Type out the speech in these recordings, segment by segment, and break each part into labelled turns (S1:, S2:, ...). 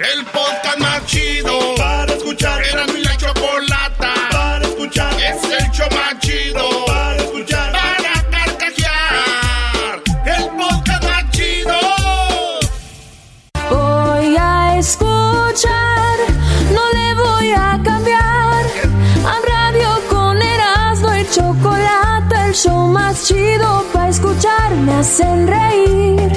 S1: El podcast más chido para escuchar. Era mi la chocolata para escuchar. Es el show más chido para escuchar. Para carcajear. El podcast más chido.
S2: Voy a escuchar, no le voy a cambiar. A radio con Erasmo y chocolate, el show más chido para escuchar. Me hacen reír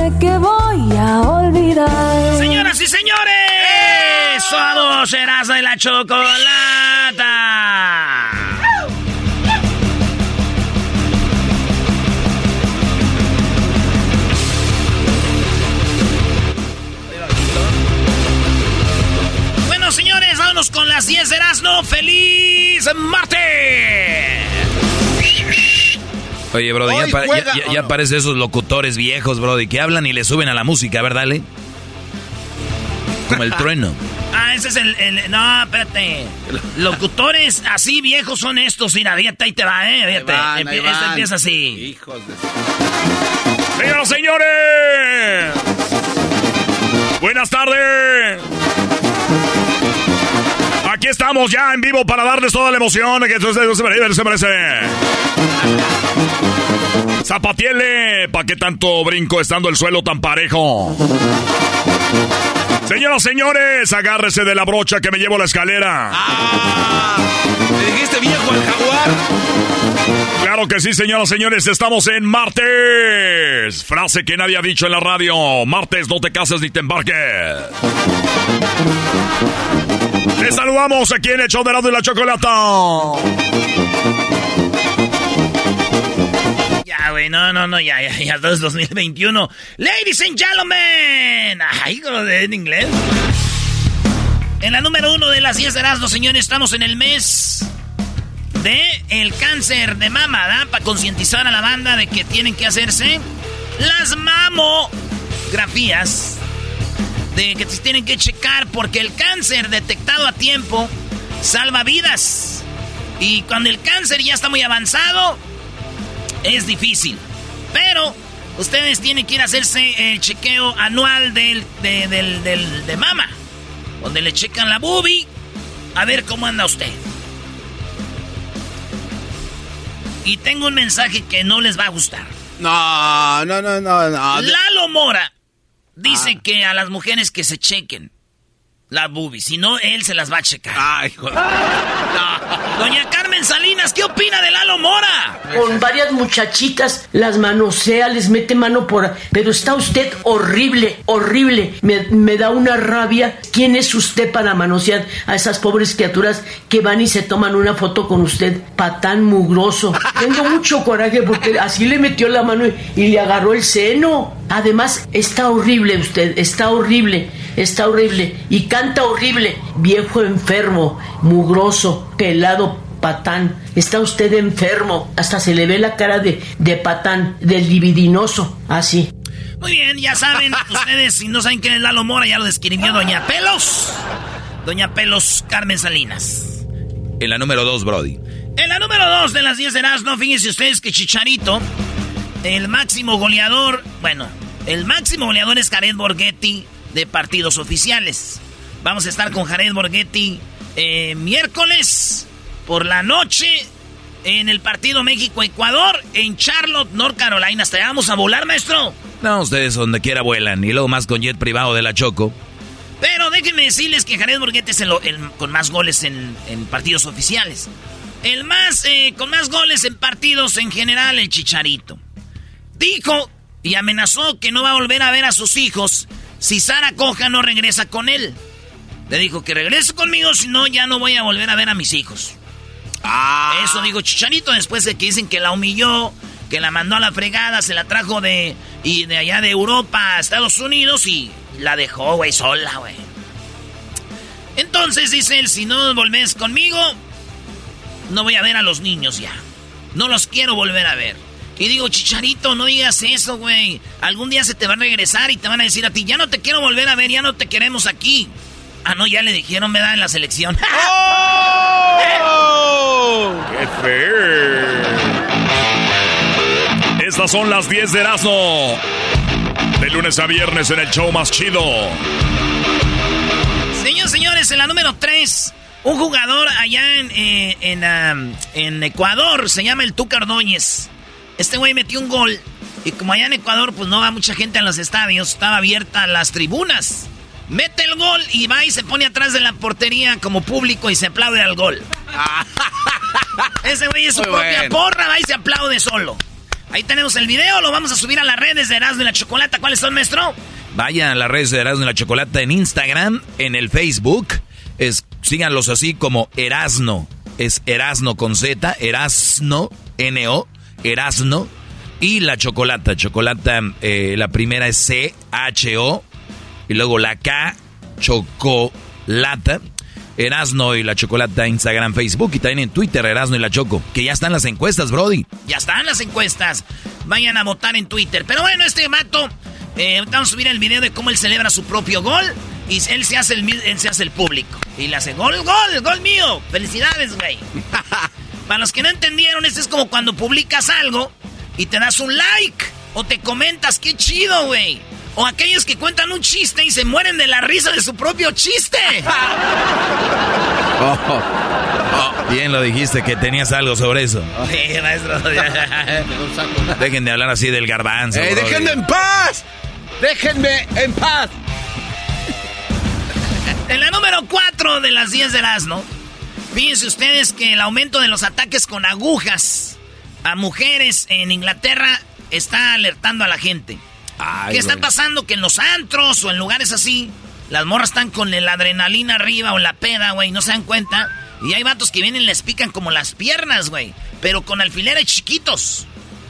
S2: sé que voy a olvidar.
S3: Señoras y señores, somos Erasmo y la chocolata. Bueno, señores, vámonos con las 10 de Erasmo. ¡Feliz martes!
S4: Oye, Brody, ya, pa-
S1: juega,
S4: ya- ya-
S1: ¿o
S4: ya
S1: no?
S4: parece esos locutores viejos, Brody, que hablan y le suben a la música. A ver, dale. Como el trueno.
S3: Ah, ese es el, el- No, espérate. Locutores así viejos son estos. Mira, fíjate, ahí te va, ¿eh? Fíjate.
S1: van, ahí
S3: este
S1: van.
S3: empieza así.
S1: Hijos de...
S4: Señoras, señores. Buenas tardes. Aquí estamos ya en vivo para darles toda la emoción que ustedes se merece. Se merece. Zapatiele, ¿pa' qué tanto brinco estando el suelo tan parejo? Señoras, señores, agárrese de la brocha que me llevo la escalera.
S1: ¡Ah! ¿Le dijiste viejo al jaguar?
S4: Claro que sí, señoras, señores, estamos en martes. Frase que nadie ha dicho en la radio. Martes, no te cases ni te embarques. Les saludamos aquí en el show de y la Chocolata.
S3: Güey, no, no, no, ya, ya, ya, todo es 2021. Ladies and gentlemen. Ay, como de en inglés. En la número uno de las 10 de Erasmo, señores, estamos en el mes de el cáncer de mama, ¿verdad? Para concientizar a la banda de que tienen que hacerse las mamografías. De que se tienen que checar porque el cáncer detectado a tiempo salva vidas. Y cuando el cáncer ya está muy avanzado, es difícil. Pero ustedes tienen que ir a hacerse el chequeo anual del, de, del- del- de mama. Donde le checan la boobie. A ver cómo anda usted. Y tengo un mensaje que no les va a gustar.
S1: No, no, no, no, no.
S3: Lalo Mora dice que a las mujeres que se chequen la boobie. Si no, él se las va a checar.
S1: Ay, hijo de-
S3: Doña Carmen Salinas, ¿qué opina de Lalo Mora?
S5: Con varias muchachitas las manosea, les mete mano por... Pero está usted horrible, horrible. Me, me da una rabia. ¿Quién es usted para manosear a esas pobres criaturas que van y se toman una foto con usted? Patán mugroso. Tengo mucho coraje porque así le metió la mano y, y le agarró el seno. Además, está horrible usted, está horrible, está horrible. Y canta horrible. Viejo enfermo, mugroso, pelado, patán. Está usted enfermo. Hasta se le ve la cara de, de patán, del libidinoso. Así.
S3: Muy bien, ya saben, ustedes si no saben quién es Lalo Mora, ya lo describió Doña Pelos. Doña Pelos Carmen Salinas.
S4: En la número dos, Brody.
S3: En la número 2 de las 10 de no fíjense ustedes que Chicharito, el máximo goleador, bueno, el máximo goleador es Jared Borghetti de partidos oficiales. Vamos a estar con Jared Borghetti eh, miércoles por la noche en el partido México-Ecuador en Charlotte, North Carolina. ¿Hasta vamos a volar, maestro?
S4: No, ustedes donde quiera vuelan. Y luego más con jet privado de la Choco.
S3: Pero déjenme decirles que Jared Borghetti es el, el con más goles en, en partidos oficiales. El más, eh, con más goles en partidos en general, el Chicharito. Dijo y amenazó que no va a volver a ver a sus hijos si Sara Coja no regresa con él. Le dijo que regrese conmigo, si no, ya no voy a volver a ver a mis hijos.
S1: Ah.
S3: Eso dijo Chicharito después de que dicen que la humilló, que la mandó a la fregada, se la trajo de, y de allá de Europa a Estados Unidos y la dejó, güey, sola, güey. Entonces dice él, si no volvés conmigo, no voy a ver a los niños ya. No los quiero volver a ver. Y digo, Chicharito, no digas eso, güey. Algún día se te van a regresar y te van a decir a ti, ya no te quiero volver a ver, ya no te queremos aquí. Ah, no, ya le dijeron, ¿verdad? En la selección.
S1: ¡Oh!
S4: ¡Qué feo! Estas son las 10 de Erasmo. De lunes a viernes en el show más chido.
S3: Señores, señores, en la número 3, un jugador allá en, eh, en, en Ecuador, se llama el Tuca Ordóñez. Este güey metió un gol y como allá en Ecuador pues no va mucha gente a los estadios, estaba abierta las tribunas. Mete el gol y va y se pone atrás de la portería como público y se aplaude al gol. Ese güey es su propia porra, va y se aplaude solo. Ahí tenemos el video, lo vamos a subir a las redes de Erasmo y la Chocolata. ¿Cuáles son, maestro?
S6: Vayan a las redes de Erasmo y la Chocolata en Instagram, en el Facebook. Es, síganlos así como Erasno. Es Erasno con Z, Erasno, N-O, Erasno. Y la Chocolata. Chocolata, eh, la primera es C-H-O. Y luego la K, Chocolata. Erasno y la Chocolata, Instagram, Facebook y también en Twitter, Erasno y la Choco. Que ya están las encuestas, Brody.
S3: Ya están las encuestas. Vayan a votar en Twitter. Pero bueno, este mato, eh, vamos a subir el video de cómo él celebra su propio gol. Y él se hace el, él se hace el público. Y le hace gol, gol, gol mío. Felicidades, güey. Para los que no entendieron, este es como cuando publicas algo y te das un like. O te comentas, qué chido, güey. O aquellos que cuentan un chiste y se mueren de la risa de su propio chiste.
S6: Oh, oh, bien lo dijiste, que tenías algo sobre eso.
S3: Sí, maestro.
S6: Dejen de hablar así del garbanzo.
S1: ¡Eh, déjenme en paz! ¡Déjenme en paz!
S3: En la número 4 de las 10 de Erasmo, fíjense ustedes que el aumento de los ataques con agujas a mujeres en Inglaterra está alertando a la gente. ¿Qué está pasando? Que en los antros o en lugares así, las morras están con la adrenalina arriba o la peda, güey, no se dan cuenta. Y hay vatos que vienen y les pican como las piernas, güey. Pero con alfileres chiquitos.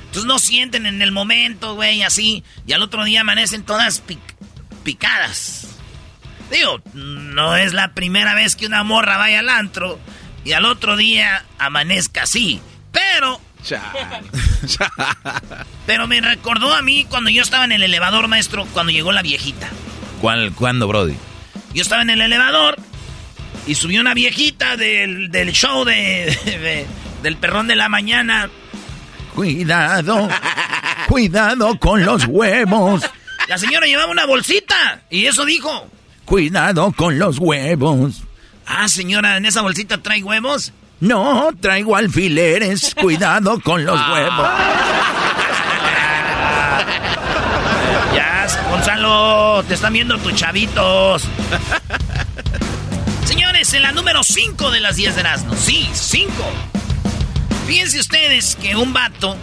S3: Entonces no sienten en el momento, güey, así. Y al otro día amanecen todas picadas. Digo, no es la primera vez que una morra vaya al antro y al otro día amanezca así. Pero Pero me recordó a mí cuando yo estaba en el elevador, maestro, cuando llegó la viejita.
S6: ¿Cuál, ¿Cuándo, Brody?
S3: Yo estaba en el elevador y subió una viejita del, show de, del perrón de la mañana.
S6: Cuidado, cuidado con los huevos.
S3: La señora llevaba una bolsita y eso dijo.
S6: Cuidado con los huevos.
S3: Ah, señora, ¿en esa bolsita trae huevos?
S6: No, traigo alfileres. Cuidado con los
S3: ah.
S6: huevos.
S3: Ya, Gonzalo, te están viendo tus chavitos. Señores, en la número 5 de las 10 de Erasmo. Sí, 5. Fíjense ustedes que un vato,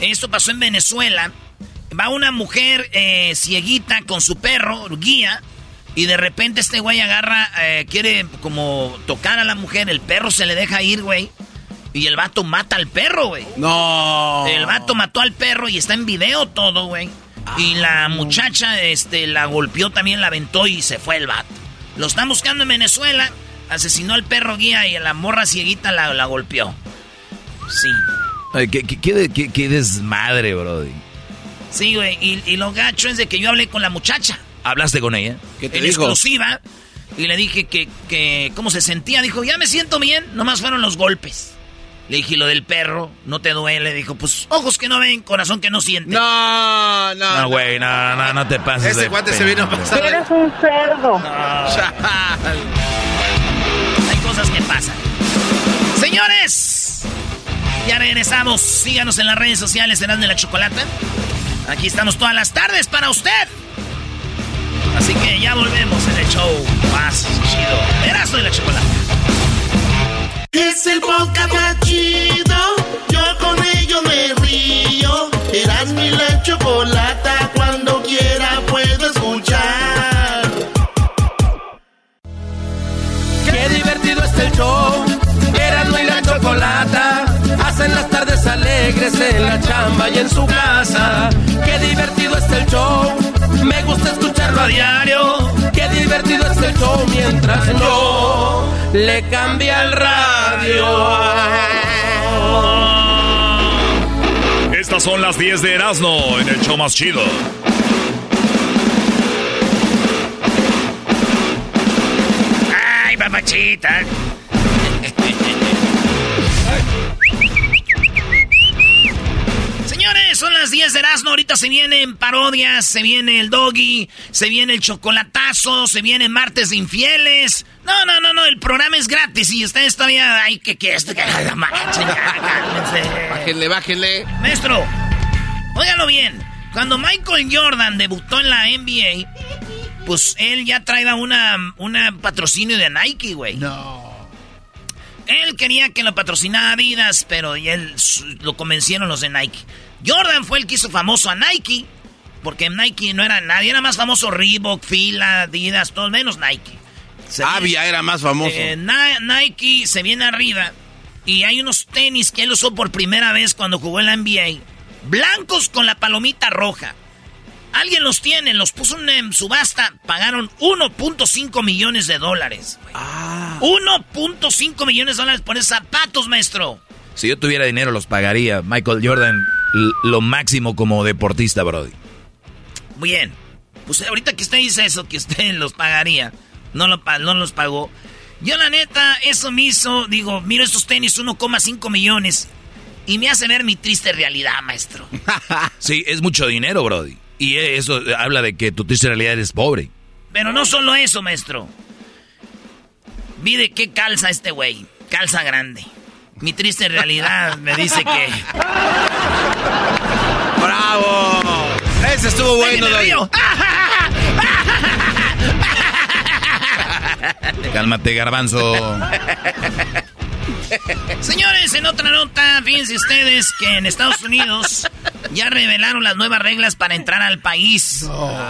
S3: esto pasó en Venezuela, va una mujer eh, cieguita con su perro, guía, y de repente este güey agarra, eh, quiere como tocar a la mujer, el perro se le deja ir, güey. Y el vato mata al perro, güey.
S1: No.
S3: El vato mató al perro y está en video todo, güey. y la muchacha, este, la golpeó también, la aventó y se fue el vato. Lo están buscando en Venezuela. Asesinó al perro guía y la morra cieguita la, la golpeó. Sí.
S6: Ay, ¿qué, qué, qué, desmadre, brody.
S3: Sí, güey. Y, y lo gacho es de que yo hablé con la muchacha.
S6: ¿Hablaste con ella?
S3: ¿Qué te en exclusiva. Y le dije que, que cómo se sentía. Dijo, ya me siento bien, nomás fueron los golpes. Le dije, lo del perro, ¿no te duele? Dijo, pues ojos que no ven, corazón que no siente.
S1: No, no.
S6: No, güey, no, no, no te pases.
S1: Ese guante se vino a pasar.
S7: Eres un cerdo.
S3: Hay cosas que pasan. Señores, ya regresamos. Síganos en las redes sociales, serán de la Chocolata. Aquí estamos todas las tardes para usted. Así que ya volvemos en el show más chido. Erazo de la chocolate.
S1: Es el podcast más chido. Yo con ello me río. Eras mi la chocolata. Cuando quiera puedo escuchar.
S8: Qué divertido está el show. Erasmo y la chocolata. Hacen las tardes alegres en la chamba y en su casa. Qué divertido está el show. Me gusta escucharlo a diario. Qué divertido es el show mientras yo le cambia el radio.
S4: Estas son las 10 de Erasmo en el show más chido.
S3: Ay, papachita. Señores, son las 10 10 de Erasmo, ahorita se vienen parodias, se viene el doggy, se viene el chocolatazo, se viene martes de infieles. No, no, no, no, el programa es gratis y ustedes todavía... Ay, que que esto, que
S7: Bájenle, bájenle.
S3: Maestro, óigalo bien. Cuando Michael Jordan debutó en la NBA, pues él ya traía una, una patrocinio de Nike, güey.
S7: No.
S3: Él quería que lo patrocinara Adidas, pero él lo convencieron los de Nike. Jordan fue el que hizo famoso a Nike, porque Nike no era nadie, era más famoso Reebok, Fila, Adidas, todo menos Nike.
S7: Avia era más famoso.
S3: Eh, Nike se viene arriba y hay unos tenis que él usó por primera vez cuando jugó en la NBA, blancos con la palomita roja. Alguien los tiene, los puso en subasta, pagaron 1.5 millones de dólares. 1.5 ah. millones de dólares por esos zapatos, maestro.
S6: Si yo tuviera dinero, los pagaría. Michael Jordan, lo máximo como deportista, Brody.
S3: Bien. Pues ahorita que usted dice eso, que usted los pagaría, no, lo, no los pagó. Yo, la neta, eso me hizo, digo, miro estos tenis, 1,5 millones. Y me hace ver mi triste realidad, maestro.
S6: sí, es mucho dinero, Brody. Y eso habla de que tu triste realidad eres pobre.
S3: Pero no solo eso, maestro. Vi de qué calza este güey. Calza grande. Mi triste realidad me dice que.
S7: ¡Bravo! Ese estuvo bueno,
S6: Cálmate, garbanzo.
S3: Señores, en otra nota, fíjense ustedes que en Estados Unidos ya revelaron las nuevas reglas para entrar al país.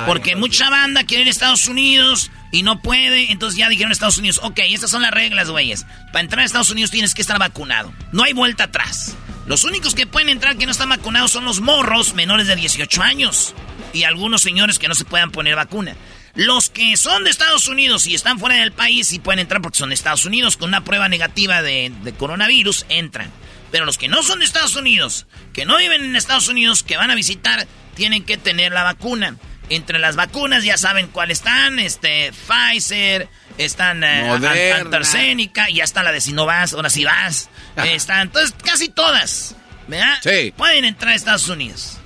S3: Porque mucha banda quiere ir a Estados Unidos y no puede. Entonces ya dijeron Estados Unidos, ok, estas son las reglas, güeyes. Para entrar a Estados Unidos tienes que estar vacunado. No hay vuelta atrás. Los únicos que pueden entrar que no están vacunados son los morros menores de 18 años. Y algunos señores que no se puedan poner vacuna. Los que son de Estados Unidos y están fuera del país y pueden entrar porque son de Estados Unidos con una prueba negativa de, coronavirus, entran. Pero los que no son de Estados Unidos, que no viven en Estados Unidos, que van a visitar, tienen que tener la vacuna. Entre las vacunas ya saben cuáles están, este, Pfizer, están eh, AstraZeneca, y ya está la de Sinovac, ahora sí vas. están, entonces casi todas, ¿verdad?
S7: Sí.
S3: Pueden entrar a Estados Unidos.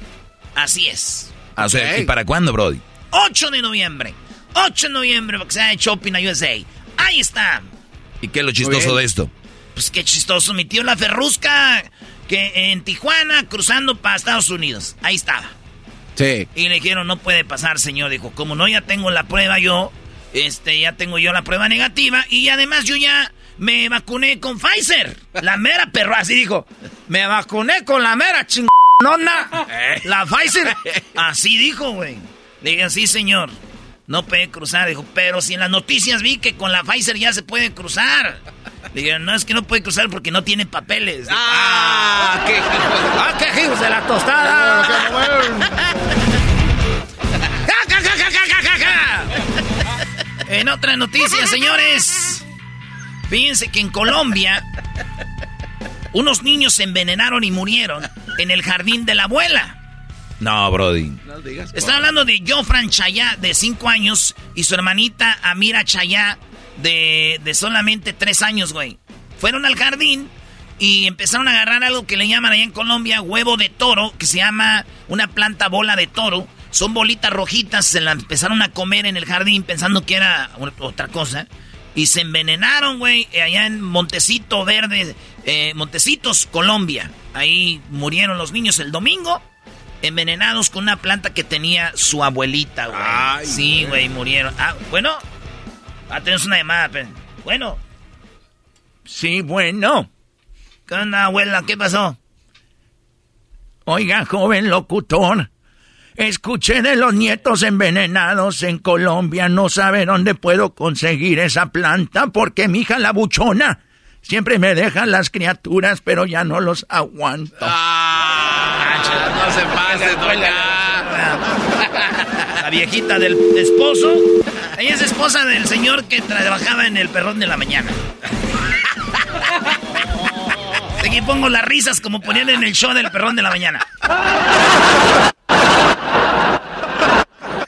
S3: Así es.
S6: Ah, o sea, ¿y para cuándo, Brody?
S3: 8 de noviembre. 8 de noviembre porque se ha hecho Shopping a USA. Ahí está.
S6: ¿Y qué es lo chistoso de esto?
S3: Pues qué chistoso. Mi tío La Ferrusca que en Tijuana cruzando para Estados Unidos. Ahí estaba. Y le dijeron, no puede pasar, señor. Dijo, como no, ya tengo la prueba yo. Este, ya tengo yo la prueba negativa. Y además yo ya me vacuné con Pfizer. La mera perro, así dijo. Me vacuné con la mera chingona. La Pfizer. Así dijo, güey. Le dije, sí, señor. No puede cruzar. Dijo, pero si en las noticias vi que con la Pfizer ya se puede cruzar. Le dije, no, es que no puede cruzar porque no tiene papeles.
S7: ¡Ah! ¡Qué hijos!
S3: ¡Ah, qué hijos de la tostada! en otra noticia, señores. Fíjense que en Colombia unos niños se envenenaron y murieron en el jardín de la abuela.
S6: No, Brody.
S3: Está hablando de Jofran Chayá, de 5 años, y su hermanita Amira Chayá, de, de solamente 3 años, güey. Fueron al jardín y empezaron a agarrar algo que le llaman allá en Colombia huevo de toro, que se llama una planta bola de toro. Son bolitas rojitas, se la empezaron a comer en el jardín pensando que era otra cosa. Y se envenenaron, güey, allá en Montecito Verde, eh, Montecitos, Colombia. Ahí murieron los niños el domingo envenenados con una planta que tenía su abuelita, güey. sí, güey, murieron. Ah, bueno. Ah, tenemos una llamada, Bueno. Sí, bueno. ¿Qué onda, abuela? ¿Qué pasó? Oiga, joven locutor. Escuché de los nietos envenenados en Colombia. No sabe dónde puedo conseguir esa planta porque mi hija la buchona siempre me deja las criaturas, pero ya no los aguanto.
S7: Ah no se pase,
S3: La viejita del esposo. Ella es esposa del señor que trabajaba en el perrón de la mañana. Aquí pongo las risas como ponían en el show del perrón de la mañana.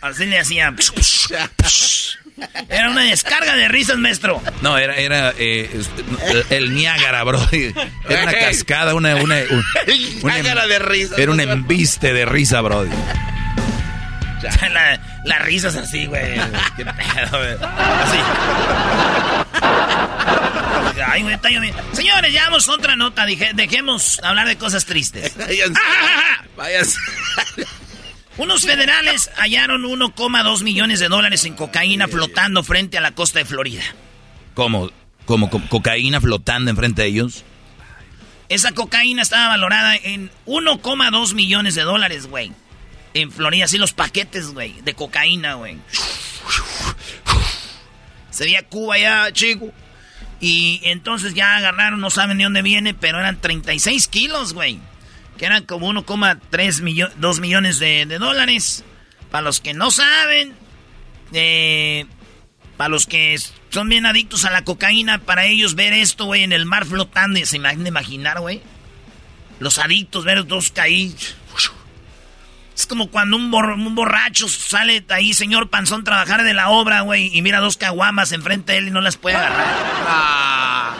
S3: Así le hacía. Era una descarga de risas, maestro.
S6: No, era, era eh, el Niágara, bro. Era una cascada, una... una un,
S7: Niágara de risas.
S6: Era un embiste de risa, bro.
S3: La, las risas así, güey. Qué pedo, güey. Así. Ay, güey, está lloviendo. Señores, ya vamos a otra nota. Dije, dejemos hablar de cosas tristes.
S7: Váyanse.
S3: Unos federales hallaron 1,2 millones de dólares en cocaína flotando frente a la costa de Florida.
S6: ¿Cómo? ¿Cómo? co- cocaína flotando enfrente de ellos?
S3: Esa cocaína estaba valorada en 1,2 millones de dólares, güey. En Florida, así los paquetes, güey, de cocaína, güey. Se veía Cuba ya, chico. Y entonces ya agarraron, no saben de dónde viene, pero eran 36 kilos, güey. Que eran como 1,3 millones, 2 millones de, dólares. Para los que no saben, eh, para los que son bien adictos a la cocaína, para ellos ver esto, güey, en el mar flotando, se imaginan imaginar, güey. Los adictos, ver dos caí. Es como cuando un, bor- un borracho sale ahí, señor Panzón, trabajar de la obra, güey, y mira dos caguamas enfrente de él y no las puede agarrar.
S7: Ah,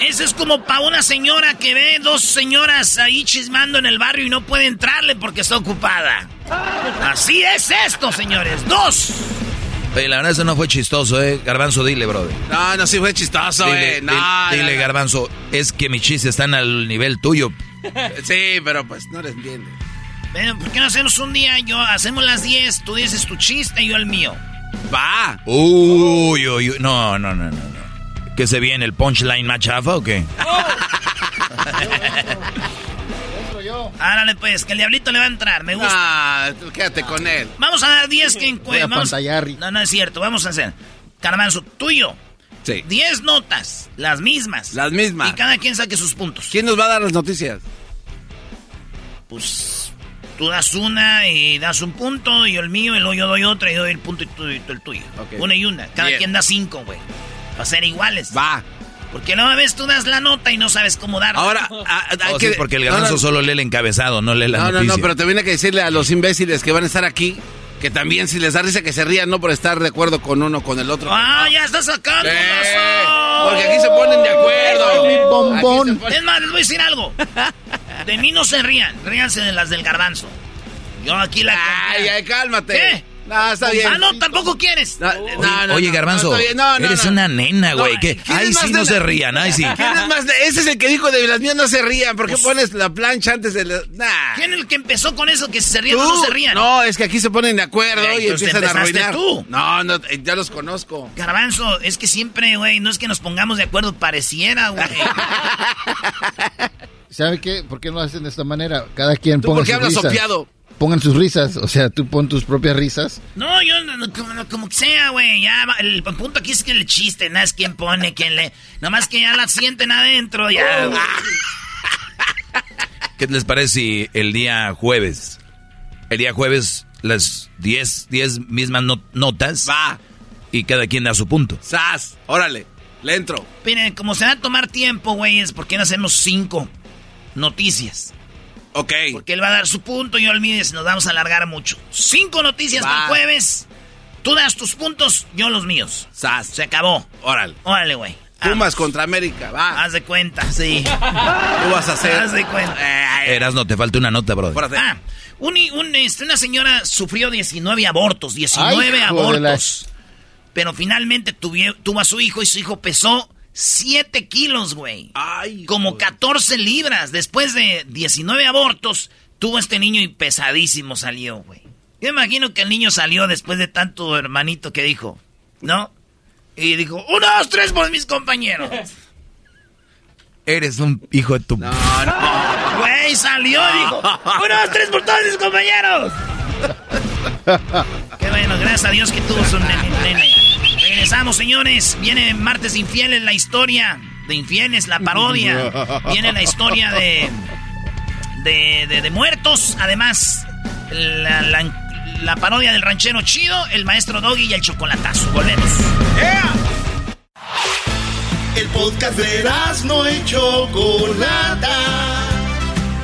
S3: Eso es como para una señora que ve dos señoras ahí chismando en el barrio y no puede entrarle porque está ocupada. Así es esto, señores. Dos.
S6: Oye, la verdad eso no fue chistoso, ¿eh? Garbanzo, dile, brother.
S7: no, no, sí fue chistoso,
S6: Dile,
S7: eh.
S6: dile-
S7: No,
S6: dile,
S7: no, no.
S6: Garbanzo, es que mis chistes están al nivel tuyo.
S7: Sí, pero pues no le entiende.
S3: Bueno, ¿por qué no hacemos un día? Yo hacemos las 10, tú dices tu chiste y yo el mío.
S7: Va.
S6: Uy, uy, uy. No, no, no, no, no. ¿Qué se viene? ¿El punchline más chafa o qué?
S3: Árale pues, que el diablito le va a entrar, me gusta.
S7: Ah, tú quédate con él.
S3: Vamos a dar 10 que
S9: Rick.
S3: No, no es cierto, vamos a hacer. Carmanzo, tuyo.
S7: Sí.
S3: 10 notas, las mismas.
S7: Las mismas.
S3: Y cada quien saque sus puntos.
S7: ¿Quién nos va a dar las noticias?
S3: Pues tú das una y das un punto, y yo el mío, y luego yo doy otra y doy el punto y tú, y tú el tuyo.
S7: Ok.
S3: Una y una. Cada
S7: Bien.
S3: quien da cinco, güey. Para ser iguales.
S7: Va.
S3: Porque a veces tú das la nota y no sabes cómo darla.
S7: Ahora, ah, hay
S6: Oh,
S7: que...
S6: sí, porque el
S7: no,
S6: garbanzo
S7: no,
S6: solo lee el encabezado, no lee la
S7: No, no,
S6: noticia.
S7: no, pero también hay que decirle a los imbéciles que van a estar aquí que también si les da risa que se rían, no por estar de acuerdo con uno o con el otro.
S3: ¡Ah, ya estás sacando! Razón!
S7: porque aquí se ponen de acuerdo.
S9: Ay, mi bombón.
S7: Aquí se ponen-
S3: Es más, les voy a decir algo. De mí no se rían, ríanse de las del garbanzo. Yo aquí la...
S7: Ay, ay, cálmate.
S3: ¿Qué?
S7: No, está bien.
S3: Ah, no, tampoco quieres.
S7: No, no, no,
S6: Oye, Garbanzo,
S7: no, está bien. No, no,
S6: eres
S7: no.
S6: una nena, güey.
S7: No,
S6: que
S7: ¿quién
S6: Ay, sí, no se rían, ay, sí.
S7: ¿Quién es más de- Ese es el que dijo de las mías no se rían. ¿Por qué
S3: Pues-
S7: pones la plancha antes de la.? Nah.
S3: ¿Quién es el que empezó con eso? Que si se rían
S7: ¿Tú?
S3: o no se rían.
S7: No, es que aquí se ponen de acuerdo
S3: Eh,
S7: y empiezan a arruinar.
S3: tú.
S7: No, no, eh, ya los conozco.
S3: Garbanzo, es que siempre, güey, no es que nos pongamos de acuerdo, pareciera, güey.
S9: ¿Sabe qué? ¿Por qué no lo hacen de esta manera? Cada quien
S7: ¿Tú
S9: ponga
S7: por qué hablas sopeado?
S9: Pongan sus risas, o sea, tú pon tus propias risas.
S3: No, yo, no, no, como, no, como que sea, güey, ya, va- el punto aquí es que el chiste, nada es quién pone, quién le... Nomás que ya la sienten adentro, ya. güey.
S6: ¿Qué les parece si el día jueves, el día jueves, las 10, 10 mismas no- notas
S7: Va,
S6: y cada quien da su punto?
S7: sas, órale, le entro.
S3: Miren, como se va a tomar tiempo, güey, es porque no hacemos cinco noticias.
S7: Ok.
S3: Porque él va a dar su punto y yo mío y nos vamos a alargar mucho. Cinco noticias para el jueves. Tú das tus puntos, yo los míos.
S7: Sas,
S3: Se acabó.
S7: órale.
S3: Órale, güey.
S7: Pumas
S3: Vamos.
S7: contra América, va.
S3: Haz de cuenta, sí.
S7: Tú vas a hacer.
S3: Haz de cuenta.
S7: Eh,
S6: Eras, no te falta una nota, brother.
S7: Pórate.
S3: Ah, un, un, este, una señora sufrió 19 abortos, 19
S9: Ay, hijo de
S3: abortos. Pero finalmente tuvo a su hijo y su hijo pesó 7 kilos, güey.
S7: Ay,
S3: Como 14 libras. Después de 19 abortos, tuvo este niño y pesadísimo salió, güey. Yo imagino que el niño salió después de tanto hermanito que dijo, ¿no? Y dijo, uno, dos, tres por mis compañeros.
S6: Eres un hijo de tu...
S7: No, no.
S3: Güey, salió y dijo, uno, dos, tres por todos mis compañeros. Qué bueno, gracias a Dios que tuvo su nene. nene. Regresamos, señores. Viene Martes Infieles, la historia de Infieles, la parodia. Viene la historia de, de, de- de muertos. Además, la, la- la parodia del ranchero chido, el maestro Doggy y el chocolatazo. Volvemos.
S1: El podcast de no y Chocolata.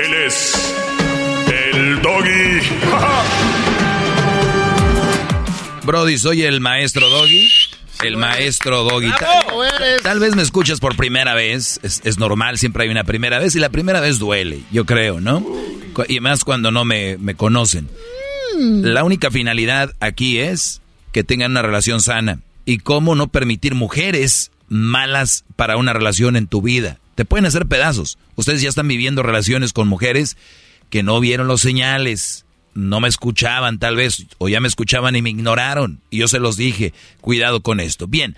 S4: Él es el doggy.
S6: Brody, soy el maestro doggy. El maestro doggy. Tal, tal vez me escuchas por primera vez. Es, es normal, siempre hay una primera vez. Y la primera vez duele, yo creo, ¿no? Y más cuando no me, me conocen. La única finalidad aquí es que tengan una relación sana. Y cómo no permitir mujeres malas para una relación en tu vida. Te pueden hacer pedazos. Ustedes ya están viviendo relaciones con mujeres que no vieron los señales, no me escuchaban tal vez, o ya me escuchaban y me ignoraron. Y yo se los dije, cuidado con esto. Bien,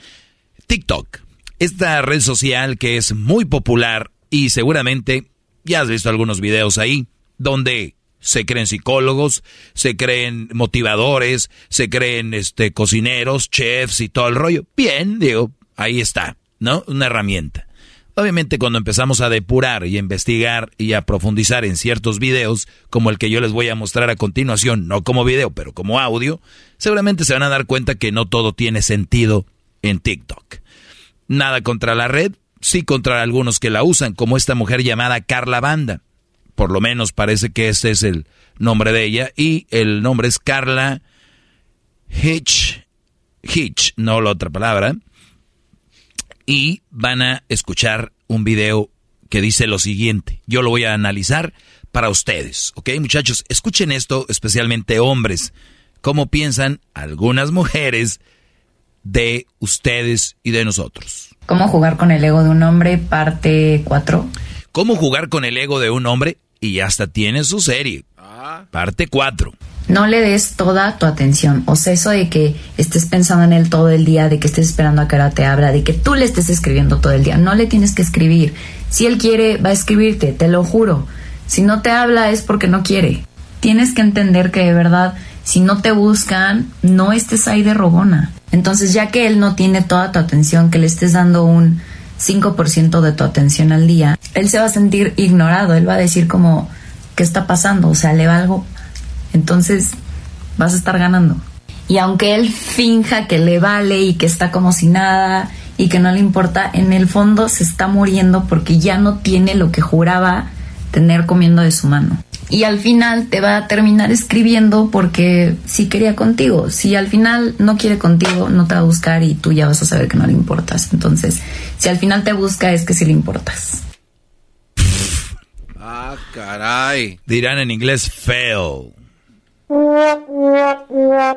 S6: TikTok, esta red social que es muy popular y seguramente ya has visto algunos videos ahí, donde se creen psicólogos, se creen motivadores, se creen este cocineros, chefs y todo el rollo. Bien, digo, ahí está, ¿no? Una herramienta. Obviamente cuando empezamos a depurar y a investigar y a profundizar en ciertos videos, como el que yo les voy a mostrar a continuación, no como video, pero como audio, seguramente se van a dar cuenta que no todo tiene sentido en TikTok. Nada contra la red, sí contra algunos que la usan, como esta mujer llamada Carla Banda. Por lo menos parece que ese es el nombre de ella y el nombre es Carla Hitch, Hitch, no la otra palabra y van a escuchar un video que dice lo siguiente. Yo lo voy a analizar para ustedes, ¿ok? Muchachos, escuchen esto, especialmente hombres. ¿Cómo piensan algunas mujeres de ustedes y de nosotros?
S10: ¿Cómo jugar con el ego de un hombre? Parte 4.
S6: ¿Cómo jugar con el ego de un hombre? Y hasta tiene su serie. Parte 4.
S10: No le des toda tu atención. O sea, eso de que estés pensando en él todo el día, de que estés esperando a que ahora te abra, de que tú le estés escribiendo todo el día. No le tienes que escribir. Si él quiere, va a escribirte, te lo juro. Si no te habla es porque no quiere. Tienes que entender que de verdad, si no te buscan, no estés ahí de rogona. Entonces, ya que él no tiene toda tu atención, que le estés dando un 5% de tu atención al día, él se va a sentir ignorado. Él va a decir como, ¿qué está pasando? O sea, le va algo entonces vas a estar ganando. Y aunque él finja que le vale y que está como si nada y que no le importa, en el fondo se está muriendo porque ya no tiene lo que juraba tener comiendo de su mano. Y al final te va a terminar escribiendo porque sí quería contigo. Si al final no quiere contigo, no te va a buscar y tú ya vas a saber que no le importas. Entonces, si al final te busca es que sí le importas.
S7: Ah, caray.
S6: Dirán en inglés fail.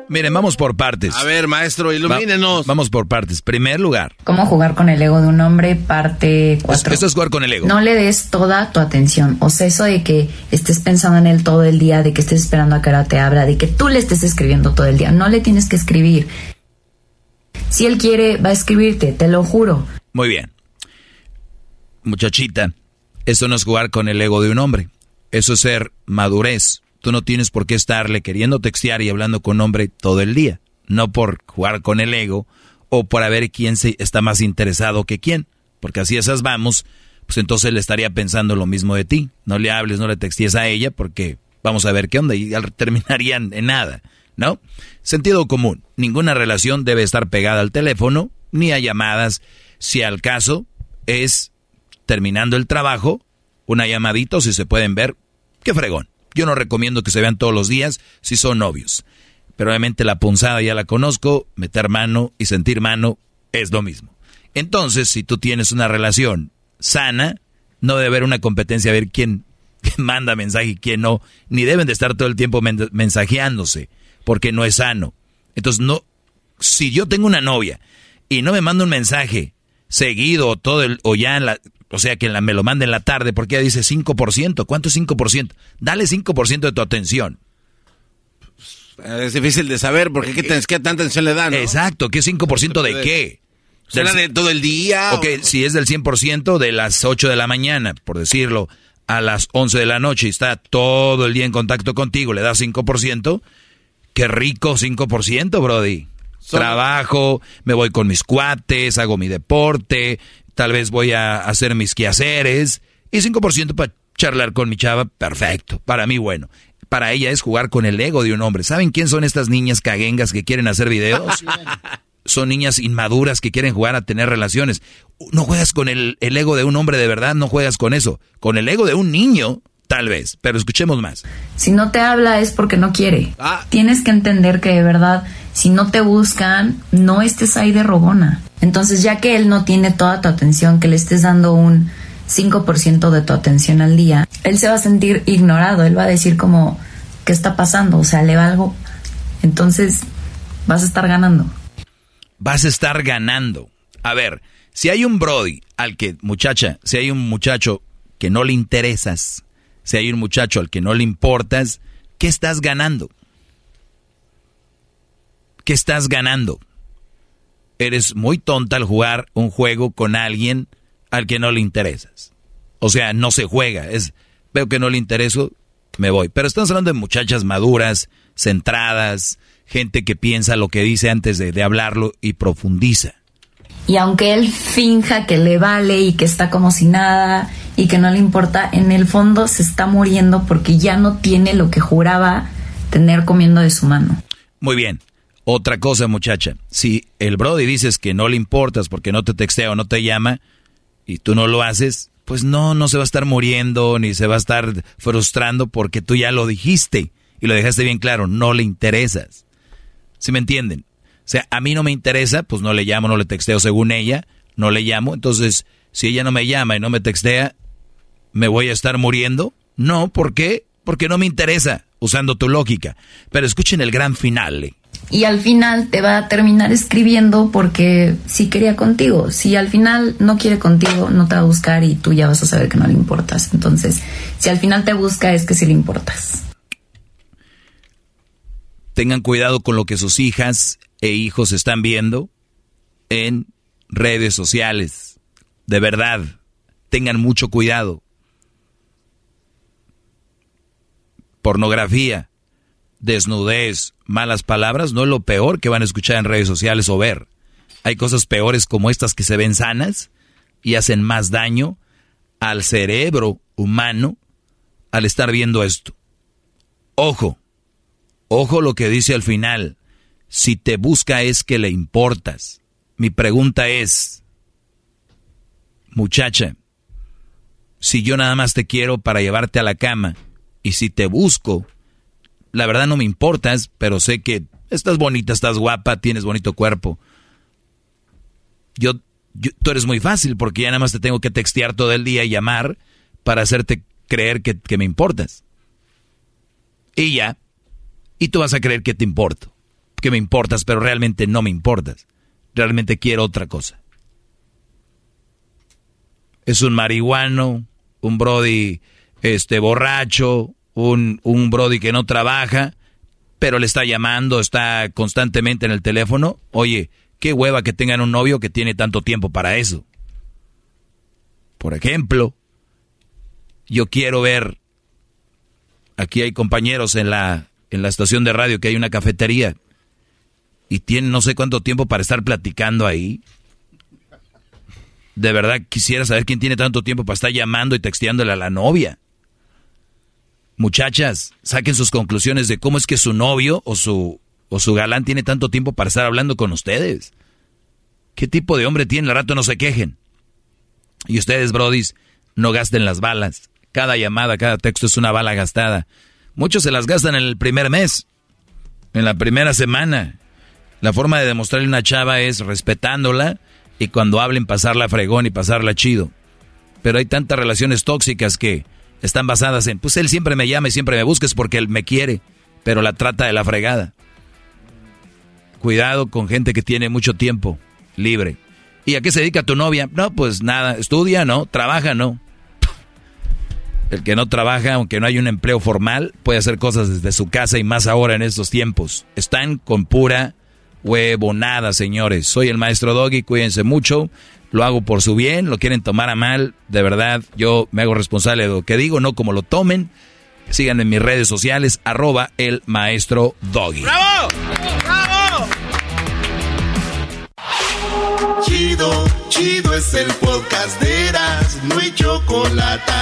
S6: Miren, vamos por partes.
S7: A ver, maestro, ilumínenos.
S6: Va- vamos por partes. Primer lugar.
S10: ¿Cómo jugar con el ego de un hombre? Parte 4.
S6: Esto es jugar con el ego.
S10: No le des toda tu atención. O sea, eso de que estés pensando en él todo el día, de que estés esperando a que ahora te abra, de que tú le estés escribiendo todo el día. No le tienes que escribir. Si él quiere, va a escribirte, te lo juro.
S6: Muy bien. Muchachita, eso no es jugar con el ego de un hombre. Eso es ser madurez. Tú no tienes por qué estarle queriendo textear y hablando con hombre todo el día. No por jugar con el ego o por ver quién se está más interesado que quién. Porque así esas vamos, pues entonces le estaría pensando lo mismo de ti. No le hables, no le textees a ella porque vamos a ver qué onda y terminarían en nada, ¿no? Sentido común. Ninguna relación debe estar pegada al teléfono ni a llamadas. Si al caso es terminando el trabajo, una llamadita si se pueden ver, qué fregón. Yo no recomiendo que se vean todos los días si son novios. Pero obviamente la punzada ya la conozco, meter mano y sentir mano es lo mismo. Entonces, si tú tienes una relación sana, no debe haber una competencia a ver quién, manda mensaje y quién no, ni deben de estar todo el tiempo men- mensajeándose, porque no es sano. Entonces, no, si yo tengo una novia y no me manda un mensaje seguido o todo el, o ya en la, o sea que la- me lo manda en la tarde porque ella dice 5%, ¿cuánto es 5%? Dale 5% de tu atención.
S7: Es difícil de saber porque qué, qué tanta atención le dan. ¿no?
S6: Exacto, ¿qué 5% de qué?
S7: ¿Será de todo el día?
S6: Ok,
S7: o-
S6: si es del 100% de las 8 de la mañana, por decirlo, a las 11 de la noche y está todo el día en contacto contigo, le das 5%, qué rico 5%, Brody. Trabajo, me voy con mis cuates, hago mi deporte, tal vez voy a hacer mis quehaceres. Y 5% para charlar con mi chava, perfecto. Para mí, bueno. Para ella es jugar con el ego de un hombre. ¿Saben quién son estas niñas caguengas que quieren hacer videos? son niñas inmaduras que quieren jugar a tener relaciones. No juegas con el, el, ego de un hombre de verdad, no juegas con eso. Con el ego de un niño, tal vez. Pero escuchemos más.
S10: Si no te habla es porque no quiere.
S7: Ah.
S10: Tienes que entender que de verdad, si no te buscan, no estés ahí de rogona. Entonces, ya que él no tiene toda tu atención, que le estés dando un 5% de tu atención al día, él se va a sentir ignorado. Él va a decir como, ¿qué está pasando? O sea, le va algo. Entonces, vas a estar ganando
S6: vas a estar ganando. A ver, si hay un Brody al que, muchacha, si hay un muchacho que no le interesas, si hay un muchacho al que no le importas, ¿qué estás ganando? ¿Qué estás ganando? Eres muy tonta al jugar un juego con alguien al que no le interesas. O sea, no se juega, es veo que no le intereso, me voy. Pero estamos hablando de muchachas maduras, centradas, gente que piensa lo que dice antes de, hablarlo y profundiza.
S10: Y aunque él finja que le vale y que está como si nada y que no le importa, en el fondo se está muriendo porque ya no tiene lo que juraba tener comiendo de su mano.
S6: Muy bien. Otra cosa, muchacha. Si el Brody dices que no le importas porque no te textea o no te llama y tú no lo haces, pues no, no se va a estar muriendo ni se va a estar frustrando porque tú ya lo dijiste y lo dejaste bien claro, no le interesas. ¿Sí me entienden? O sea, a mí no me interesa, pues no le llamo, no le texteo según ella, no le llamo. Entonces, si ella no me llama y no me textea, ¿me voy a estar muriendo? No, ¿por qué? Porque no me interesa, usando tu lógica. Pero escuchen el gran final.
S10: Y al final te va a terminar escribiendo porque sí quería contigo. Si al final no quiere contigo, no te va a buscar y tú ya vas a saber que no le importas. Entonces, si al final te busca, es que sí le importas
S6: tengan cuidado con lo que sus hijas e hijos están viendo en redes sociales. De verdad, tengan mucho cuidado. Pornografía, desnudez, malas palabras no es lo peor que van a escuchar en redes sociales o ver. Hay cosas peores como estas que se ven sanas y hacen más daño al cerebro humano al estar viendo esto. Ojo, Ojo lo que dice al final. Si te busca es que le importas. Mi pregunta es, muchacha, si yo nada más te quiero para llevarte a la cama y si te busco, la verdad no me importas, pero sé que estás bonita, estás guapa, tienes bonito cuerpo. Yo, tú eres muy fácil porque ya nada más te tengo que textear todo el día y llamar para hacerte creer que, que me importas. Y ya, y tú vas a creer que te importo, que me importas, pero realmente no me importas. Realmente quiero otra cosa. Es un marihuano, un brody este borracho, un, un brody que no trabaja, pero le está llamando, está constantemente en el teléfono. Oye, qué hueva que tengan un novio que tiene tanto tiempo para eso. Por ejemplo, yo quiero ver, aquí hay compañeros en la en la estación de radio que hay una cafetería y tiene no sé cuánto tiempo para estar platicando ahí. De verdad quisiera saber quién tiene tanto tiempo para estar llamando y texteándole a la novia. Muchachas, saquen sus conclusiones de cómo es que su novio o su, o su galán tiene tanto tiempo para estar hablando con ustedes. ¿Qué tipo de hombre tiene? El rato no se quejen. Y ustedes, brodis, no gasten las balas. Cada llamada, cada texto es una bala gastada. Muchos se las gastan en el primer mes, en la primera semana. La forma de demostrarle a una chava es respetándola y cuando hablen pasarla fregón y pasarla chido. Pero hay tantas relaciones tóxicas que están basadas en, pues él siempre me llama y siempre me busca, es porque él me quiere, pero la trata de la fregada. Cuidado con gente que tiene mucho tiempo libre. ¿Y a qué se dedica tu novia? No, pues nada, estudia, no, trabaja, no. El que no trabaja, aunque no hay un empleo formal, puede hacer cosas desde su casa y más ahora en estos tiempos. Están con pura huevonada, señores. Soy el maestro Doggy, cuídense mucho lo hago por su bien, lo quieren tomar a mal, de verdad yo me hago responsable de lo que digo, no como lo tomen. Síganme en mis redes sociales, arroba el maestro Doggy.
S1: ¡Bravo! ¡Bravo!
S11: Chido, chido es el podcast de Eras, no hay chocolate.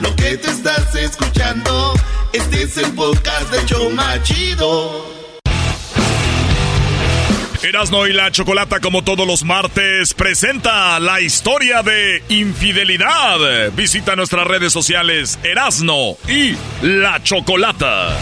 S11: Lo que te estás escuchando, este es el podcast de Choma Chido.
S4: Erasno y la Chocolata, como todos los martes, presenta la historia de infidelidad. Visita nuestras redes sociales Erasno y la Chocolata.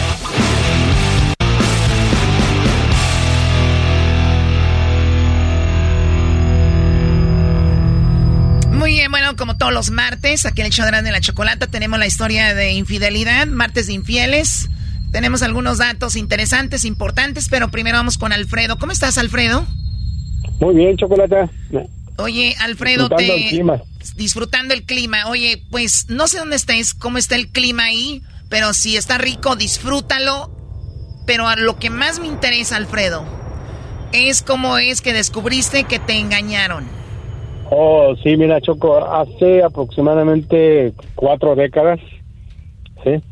S12: Muy bien, bueno, como todos los martes, aquí en el show de la Chocolata tenemos la historia de infidelidad, martes de infieles. Tenemos algunos datos interesantes, importantes, pero primero vamos con Alfredo. ¿Cómo estás, Alfredo?
S13: Muy bien, Chocolata.
S12: Oye, Alfredo,
S13: Disfrutando
S12: te...
S13: el clima.
S12: Disfrutando el clima. Oye, pues no sé dónde estés, cómo está el clima ahí, pero si está rico, disfrútalo. Pero a lo que más me interesa, Alfredo, es cómo es que descubriste que te engañaron.
S13: Oh, sí, mira, Choco, hace aproximadamente cuatro décadas, ¿sí?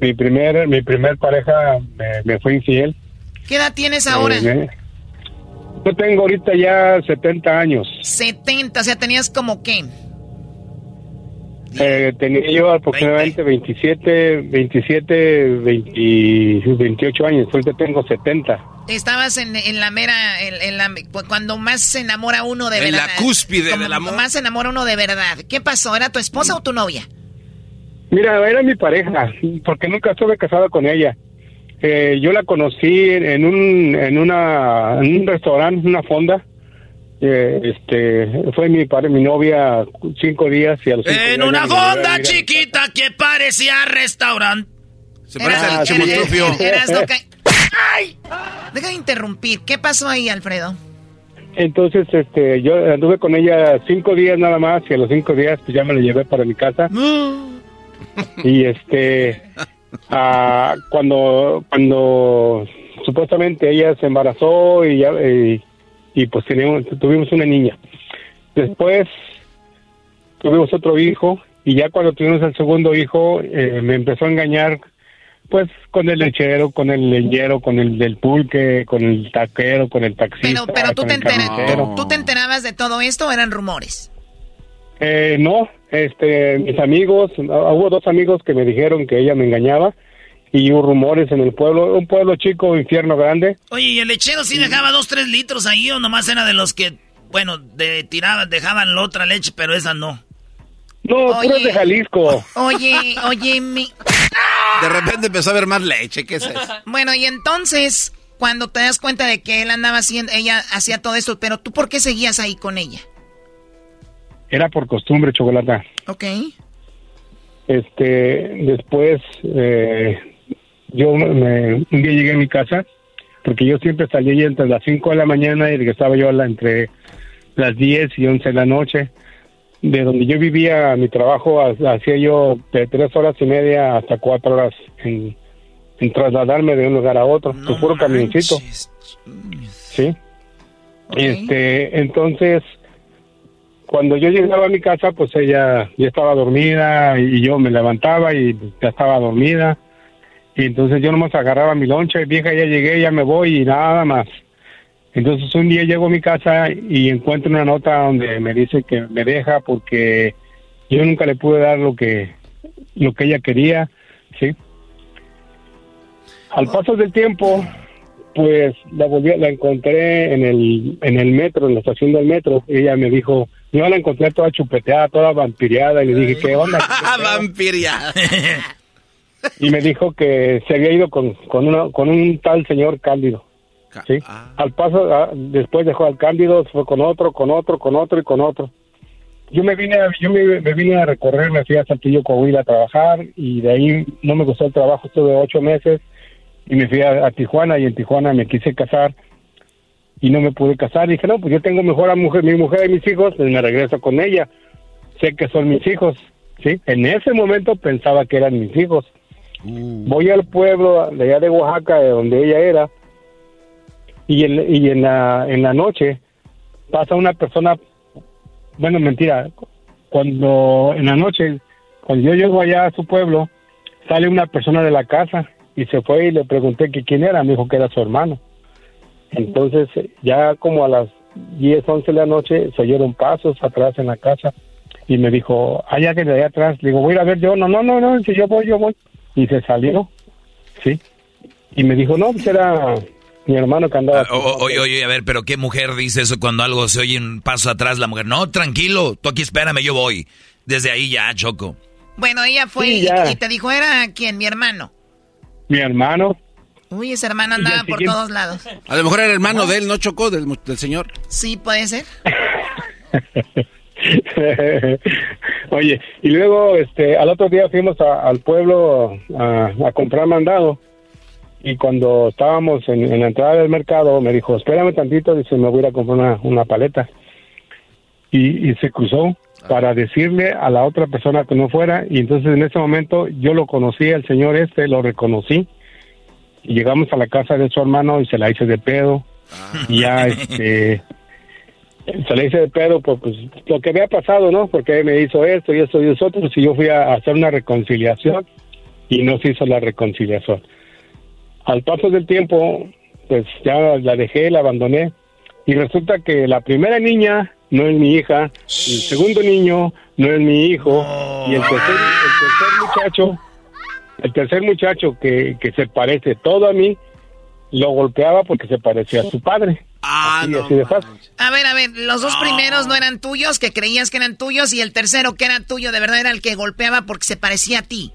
S13: Mi primer, mi primer pareja me, me fue infiel.
S12: ¿Qué edad tienes ahora?
S13: Eh, yo tengo ahorita ya 70 años.
S12: 70, o sea, tenías como qué?
S13: Eh, tenía yo aproximadamente 27, 27, 20 28 años. Ahorita tengo 70.
S12: Estabas en, en la mera, en, en la, cu- cuando más se enamora uno de
S7: En
S12: verdad.
S7: la cúspide del amor.
S12: Más se enamora uno de verdad. ¿Qué pasó? ¿Era tu esposa o tu novia?
S13: Mira, era mi pareja, porque nunca estuve casado con ella. Eh, yo la conocí en un, en una, en un restaurante, una fonda. Eh, este, fue mi padre, mi novia, cinco días y a los cinco
S12: En
S13: días
S12: una fonda chiquita que parecía restaurante.
S7: Se parece al chimotrufio.
S12: ¡Ay! Deja de interrumpir. ¿Qué pasó ahí, Alfredo?
S13: Entonces, este, yo anduve con ella cinco días nada más y a los cinco días pues ya me la llevé para mi casa. Y este, ah, cuando, cuando supuestamente ella se embarazó y ya, y, y, pues teníamos, tuvimos una niña. Después tuvimos otro hijo y ya cuando tuvimos el segundo hijo eh, me empezó a engañar pues con el lechero, con el leñero, con el del pulque, con el taquero, con el taxista,
S12: Pero, pero tú, te entera-
S13: carnicero.
S12: ¿tú te enterabas de todo esto eran rumores?
S13: Eh, no, este, mis amigos, hubo dos amigos que me dijeron que ella me engañaba y hubo rumores en el pueblo, un pueblo chico, infierno grande.
S12: Oye, ¿y el lechero sí dejaba dos, tres litros ahí o nomás era de los que, bueno, de, tiraban, dejaban la otra leche, pero esa no?
S13: No,
S12: Oye.
S13: puros de Jalisco.
S12: Oye, oye, mi...
S7: De repente empezó a ver más leche. ¿Qué es eso?
S12: Bueno, y entonces, cuando te das cuenta de que él andaba haciendo, ella hacía todo esto, pero tú por qué seguías ahí con ella?
S13: Era por costumbre, chocolata.
S12: Ok.
S13: Este, después, eh, yo me, un día llegué a mi casa, porque yo siempre salía entre las 5 de la mañana y regresaba yo a la, entre las 10 y 11 de la noche. De donde yo vivía, mi trabajo ha- hacía yo de tres horas y media hasta cuatro horas en, en trasladarme de un lugar a otro,
S12: No
S13: tu puro camioncito. Sí.
S12: Ok.
S13: Este, entonces, cuando yo llegaba a mi casa, pues ella ya estaba dormida y yo me levantaba y ya estaba dormida. Y entonces yo nomás agarraba mi loncha y vieja, ya llegué, ya me voy y nada más. Entonces un día llego a mi casa y encuentro una nota donde me dice que me deja porque yo nunca le pude dar lo que lo que ella quería, ¿sí? Al paso del tiempo, pues la volví, la encontré en el en el metro, en la estación del metro. Ella me dijo, yo la encontré toda chupeteada, toda vampireada y le dije, ¿qué onda?
S7: Vampiria.
S13: y me dijo que se había ido con con, una, con un tal señor Cándido. ¿sí?
S7: Ah.
S13: Al paso, ah, después dejó al Cándido, fue con otro, con otro, con otro y con otro. Yo me vine, a- yo me, me vine a recorrer, me fui a Saltillo, Coahuila a trabajar y de ahí no me gustó el trabajo, estuve ocho meses y me fui a, a Tijuana y en Tijuana me quise casar y no me pude casar. Dije, no, pues yo tengo mejor a mujer, mi mujer y mis hijos, pues me regreso con ella. Sé que son mis hijos, ¿sí? En ese momento pensaba que eran mis hijos. Voy al pueblo de allá de Oaxaca, de donde ella era, y en, y en, la, en la noche pasa una persona, bueno, mentira, cuando en la noche, cuando yo llego allá a su pueblo, sale una persona de la casa y se fue y le pregunté que quién era, me dijo que era su hermano. Entonces, ya como a las 10, 11 de la noche, se oyeron pasos atrás en la casa y me dijo, hay alguien de allá atrás. Le digo, voy a ir a ver yo. No, no, no, no, si yo voy, yo voy. Y se salió, sí. Y me dijo, no, pues era mi hermano que andaba.
S6: Ah, oye, oye, a ver, pero ¿qué mujer dice eso cuando algo se oye un paso atrás? La mujer, no, tranquilo, tú aquí espérame, yo voy. Desde ahí ya, Choco.
S12: Bueno, ella fue
S13: Sí,
S12: y- y, te dijo, ¿era quién? Mi hermano.
S13: Mi hermano.
S12: Uy, ese hermano andaba por todos lados.
S7: A lo mejor era hermano de él, ¿no chocó? Del, señor.
S12: Sí, puede ser.
S13: Oye, y luego este al otro día fuimos a- al pueblo a, a comprar mandado y cuando estábamos en, en la entrada del mercado me dijo, espérame tantito, dice, me voy a ir a comprar una, una paleta. Y, y se cruzó para decirle a la otra persona que no fuera y entonces en ese momento yo lo conocí, el señor este, lo reconocí llegamos a la casa de su hermano y se la hice de pedo. Y ya este se le hice de pedo por pues, lo que había pasado, ¿no? Porque me hizo esto y esto y eso y yo fui a hacer una reconciliación y no se hizo la reconciliación. Al paso del tiempo, pues ya la dejé, la abandoné. Y resulta que la primera niña no es mi hija, el segundo niño no es mi hijo. Y el tercer, el tercer muchacho, el tercer muchacho que, que se parece todo a mí, lo golpeaba porque se parecía a su padre.
S7: Ah,
S13: Así, así de fácil.
S12: A ver, a ver, los dos primeros no eran tuyos, que creías que eran tuyos, y el tercero que era tuyo, de verdad era el que golpeaba porque se parecía a ti.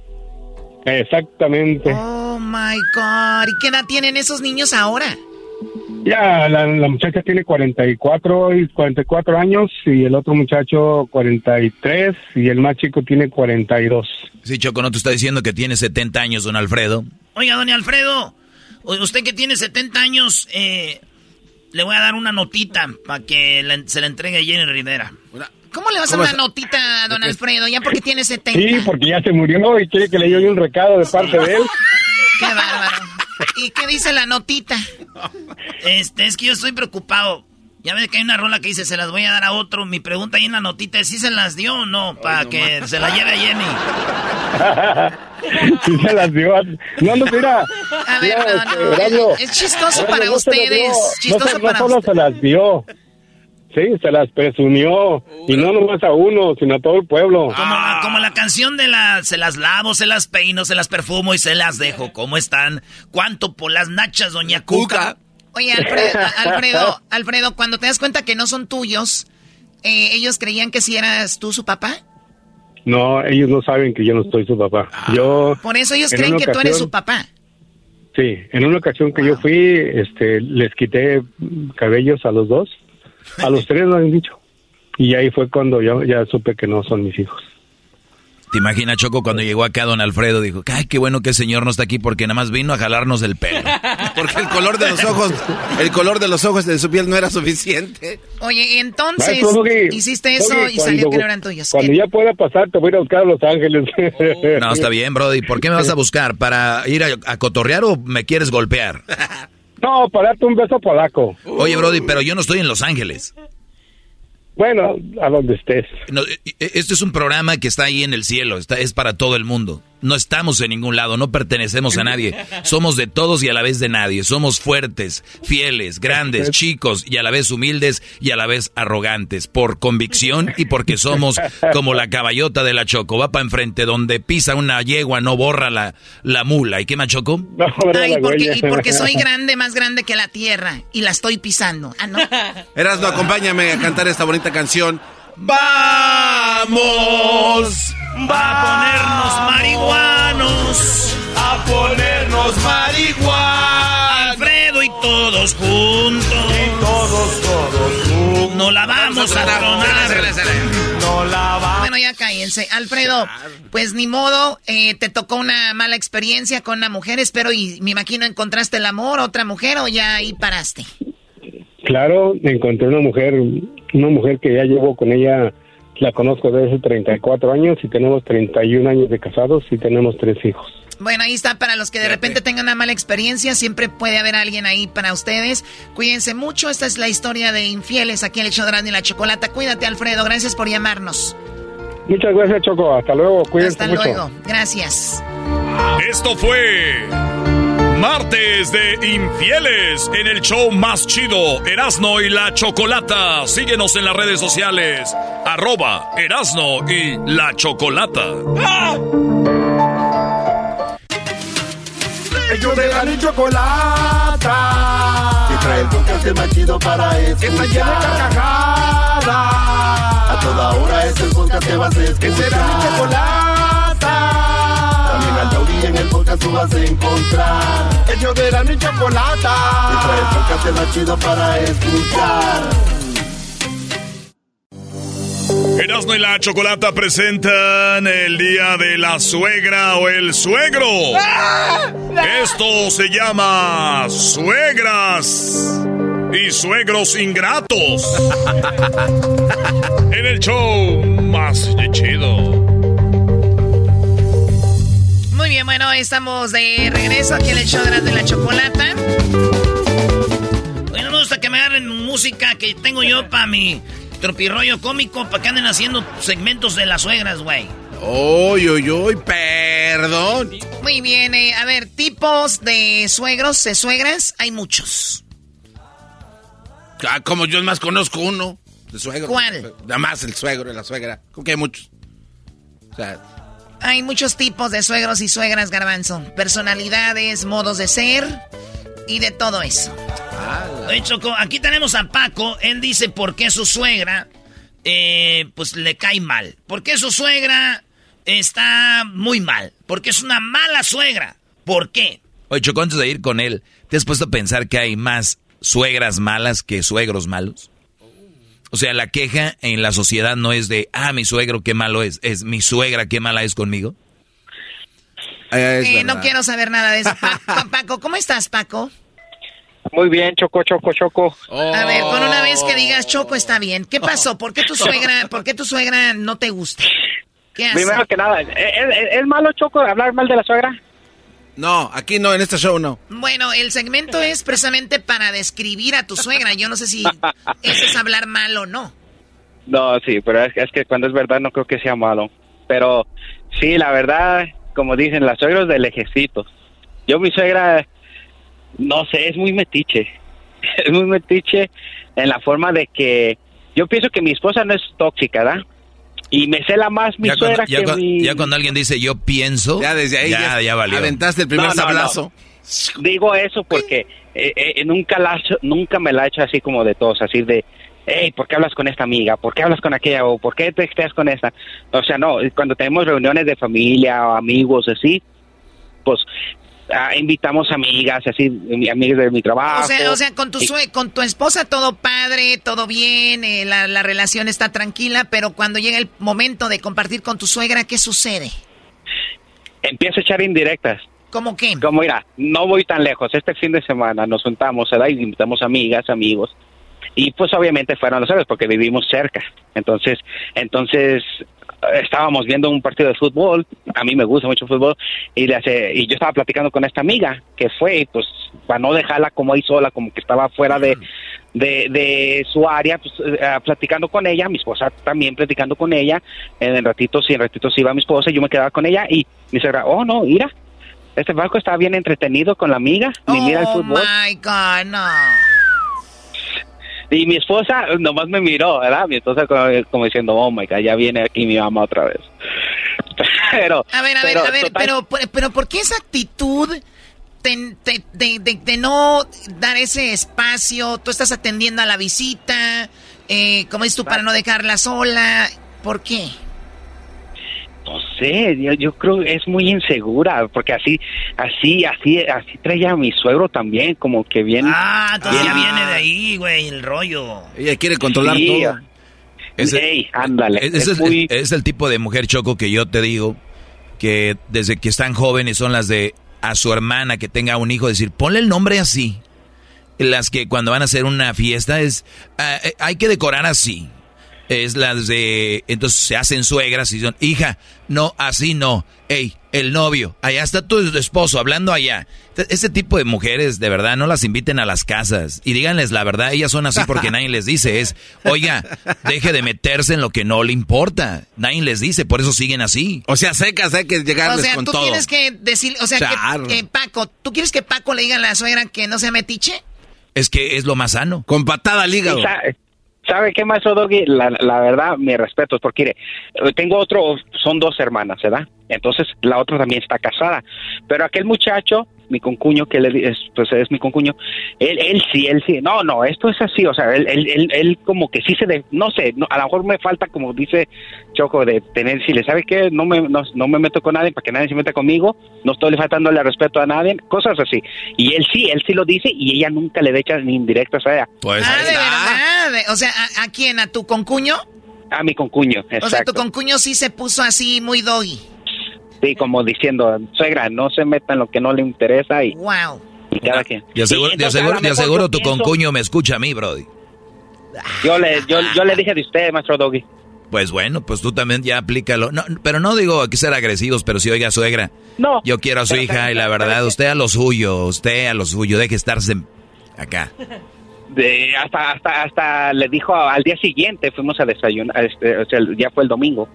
S13: Exactamente.
S12: Oh my God. ¿Y qué edad tienen esos niños ahora?
S13: Ya, la, la muchacha tiene 44 y 44 años y el otro muchacho 43 y el más chico tiene 42.
S6: Sí, Choco, ¿no te está diciendo que tiene 70 años, don Alfredo?
S3: Oiga, don Alfredo, usted que tiene 70 años, eh, le voy a dar una notita para que le- se la entregue a Jenny Rivera.
S12: ¿Cómo le vas a
S13: ¿Cómo
S12: dar una notita a don Alfredo? Ya porque tiene 70.
S13: Sí, porque ya se murió y quiere que le lleve un recado de parte de él.
S12: Qué bárbaro. ¿Y qué dice la notita?
S3: Este, es que yo estoy preocupado. Ya ves que hay una rola que dice, se las voy a dar a otro. Mi pregunta ahí en la notita es si se las dio o no, para que se la lleve a Jenny.
S13: Sí se las dio. No, no, mira.
S12: A ver,
S13: mira,
S12: no, no, es chistoso para
S13: no
S12: ustedes, chistoso
S13: no
S12: para
S13: solo se las dio. Sí, se las presumió. Y no nomás a uno, sino a todo el pueblo.
S3: Como, la, como la canción de la se las lavo, se las peino, se las perfumo y se las dejo. ¿Cómo están? ¿Cuánto por las nachas, doña Cuca?
S12: Oye, Alfredo, Alfredo, Alfredo, cuando te das cuenta que no son tuyos, eh, ¿ellos creían que si eras tú su papá?
S13: No, ellos no saben que yo no soy su papá. Yo.
S12: Por eso ellos
S13: en
S12: creen que tú eres
S13: ocasión-
S12: su papá.
S13: Sí, en una ocasión que yo fui, este, les quité cabellos a los dos. A los tres lo han dicho. Y ahí fue cuando yo ya supe que no son mis hijos.
S6: ¿Te imaginas, Choco, cuando llegó acá don Alfredo? Dijo, ay, qué bueno que el señor no está aquí porque nada más vino a jalarnos el pelo.
S7: Porque el color de los ojos, el color de los ojos de su piel no era suficiente.
S12: Oye, entonces
S13: Maestro
S12: hiciste eso y salió
S13: cuando-
S12: que no eran tuyos.
S13: Cuando
S12: ¿Qué?
S13: ya pueda pasar, te voy a ir a buscar a Los Ángeles.
S6: No, está bien, Brody. ¿Por qué me vas a buscar? ¿Para ir a, a cotorrear o me quieres golpear?
S13: No, para darte un beso polaco.
S6: Oye, Brody, pero yo no estoy en Los Ángeles.
S13: Bueno, a donde estés.
S6: No, este es un programa que está ahí en el cielo, está, es para todo el mundo. No estamos en ningún lado, no pertenecemos a nadie. Somos de todos y a la vez de nadie. Somos fuertes, fieles, grandes, chicos y a la vez humildes y a la vez arrogantes. Por convicción y porque somos como la caballota de la Choco. Va para enfrente, donde pisa una yegua no borra la, la mula. ¿Y qué más, Choco?
S12: Ay, porque, y porque soy grande, más grande que la tierra y la estoy pisando. Ah, no.
S7: Erasmo, acompáñame a cantar esta bonita canción.
S1: ¡Vamos!
S3: Va a ponernos marihuanos.
S1: A ponernos marihuana.
S3: Alfredo y todos juntos.
S1: Y todos, todos juntos.
S3: No la vamos a tronar.
S1: No la vamos.
S12: Bueno, ya cállense. Alfredo, pues ni modo, eh, te tocó una mala experiencia con una mujer, espero, y me imagino encontraste el amor, otra mujer, o ya ahí paraste.
S13: Claro, encontré una mujer, una mujer que ya llevo con ella, la conozco desde hace 34 años y tenemos 31 años de casados y tenemos tres hijos.
S12: Bueno, ahí está para los que de repente tengan una mala experiencia, siempre puede haber alguien ahí para ustedes. Cuídense mucho, esta es la historia de infieles aquí en el show de y la Chocolata. Cuídate, Alfredo, gracias por llamarnos.
S13: Muchas gracias, Choco. Hasta luego. Cuídense
S12: Hasta
S13: mucho.
S12: luego, gracias.
S4: Esto fue Martes de infieles en el show más chido, Erasno y la Chocolata. Síguenos en las redes sociales, arroba Erasno y la Chocolata. ¡Ah!
S1: Ellos de la chocolata. Que trae el podcast más chido para escuchar. Que está llena de carcajadas. A toda hora es el podcast que vas a escuchar. Que será mi chocolata y en el podcast tú vas a encontrar. El de la ni chocolata. Y trae el podcast más chido para escuchar.
S4: Erasmo y la Chocolata presentan el día de la suegra o el suegro. Esto se llama suegras y suegros ingratos. en el show más chido.
S12: Muy bien, bueno, estamos de regreso aquí en el show de la chocolata. Hoy no me gusta que me agarren música que tengo yo para mi tropirroyo cómico, para que anden haciendo segmentos de las suegras, güey.
S7: Uy, uy, uy, perdón.
S12: Muy bien, eh, a ver, tipos de suegros, de suegras, hay muchos.
S7: Ah, como yo más conozco uno, de suegro.
S12: ¿Cuál?
S7: Nada más el suegro y la suegra. Como que hay muchos. O sea,
S12: hay muchos tipos de suegros y suegras, garbanzo. Personalidades, modos de ser y de todo eso. De hecho, aquí tenemos a Paco. Él dice por qué su suegra, eh, pues le cae mal. ¿Por qué su suegra está muy mal? Porque es una mala suegra. ¿Por qué?
S6: Oye, Choco, antes de ir con él, ¿te has puesto a pensar que hay más suegras malas que suegros malos? O sea, la queja en la sociedad no es de, ah, mi suegro qué malo es, es mi suegra qué mala es conmigo.
S12: Eh, no quiero saber nada de eso. Paco, ¿cómo estás, Paco?
S14: Muy bien, Choco, Choco, Choco.
S12: A ver, con una vez que digas Choco está bien. ¿Qué pasó? ¿Por qué tu suegra, por qué tu suegra no te gusta?
S14: ¿Qué hace? Primero que nada, ¿es malo, Choco, hablar mal de la suegra?
S7: No, aquí no, en este show no.
S12: Bueno, el segmento es precisamente para describir a tu suegra. Yo no sé si eso es hablar mal o no.
S14: No, sí, pero es, que cuando es verdad no creo que sea malo. Pero sí, la verdad, como dicen, las suegros del ejército. Yo mi suegra, no sé, es muy metiche. Es muy metiche en la forma de que yo pienso que mi esposa no es tóxica, ¿verdad? Y me cela más mi suegra
S6: que
S14: mi...
S6: Ya cuando alguien dice yo pienso...
S7: Ya desde ahí ya, ya, valió. Aventaste el primer sablazo.
S14: Digo eso porque eh, eh, nunca, la, nunca me la he hecho así como de todos, así de... Hey, ¿por qué hablas con esta amiga? ¿Por qué hablas con aquella? ¿O por qué te estás con esta? O sea, no, cuando tenemos reuniones de familia o amigos así, pues Ah, invitamos amigas, así, amigas de mi trabajo.
S12: O sea, o sea con, tu con tu esposa todo padre, todo bien, eh, la, la, relación está tranquila, pero cuando llega el momento de compartir con tu suegra, ¿qué sucede?
S14: Empiezo a echar indirectas.
S12: ¿Cómo qué?
S14: Como mira, no voy tan lejos. Este fin de semana nos juntamos, ¿verdad? Y invitamos amigas, amigos. Y pues obviamente fueron los sabes porque vivimos cerca. Entonces, entonces estábamos viendo un partido de fútbol, a mí me gusta mucho el fútbol, y, le hace, y yo estaba platicando con esta amiga que fue, pues, para no dejarla como ahí sola, como que estaba fuera de, de, su área, pues, eh, platicando con ella, mi esposa también platicando con ella, en el ratito, sí, en ratito sí iba mi esposa, yo me quedaba con ella, y me dice, oh, no, mira, este barco está bien entretenido con la amiga, ni mira el oh, fútbol.
S12: my God, no.
S14: Y mi esposa nomás me miró, ¿verdad? Mi esposa como, diciendo, oh my God, ya viene aquí mi mamá otra vez. pero.
S12: A ver, a ver, a ver, pero, pero ¿por qué esa actitud de, de, de, no dar ese espacio? Tú estás atendiendo a la visita, eh, como dices tú, para no dejarla sola. ¿Por qué?
S14: No sé, yo, creo que es muy insegura, porque así, así, así, así traía a mi suegro también, como que viene.
S12: Ah, entonces ya viene de ahí, güey, el rollo.
S7: Ella quiere controlar todo.
S14: Es, ándale.
S6: Es, el, tipo de mujer choco que yo te digo que desde que están jóvenes son las de a su hermana que tenga un hijo decir ponle el nombre así. Las que cuando van a hacer una fiesta es eh, hay que decorar así es la de, entonces se hacen suegras y dicen, hija, no, así no, ey, el novio, allá está tu esposo hablando allá. Ese tipo de mujeres, de verdad, no las inviten a las casas y díganles la verdad, ellas son así porque nadie les dice, es, oiga, deje de meterse en lo que no le importa, nadie les dice, por eso siguen así.
S7: O sea, secas, hay que llegarles
S12: O sea,
S7: con
S12: tú
S7: todo.
S12: tienes que decir, o sea, que, que Paco, ¿tú quieres que Paco le diga a la suegra que no sea metiche?
S6: Es que es lo más sano.
S7: Con patada al hígado.
S14: ¿Sabe qué, maestro Doggy? La, verdad, mi respeto, porque mire, tengo otro, son dos hermanas, ¿verdad? Entonces, la otra también está casada. Pero aquel muchacho, mi concuño, que le, di- es, pues es mi concuño, él, él sí, él sí, no, no, esto es así, o sea, él, él, él, él como que sí se, de, no sé, no, a lo mejor me falta, como dice Choco, de tener, si le sabe qué, no me, no, no me meto con nadie para que nadie se meta conmigo, no estoy faltándole respeto a nadie, cosas así. Y él sí, él sí lo dice y ella nunca le echa ni indirectas a ella.
S6: Pues
S12: ah, de verdad. de- O sea, ¿a, a quién? ¿A tu concuño?
S14: A mi concuño,
S12: O sea,
S14: exacto.
S12: tu concuño sí se puso así muy doggy.
S14: Sí, como diciendo, suegra, no se meta en lo que no le interesa y,
S12: Wow.
S14: y cada quien.
S6: Y aseguro,
S14: Sí,
S6: aseguro-
S14: mejor
S6: aseguro tu
S14: pienso-
S6: concuño me escucha a mí, Brody.
S14: Yo le, yo, yo le dije de usted, maestro Doggy.
S6: Pues bueno, pues tú también ya aplícalo. No, pero no digo que ser agresivos, pero si oiga suegra.
S14: No.
S6: Yo quiero a su hija y la verdad, usted a lo suyo, usted a lo suyo, deje estarse acá.
S14: De, hasta, hasta, hasta le dijo al día siguiente, fuimos a desayunar, este, o sea, ya fue el domingo,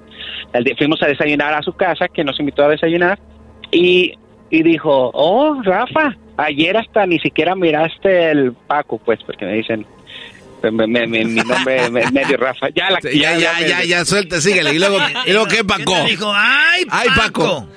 S14: El día- fuimos a desayunar a su casa, que nos invitó a desayunar, y, y dijo, oh, Rafa, ayer hasta ni siquiera miraste el Paco, pues, porque me dicen, me- me- me- mi nombre es medio Rafa. Ya, la,
S7: Sí, ya, ya, ya, ya, suelta, síguele. Y luego, y luego ¿qué, Paco?
S3: te dijo? ¡Ay,
S7: Ay,
S3: Paco!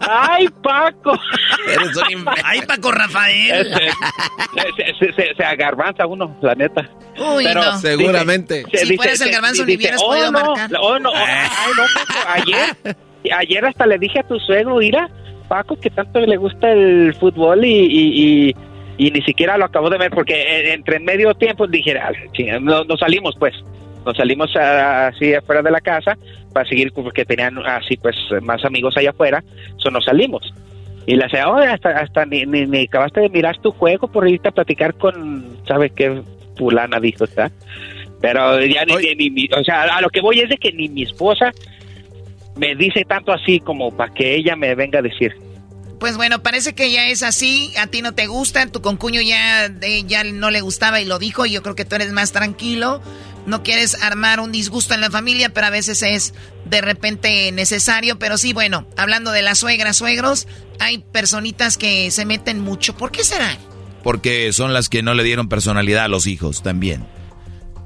S14: ¡Ay, Paco!
S7: Eres un.
S3: ¡Ay, Paco Rafael!
S14: se, se, se, se agarbanza uno, la neta.
S12: Uy, no.
S7: Seguramente.
S14: Dice-
S12: Si
S14: dice-
S12: fueras el
S14: dice-
S12: garbanzo, ni
S14: dice,
S12: hubieras
S14: oh,
S12: podido
S14: no,
S12: marcar.
S14: Oh, no, ay, no, Paco, ayer, ayer hasta le dije a tu suegro, mira, Paco, que tanto le gusta el fútbol y, y, y, y ni siquiera lo acabo de ver, porque eh, entre en medio tiempo dije, ah, nos salimos, pues, nos salimos ah, así afuera de la casa para seguir, porque tenían así, pues, más amigos allá afuera, so nos salimos. Y le decía, oh, hasta, hasta ni, ni, ni acabaste de mirar tu juego por irte a platicar con, ¿sabes qué? Fulana dijo, ¿está? Pero ya ni, ni- ni- ni- o sea, a lo que voy es de que ni mi esposa me dice tanto así como para que ella me venga a decir.
S12: Pues bueno, parece que ya es así, a ti no te gusta, tu concuño ya, de- ya no le gustaba y lo dijo, y yo creo que tú eres más tranquilo, no quieres armar un disgusto en la familia, pero a veces es de repente necesario, pero sí, bueno, hablando de las suegras, suegros, hay personitas que se meten mucho, ¿por qué será?
S6: Porque son las que no le dieron personalidad a los hijos también.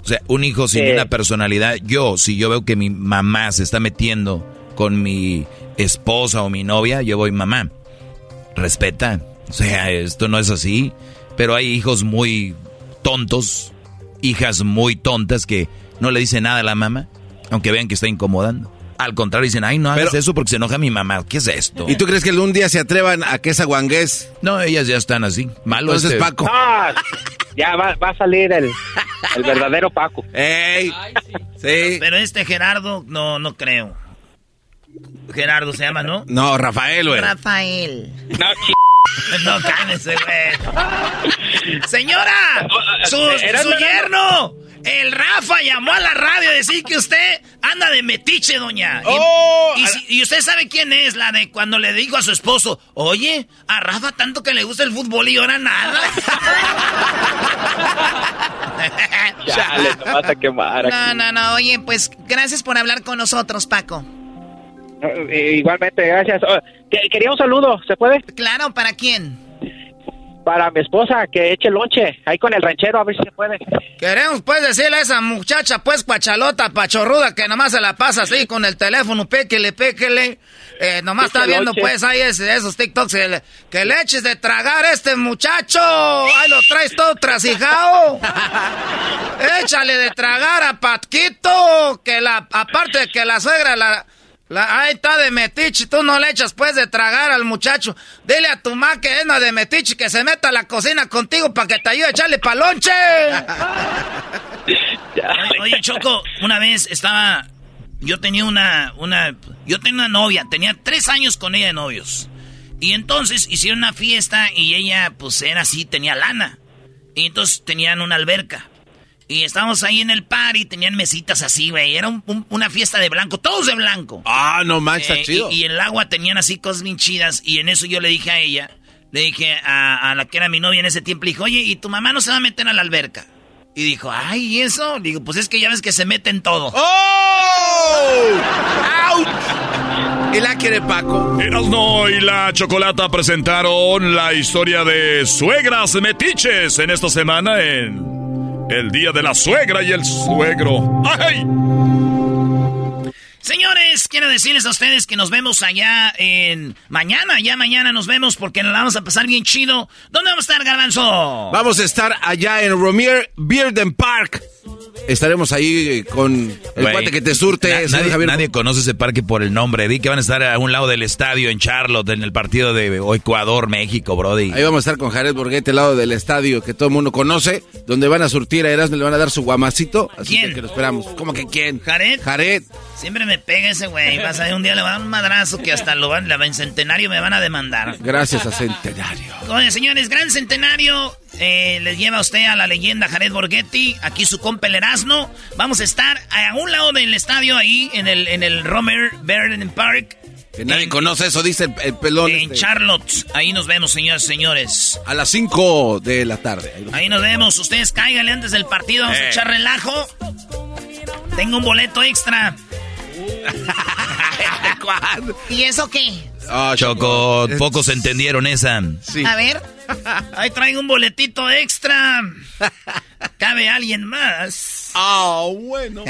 S6: O sea, un hijo sin una personalidad, yo, si yo veo que mi mamá se está metiendo con mi esposa o mi novia, yo voy, mamá, respeta. O sea, esto no es así. Pero hay hijos muy tontos, hijas muy tontas que no le dicen nada a la mamá, aunque vean que está incomodando. Al contrario, dicen, ay, no hagas
S7: Pero-
S6: eso porque se enoja mi mamá. ¿Qué es esto?
S7: ¿Y tú crees que un día se atrevan a que esa guangués?
S6: No, ellas ya están así. Malo
S7: Entonces,
S6: este-
S7: Paco.
S14: Ah, ya va, va a salir el, el verdadero Paco.
S7: ¡Ey! Sí.
S3: Pero este Gerardo, no, no creo. Gerardo se llama, ¿no?
S7: No, Rafael, güey.
S12: Rafael.
S14: No,
S3: No, cálmese, güey. Señora, su,
S14: Era-
S3: su yerno, el Rafa llamó a la radio a decir que usted anda de metiche, doña. Y,
S7: Oh,
S3: y si- y usted sabe quién es, la de cuando le digo a su esposo, oye, a Rafa tanto que le gusta el fútbol y ahora nada.
S14: Chale, no vas a quemar aquí.
S12: No, no, no, oye, pues gracias por hablar con nosotros, Paco.
S14: Eh, Igualmente, gracias. Oh, que- quería un saludo, ¿se puede?
S12: Claro, ¿para quién?
S14: Para mi esposa, que eche lonche ahí con el ranchero, a ver si se puede.
S3: Queremos pues decirle a esa muchacha pues cuachalota, pachorruda, que nomás se la pasa así con el teléfono, péquele, péquele. Eh, nomás está viendo
S14: lonche.
S3: pues ahí ese- esos TikToks que le, que le eches de tragar a este muchacho. Ahí lo traes todo trasijao. Échale de tragar a Patquito, que la, aparte de que la suegra la... La, ahí está de metiche, tú no le echas pues de tragar al muchacho. Dile a tu ma que es una de metiche que se meta a la cocina contigo para que te ayude a echarle palonche. Oye, oye, Choco, una vez estaba. Yo tenía una, una. Yo tenía una novia, tenía tres años con ella de novios. Y entonces hicieron una fiesta y ella, pues era así, tenía lana. Y entonces tenían una alberca. Y estábamos ahí en el party, tenían mesitas así, güey. Era un- un- una fiesta de blanco, todos de blanco.
S7: Ah, no manches,
S3: Eh,
S7: está chido.
S3: Y, y el agua tenían así cosas bien chidas. Y en eso yo le dije a ella, le dije a, a la que era mi novia en ese tiempo, le dije, oye, ¿y tu mamá no se va a meter a la alberca? Y dijo, ay, ¿y eso? Le digo, pues es que ya ves que se meten todo.
S7: ¡Oh! ¡Auch! Y la quiere Paco.
S4: Erasno y la Chocolata presentaron la historia de suegras metiches en esta semana en el Día de la Suegra y el Suegro. ¡Ay!
S3: Señores, quiero decirles a ustedes que nos vemos allá en mañana, ya mañana nos vemos porque nos la vamos a pasar bien chido. ¿Dónde vamos a estar, Garbanzo?
S7: Vamos a estar allá en Romier Bearden Park. Estaremos ahí con el cuate que te surte.
S6: na- nadie,
S7: Javier.
S6: nadie conoce ese parque por el nombre. Di que van a estar a un lado del estadio en Charlotte, en el partido de Ecuador, México, Brody.
S7: Ahí vamos a estar con Jared Borghetti, al lado del estadio que todo el mundo conoce, donde van a surtir a Erasmo, le van a dar su guamacito. Así
S3: ¿Quién?
S7: que lo esperamos. ¿Cómo que quién?
S3: ¿Jared?
S7: Jared.
S3: Siempre me pega ese güey. Vas a ver, un día le va a dar un madrazo que hasta lo van, la en centenario me van a demandar.
S7: Gracias a Centenario.
S3: Oye, señores, gran centenario. Eh, les lleva a usted a la leyenda Jared Borghetti. Aquí su compa el Erasmo. Vamos a estar a un lado del estadio ahí, en el, en el Romer Verden Park.
S7: Que nadie conoce eso, dice el, el pelón.
S3: En
S7: este.
S3: Charlotte. Ahí nos vemos, señores, señores.
S7: A las 5 de la tarde. Ahí
S3: nos vemos. Ustedes cáiganle antes del partido. Vamos a
S7: Eh.
S3: echar relajo. Tengo un boleto extra. ¿Y eso qué?
S7: Ah,
S6: Choco, pocos entendieron esa.
S3: A ver. Ahí traigo un boletito extra. ¿Cabe alguien más?
S7: Ah, bueno.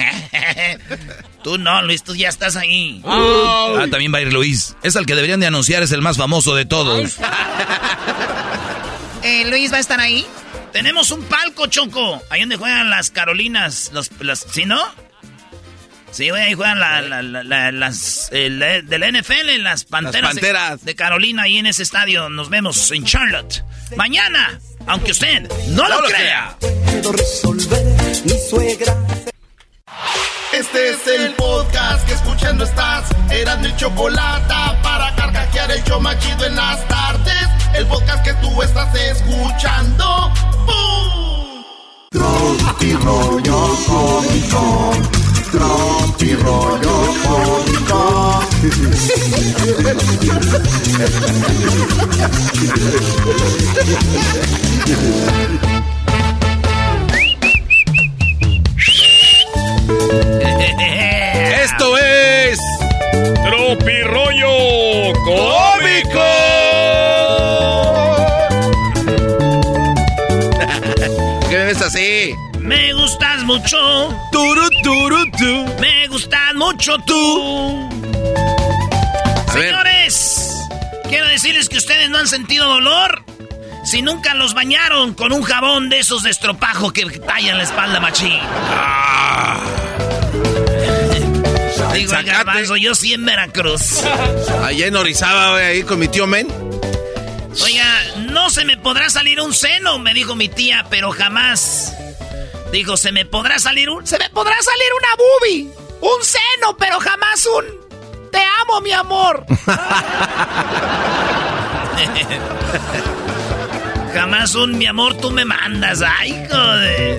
S3: tú no, Luis, tú ya estás ahí.
S6: Ah, también va a ir Luis. Es el que deberían de anunciar, es el más famoso de todos.
S3: Eh, Luis va a estar ahí. Tenemos un palco, Choco. Ahí donde juegan las Carolinas. Los, las, ¿Sí, no? Sí, güey, ahí juegan la- la- la- la- las eh, de la NFL, las panteras, de-
S7: Panteras.
S3: De, Carolina, ahí en ese estadio. Nos vemos en Charlotte. Mañana, aunque usted no, lo, crea.
S11: Este es el podcast que escuchando estás. Eran mi chocolate para carcajear el show más chido en las tardes. El podcast que tú estás escuchando. ¡Bum!
S15: Tropi rollo cómico. Tropi rollo cómico.
S7: Esto es.
S4: Tropirollo
S7: Cómico. ¿Qué me ves así?
S3: Me gustas mucho.
S7: Turu, turu, tu.
S3: Me gustas mucho tú.
S7: A ver.
S3: Señores, quiero decirles que ustedes no han sentido dolor si nunca los bañaron con un jabón de esos de estropajo que tallan la espalda machín.
S7: Ah.
S3: Digo, garbanzo, yo sí en Veracruz.
S7: Allá en Orizaba, ahí con mi tío Men.
S3: Oiga, no se me podrá salir un seno, me dijo mi tía, pero jamás. Dijo, se me podrá salir un... Se me podrá salir una boobie. Un seno, pero jamás un... Te amo, mi amor. jamás un mi amor, tú me mandas. Ay, joder.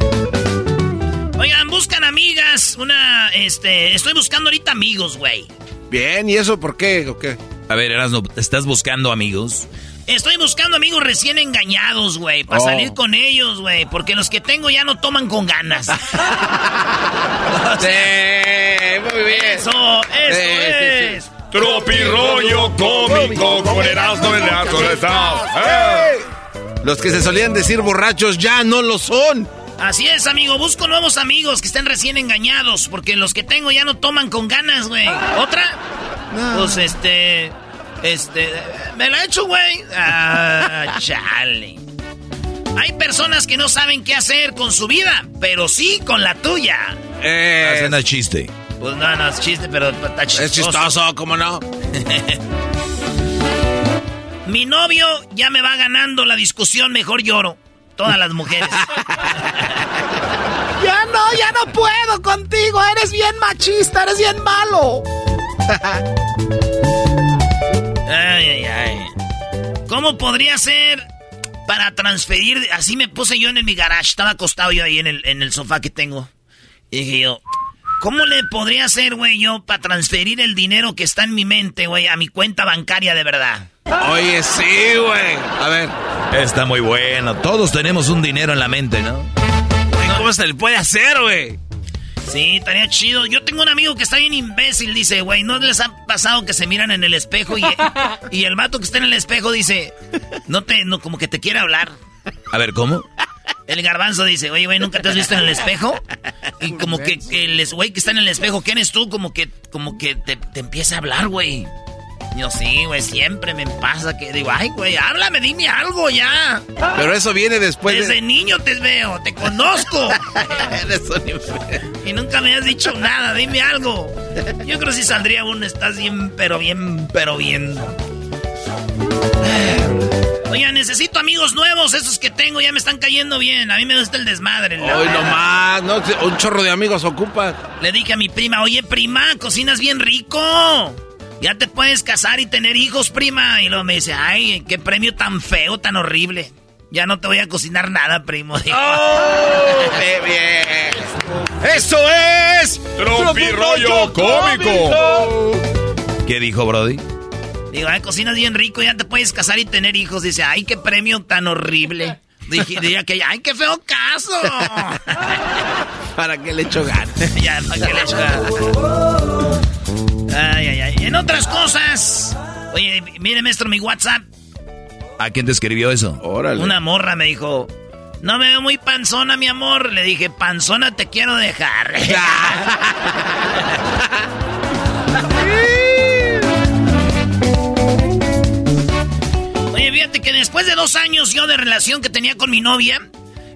S3: Oigan, buscan amigas. Una, este... Estoy buscando ahorita amigos, güey.
S7: Bien, ¿y eso por qué? ¿O qué?
S6: A ver, Erasmo, ¿estás buscando amigos?
S3: Estoy buscando amigos recién engañados, güey, para
S6: Oh.
S3: salir con ellos, güey, porque los que tengo ya no toman con ganas.
S7: Sí, muy bien.
S3: Eso, eso
S7: Sí, sí,
S3: es.
S4: Tropirollo cómico con Erasmo en la Chocolata. ¡Eh!
S7: Los que se solían decir borrachos ya no lo son.
S3: Así es, amigo, busco nuevos amigos que estén recién engañados, porque los que tengo ya no toman con ganas, güey. ¿Otra? Pues este... Este... ¿Me la he hecho, güey? Ah, chale. Hay personas que no saben qué hacer con su vida, pero sí con la tuya.
S7: Eh,
S6: Hacen el chiste.
S3: Pues no, no es chiste, pero está chistoso.
S7: es chistoso, ¿cómo no?
S3: Mi novio ya me va ganando la discusión, mejor lloro. Todas las mujeres. ya no, ya no puedo contigo. Eres bien machista, eres bien malo. Ay, ay, ay. ¿Cómo podría ser para transferir, así me puse yo en mi garage, estaba acostado yo ahí en el, en el sofá que tengo. Y dije yo, ¿cómo le podría hacer, güey, yo para transferir el dinero que está en mi mente, güey, a mi cuenta bancaria de verdad?
S7: Oye, sí, güey. A ver.
S6: Está muy bueno. Todos tenemos un dinero en la mente, ¿no?
S7: ¿Cómo se le puede hacer, güey?
S3: Sí, estaría chido. Yo tengo un amigo que está bien imbécil, dice, güey, ¿no les ha pasado que se miran en el espejo y, y el vato que está en el espejo dice, no te, no, como que te quiere hablar?
S6: A ver, ¿cómo?
S3: El garbanzo dice, oye, güey, ¿nunca te has visto en el espejo? Y como que, el güey que está en el espejo, ¿quién eres tú? Como que, como que te, te empieza a hablar, güey. Yo sí, güey, siempre me pasa que digo, ay, güey, háblame, dime algo ya.
S7: Pero eso viene después
S3: Desde niño te veo, te conozco. y nunca me has dicho nada, dime algo. Yo creo que si saldría uno, estás bien, pero bien, pero bien. Oye, necesito amigos nuevos, esos que tengo ya me están cayendo bien. A mí me gusta el desmadre.
S7: Hoy nomás, no, un chorro de amigos ocupa.
S3: Le dije a mi prima, oye, prima, cocinas bien rico. Ya te puedes casar y tener hijos, prima. Y luego me dice, ay, qué premio tan feo, tan horrible. Ya no te voy a cocinar nada, primo.
S7: ¡Oh! bien! ¡Eso es!
S4: ¡Tropirollo cómico!
S6: ¿Qué dijo Brody?
S3: Digo, ay, cocinas bien rico, ya te puedes casar y tener hijos. Dice, ay, qué premio tan horrible. Dije, diría que, ay, qué feo caso.
S7: ¿Para qué le echo ganas?
S3: ya, ¿para qué le echo ganas? Ay, ay, ay. En otras cosas. Oye, mire, maestro, mi WhatsApp.
S6: ¿A quién te escribió eso?
S7: Órale.
S3: Una morra me dijo. No me veo muy panzona, mi amor. Le dije, panzona te quiero dejar. Oye, fíjate que después de dos años yo de relación que tenía con mi novia,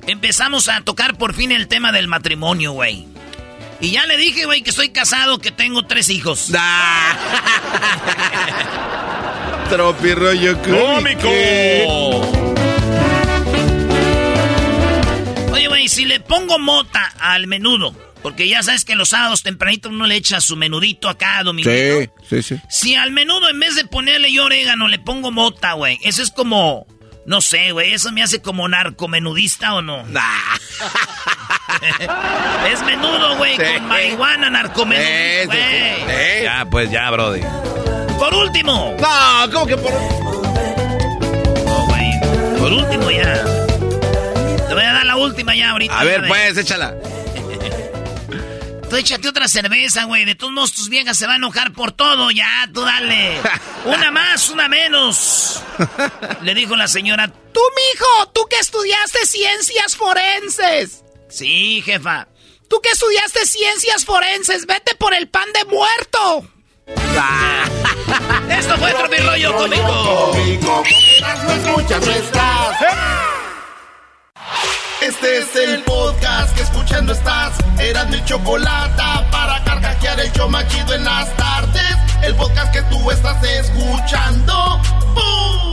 S3: empezamos a tocar por fin el tema del matrimonio, güey. Y ya le dije, güey, que estoy casado, que tengo tres hijos.
S7: Tropirollo cómico.
S3: Oye, güey, si le pongo mota al menudo, porque ya sabes que los sábados tempranito uno le echa su menudito acá a
S7: Sí, sí, sí.
S3: Si al menudo en vez de ponerle yo orégano le pongo mota, güey, eso es como... No sé, güey, eso me hace como narcomenudista o no. es menudo, güey, con marihuana, narcomenudo, güey.
S6: Ya, pues ya, Brody.
S3: Por último.
S7: No, ¿cómo que por
S3: No, güey. Por último ya. Te voy a dar la última ya ahorita.
S7: A ver, pues, échala.
S3: Tú échate otra cerveza, güey. De todos modos, tus viejas se van a enojar por todo. Ya, tú dale. Una más, una menos. Le dijo la señora, tú, mijo, tú que estudiaste ciencias forenses. Sí, jefa. Tú que estudiaste ciencias forenses, vete por el pan de muerto. Esto fue otro rollo cómico.
S11: No escuchas, no estás. Este es el podcast que escuchando estás. Eran mi chocolate para carcajear el show machido en las tardes. El podcast que tú estás escuchando. ¡Bum!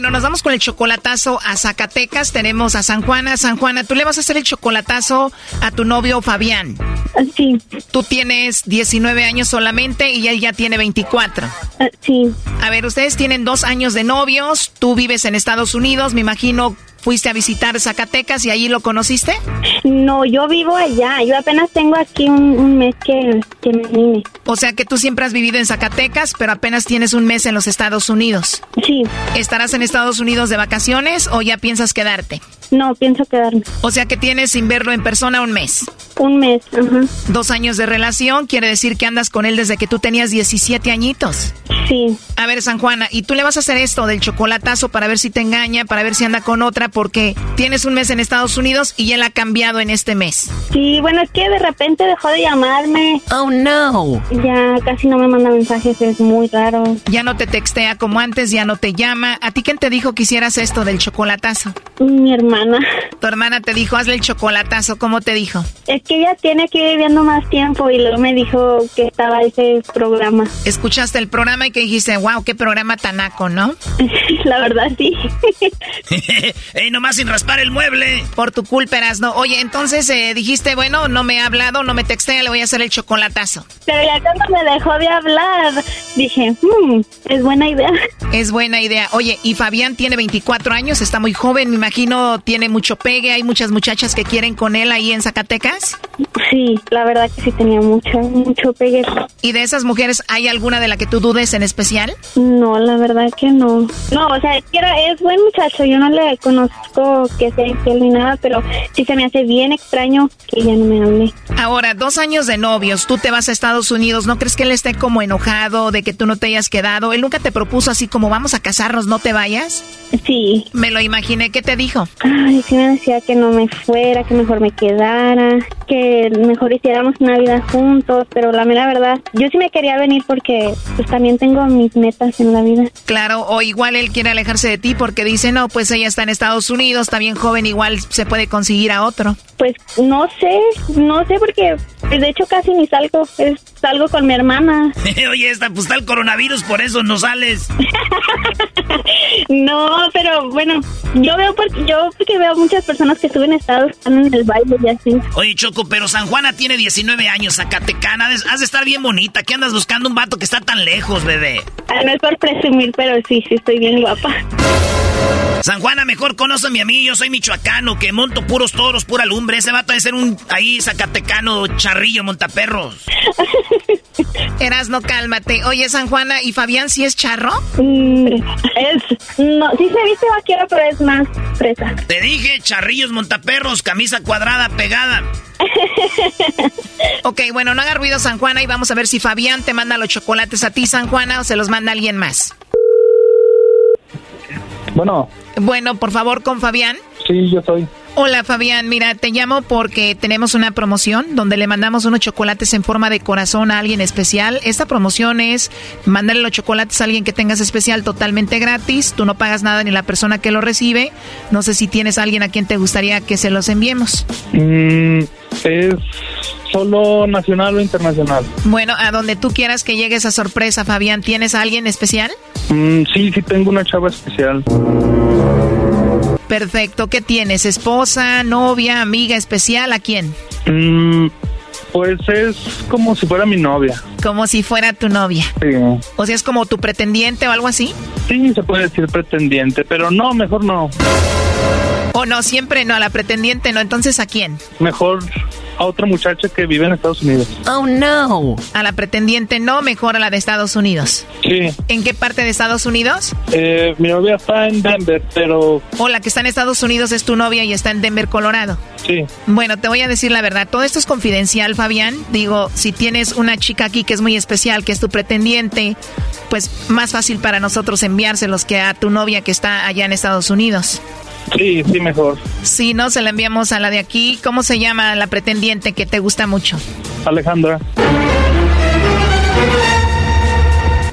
S12: Bueno, nos vamos con el chocolatazo a Zacatecas. Tenemos a San Juana. San Juana, tú le vas a hacer el chocolatazo a tu novio Fabián.
S16: Sí.
S12: Tú tienes 19 años solamente y él ya tiene 24.
S16: Sí.
S12: A ver, ustedes tienen dos años de novios. Tú vives en Estados Unidos. Me imagino fuiste a visitar Zacatecas y allí lo conociste.
S16: No, yo vivo allá. Yo apenas tengo aquí un, un mes que, que me vine.
S12: O sea que tú siempre has vivido en Zacatecas, pero apenas tienes un mes en los Estados Unidos.
S16: Sí.
S12: ¿Estarás en Estados Unidos de vacaciones o ya piensas quedarte?
S16: No, pienso quedarme.
S12: O sea que tienes sin verlo en persona un mes.
S16: Un mes, ajá.
S12: Dos años de relación quiere decir que andas con él desde que tú tenías 17 añitos.
S16: Sí.
S12: A ver, San Juana, ¿y tú le vas a hacer esto del chocolatazo para ver si te engaña, para ver si anda con otra? Porque tienes un mes en Estados Unidos y él ha cambiado en este mes.
S16: Sí, bueno, es que de repente dejó de llamarme.
S12: Oh, no.
S16: Ya casi no me manda mensajes, es muy raro.
S12: Ya no te textea como antes, ya no te llama. ¿A ti quién te dijo que hicieras esto del chocolatazo?
S16: Mi hermana.
S12: Tu hermana te dijo, hazle el chocolatazo. ¿Cómo te dijo?
S16: Es que ella tiene que ir viviendo más tiempo y luego me dijo que estaba ese programa.
S12: Escuchaste el programa y que dijiste, wow, qué programa tanaco, ¿no?
S16: La verdad, sí.
S3: ¡Ey, nomás sin raspar el mueble!
S12: Por tu culpa, no. Oye, entonces eh, dijiste, bueno, no me ha hablado, no me textea, le voy a hacer el chocolatazo.
S16: Pero ya cuando me dejó de hablar, dije, hmm, es buena idea.
S12: Es buena idea. Oye, y Fabián tiene 24 años, está muy joven, me imagino tiene mucho pegue, hay muchas muchachas que quieren con él ahí en Zacatecas.
S16: Sí, la verdad que sí tenía mucho, mucho pegue.
S12: ¿Y de esas mujeres hay alguna de la que tú dudes en especial?
S16: No, la verdad que no. No, o sea, es, buen muchacho, yo no le conozco que sea infiel ni nada, pero sí se me hace bien extraño que ya no me hable.
S12: Ahora, dos años de novios, tú te vas a Estados Unidos, ¿no crees que él esté como enojado de que tú no te hayas quedado? ¿Él nunca te propuso así como vamos a casarnos, no te vayas?
S16: Sí.
S12: Me lo imaginé, ¿qué te dijo?
S16: Ay, sí me decía que no me fuera, que mejor me quedara, que mejor hiciéramos una vida juntos, pero la mera verdad, yo sí me quería venir porque pues también tengo mis metas en la vida.
S12: Claro, o igual él quiere alejarse de ti porque dice, no, pues ella está en Estados Unidos, bien joven, igual se puede conseguir a otro.
S16: Pues no sé, no sé porque de hecho casi ni salgo, salgo con mi hermana.
S3: Oye, esta pues está el coronavirus, por eso no sales.
S16: no, pero bueno, yo veo porque yo porque veo muchas personas que suben estados están en el baile y así.
S3: Oye, Choco, pero San Juana tiene 19 años, Zacatecana, has de estar bien bonita. ¿Qué andas buscando un vato que está tan lejos, bebé?
S16: Ah, no es por presumir, pero sí, sí estoy bien guapa.
S3: San Juana, mejor conoce a mi amigo, yo soy michoacano, que monto puros toros, pura lumbre. Ese vato debe ser un ahí zacatecano, charrillo, montaperros.
S12: Eras, no cálmate. Oye, San Juana, ¿y Fabián sí es charro?
S16: Mm, es, no, sí se viste vaquero, pero es más fresa.
S3: Te dije, charrillos, montaperros, camisa cuadrada, pegada.
S12: ok, bueno, no haga ruido San Juana y vamos a ver si Fabián te manda los chocolates a ti, San Juana, o se los manda alguien más.
S13: Bueno.
S12: Bueno, por favor, con Fabián.
S13: Sí, yo soy.
S12: Hola Fabián, mira, te llamo porque tenemos una promoción donde le mandamos unos chocolates en forma de corazón a alguien especial. Esta promoción es mandarle los chocolates a alguien que tengas especial totalmente gratis. Tú no pagas nada ni la persona que lo recibe. No sé si tienes a alguien a quien te gustaría que se los enviemos.
S13: Mm, es solo nacional o internacional.
S12: Bueno, a donde tú quieras que llegue esa sorpresa, Fabián, ¿tienes a alguien especial?
S13: Mm, sí, sí tengo una chava especial.
S12: Perfecto. ¿Qué tienes? ¿Esposa, novia, amiga especial? ¿A quién?
S13: Mm, pues es como si fuera mi novia.
S12: Como si fuera tu novia.
S13: Sí.
S12: O sea, es como tu pretendiente o algo así.
S13: Sí, se puede decir pretendiente, pero no, mejor no.
S12: O no, siempre no, a la pretendiente no. Entonces, ¿a quién?
S13: Mejor a otra muchacha que vive en Estados Unidos.
S12: Oh, no. A la pretendiente no, mejor a la de Estados Unidos.
S13: Sí.
S12: ¿En qué parte de Estados Unidos?
S13: Eh, mi novia está en Denver, pero...
S12: O la que está en Estados Unidos es tu novia y está en Denver, Colorado.
S13: Sí.
S12: Bueno, te voy a decir la verdad. Todo esto es confidencial, Fabián. Digo, si tienes una chica aquí que es muy especial, que es tu pretendiente, pues más fácil para nosotros enviárselos que a tu novia que está allá en Estados Unidos.
S13: Sí, sí, mejor.
S12: Sí, no, se la enviamos a la de aquí. ¿Cómo se llama la pretendiente que te gusta mucho?
S13: Alejandra.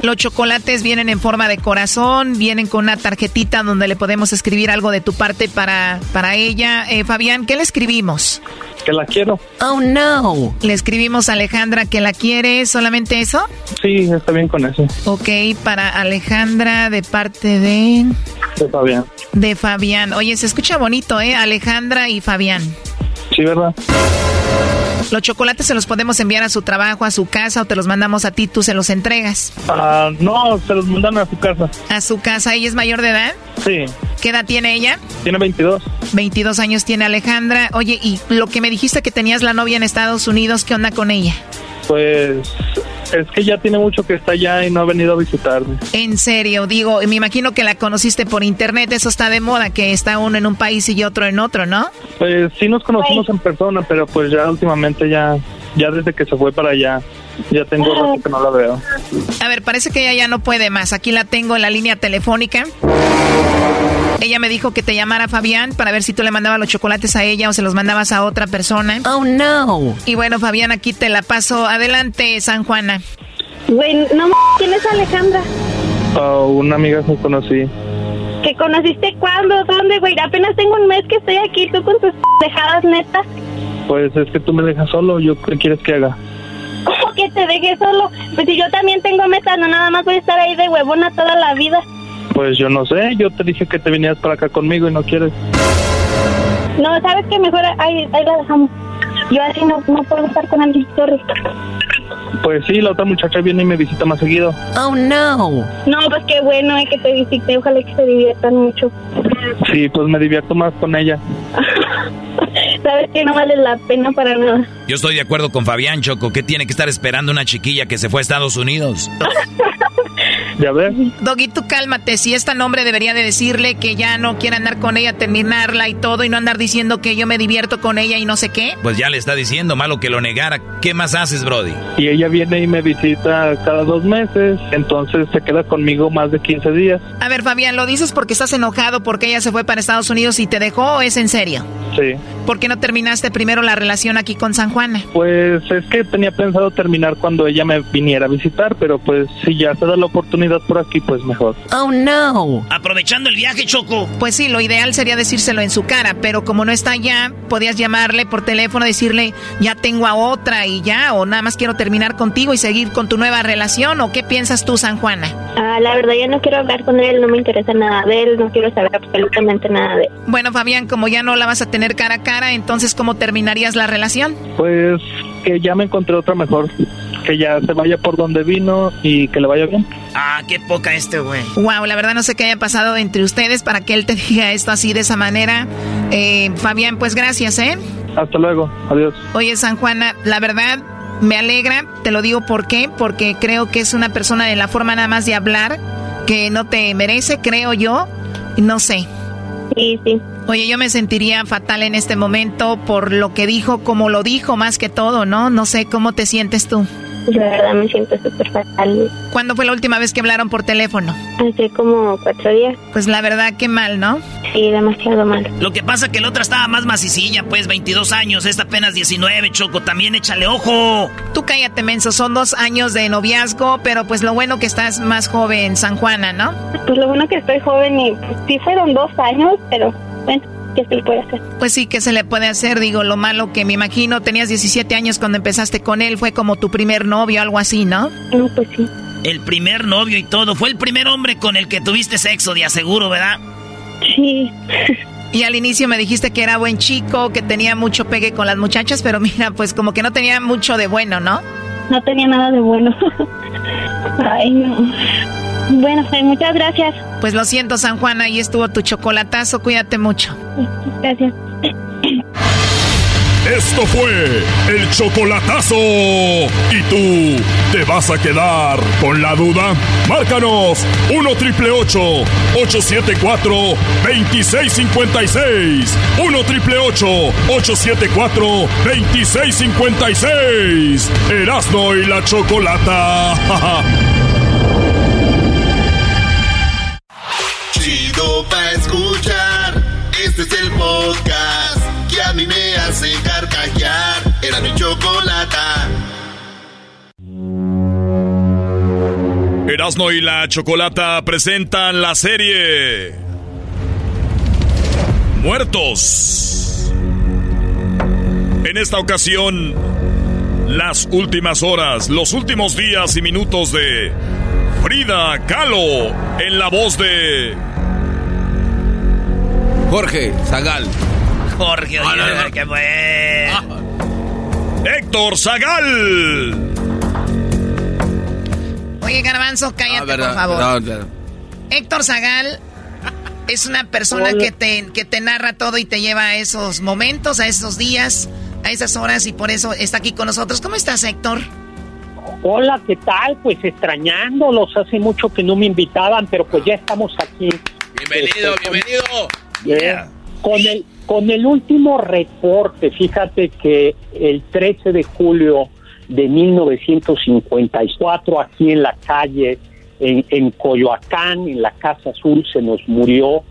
S12: Los chocolates vienen en forma de corazón, vienen con una tarjetita donde le podemos escribir algo de tu parte para, para ella. Eh, Fabián, ¿qué le escribimos?
S13: Que la quiero.
S12: Oh, no. Le escribimos a Alejandra que la quiere, ¿solamente eso?
S13: Sí, está bien con eso.
S12: Ok, para Alejandra de parte de...
S13: De Fabián.
S12: De Fabián. Oye, se escucha bonito, ¿eh? Alejandra y Fabián.
S13: Sí, ¿verdad?
S12: Los chocolates se los podemos enviar a su trabajo, a su casa o te los mandamos a ti, tú se los entregas.
S13: Ah, no, se los mandan a su casa.
S12: ¿A su casa? ¿Ella es mayor de edad?
S13: Sí.
S12: ¿Qué edad tiene ella?
S13: Tiene 22.
S12: 22 años tiene Alejandra. Oye, y lo que me dijiste que tenías la novia en Estados Unidos, ¿qué onda con ella?
S13: Pues es que ya tiene mucho que está allá y no ha venido a visitarme.
S12: En serio, digo, me imagino que la conociste por internet, eso está de moda, que está uno en un país y otro en otro, ¿no?
S13: Pues sí nos conocimos en persona, pero pues ya últimamente ya, ya desde que se fue para allá,
S17: Ya tengo rato que no la veo.
S12: A ver, parece que ella ya no puede más. Aquí la tengo en la línea telefónica. Ella me dijo que te llamara Fabián para ver si tú le mandabas los chocolates a ella o se los mandabas a otra persona.
S5: Oh, no.
S12: Y bueno, Fabián, aquí te la paso. Adelante, San Juana.
S16: Güey, no m- ¿quién es Alejandra?
S17: Ah, una amiga que conocí.
S16: ¿Que conociste cuándo? ¿Dónde, güey? Apenas tengo un mes que estoy aquí, tú con tus dejadas neta.
S17: Pues es que tú me dejas solo, ¿yo qué quieres que haga?
S16: ¿Cómo que te dejé solo? Pues si yo también tengo metas, no nada más voy a estar ahí de huevona toda la vida.
S17: Pues yo no sé, yo te dije que te vinieras para acá conmigo y no quieres.
S16: No, ¿sabes qué? Mejor ahí, ahí la dejamos. Yo así no, no puedo estar con alguien, sorry.
S17: Pues sí, la otra muchacha viene y me visita más seguido.
S5: Oh, no.
S16: No, pues qué bueno eh, que te visite, ojalá que se diviertan mucho.
S17: Sí, pues me divierto más con ella.
S16: Sabes que no vale la pena para nada.
S6: Yo estoy de acuerdo con Fabián Choco. ¿Qué tiene que estar esperando una chiquilla que se fue a Estados Unidos?
S17: Ya ves.
S12: Doggy, tú cálmate. Si esta nombre debería de decirle que ya no quiere andar con ella, terminarla y todo, y no andar diciendo que yo me divierto con ella y no sé qué.
S6: Pues ya le está diciendo, malo que lo negara. ¿Qué más haces, Brody?
S17: Y ella viene y me visita cada dos meses, entonces se queda conmigo más de 15 días.
S12: A ver, Fabián, ¿lo dices porque estás enojado porque ella se fue para Estados Unidos y te dejó o es en serio?
S17: Sí.
S12: ¿Por qué no terminaste primero la relación aquí con San Juana?
S17: Pues es que tenía pensado terminar cuando ella me viniera a visitar, pero pues si ya se da la oportunidad por aquí, pues mejor.
S5: Oh, no.
S3: Aprovechando el viaje, Choco.
S12: Pues sí, lo ideal sería decírselo en su cara, pero como no está allá, podías llamarle por teléfono, decirle, ya tengo a otra y ya, o nada más quiero terminar contigo y seguir con tu nueva relación, o qué piensas tú, San Juana?
S16: Ah, la verdad, ya no quiero hablar con él, no me interesa nada de él, no quiero saber absolutamente nada de él.
S12: Bueno, Fabián, como ya no la vas a tener cara a cara, entonces, ¿cómo terminarías la relación?
S17: Pues que ya me encontré otra mejor. Que ya se vaya por donde vino y que le vaya bien.
S3: Ah, qué poca este, güey.
S12: Wow, la verdad no sé qué haya pasado entre ustedes para que él te diga esto así de esa manera. Eh, Fabián, pues gracias, ¿eh?
S17: Hasta luego, adiós.
S12: Oye, San Juana, la verdad me alegra, te lo digo por qué, porque creo que es una persona de la forma nada más de hablar que no te merece, creo yo, no sé.
S16: Sí, sí.
S12: Oye, yo me sentiría fatal en este momento por lo que dijo, como lo dijo más que todo, ¿no? No sé cómo te sientes tú.
S16: La verdad me siento súper fatal.
S12: ¿Cuándo fue la última vez que hablaron por teléfono?
S16: Hace como cuatro días.
S12: Pues la verdad, qué mal, ¿no?
S16: Sí, demasiado mal.
S3: Lo que pasa que la otra estaba más macicilla, pues 22 años, esta apenas 19, Choco, también échale ojo.
S12: Tú cállate, menso, son dos años de noviazgo, pero pues lo bueno que estás más joven, San Juana, ¿no?
S16: Pues lo bueno que estoy joven y pues, sí fueron dos años, pero bueno, ¿qué se le puede hacer?
S12: Pues sí, que se le puede hacer? Digo, lo malo que me imagino, tenías 17 años cuando empezaste con él, fue como tu primer novio, algo así, ¿no?
S16: No, pues sí.
S3: El primer novio y todo. Fue el primer hombre con el que tuviste sexo, de aseguro, ¿verdad?
S16: Sí.
S12: Y al inicio me dijiste que era buen chico, que tenía mucho pegue con las muchachas, pero mira, pues como que no tenía mucho de bueno, ¿no?
S16: No tenía nada de bueno. Ay, no. Bueno, pues muchas gracias.
S12: Pues lo siento, San Juan, ahí estuvo tu chocolatazo, cuídate mucho.
S16: Gracias.
S4: Esto fue el chocolatazo. ¿Y tú te vas a quedar con la duda? Márcanos 1 triple 874 2656. 1 triple 874 2656. Erasno y la chocolata.
S11: Chido pa' escuchar. Este es el podcast que a mí me hace carcajear. Era mi chocolata.
S4: Erasno y la chocolata presentan la serie Muertos. En esta ocasión, las últimas horas, los últimos días y minutos de Frida Kahlo en la voz de
S7: Jorge Zagal.
S3: Jorge, oye,
S7: Ah, no, no.
S3: qué bueno.
S4: Héctor Zagal.
S12: Oye, Garbanzo, cállate,
S7: Ah, verdad,
S12: por favor. Héctor Zagal es una persona que te, que te narra todo y te lleva a esos momentos, a esos días, a esas horas y por eso está aquí con nosotros. ¿Cómo estás, Héctor?
S18: Hola, ¿qué tal? Pues extrañándolos, hace mucho que no me invitaban, pero pues ya estamos aquí.
S7: Bienvenido,
S18: Este, con- Con el, con el último reporte, fíjate que el 13 de julio de 1954 aquí en la calle, en, en Coyoacán, en la Casa Azul, se nos murió